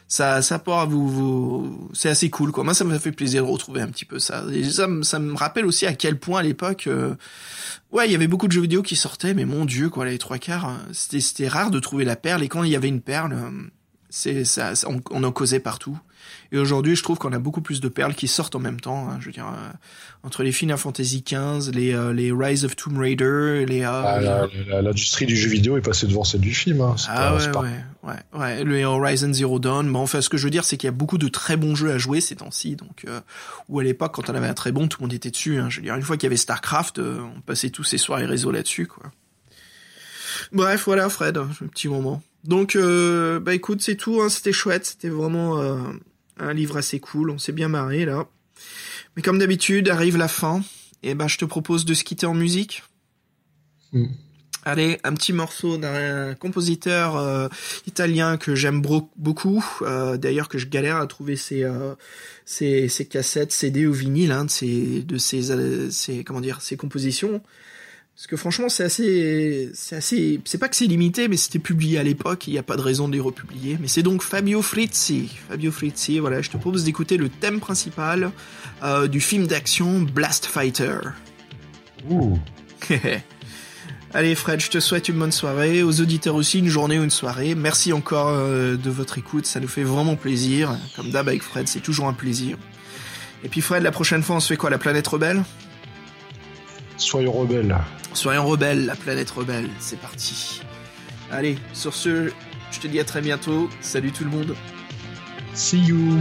ça, ça vous, c'est assez cool, quoi. Moi, ça m'a fait plaisir de retrouver un petit peu ça. Ça, me- me rappelle aussi à quel point à l'époque, euh, ouais, il y avait beaucoup de jeux vidéo qui sortaient, mais mon dieu, quoi, les trois quarts, euh, c'était, c'était rare de trouver la perle. Et quand il y avait une perle, euh, c'est ça, on en causait partout. Et aujourd'hui, je trouve qu'on a beaucoup plus de perles qui sortent en même temps. hein. je veux dire, euh, entre les Final Fantasy XV, les, euh, les Rise of Tomb Raider, les. euh, Ah, L'industrie du jeu vidéo est passée devant celle du film. Hein. Ah pas- ouais, pas- ouais, ouais, ouais, le Horizon Zero Dawn. Bon, enfin, ce que je veux dire, c'est qu'il y a beaucoup de très bons jeux à jouer ces temps-ci. Donc, euh, ou à l'époque, quand on avait un très bon, tout le monde était dessus. Hein. Je veux dire, une fois qu'il y avait Starcraft, euh, on passait tous ces soirées réseau là-dessus, quoi. Bref, voilà, Fred, un petit moment. Donc, euh, bah écoute, c'est tout. Hein, c'était chouette. C'était vraiment euh, un livre assez cool. On s'est bien marré là. Mais comme d'habitude, arrive la fin. Et ben, je te propose de se quitter en musique. Mm. Allez, un petit morceau d'un compositeur euh, italien que j'aime beaucoup. euh, D'ailleurs, que je galère à trouver ses, euh, ses, ses cassettes, CD ou vinyle, hein, de ses, de ses, ses, comment dire, ses compositions. Parce que franchement, c'est assez, c'est assez, c'est pas que c'est limité, mais c'était publié à l'époque. Il n'y a pas de raison de les republier. Mais c'est donc Fabio Frizzi. Fabio Frizzi, voilà. Je te propose d'écouter le thème principal euh, du film d'action Blast Fighter. Ouh. Allez Fred, je te souhaite une bonne soirée, aux auditeurs aussi une journée ou une soirée. Merci encore euh, de votre écoute, ça nous fait vraiment plaisir. Comme d'hab avec Fred, c'est toujours un plaisir. Et puis Fred, la prochaine fois on se fait quoi? La planète rebelle? Soyons rebelles. Soyons rebelles, la planète rebelle, c'est parti. Allez, sur ce, je te dis à très bientôt. Salut tout le monde. See you.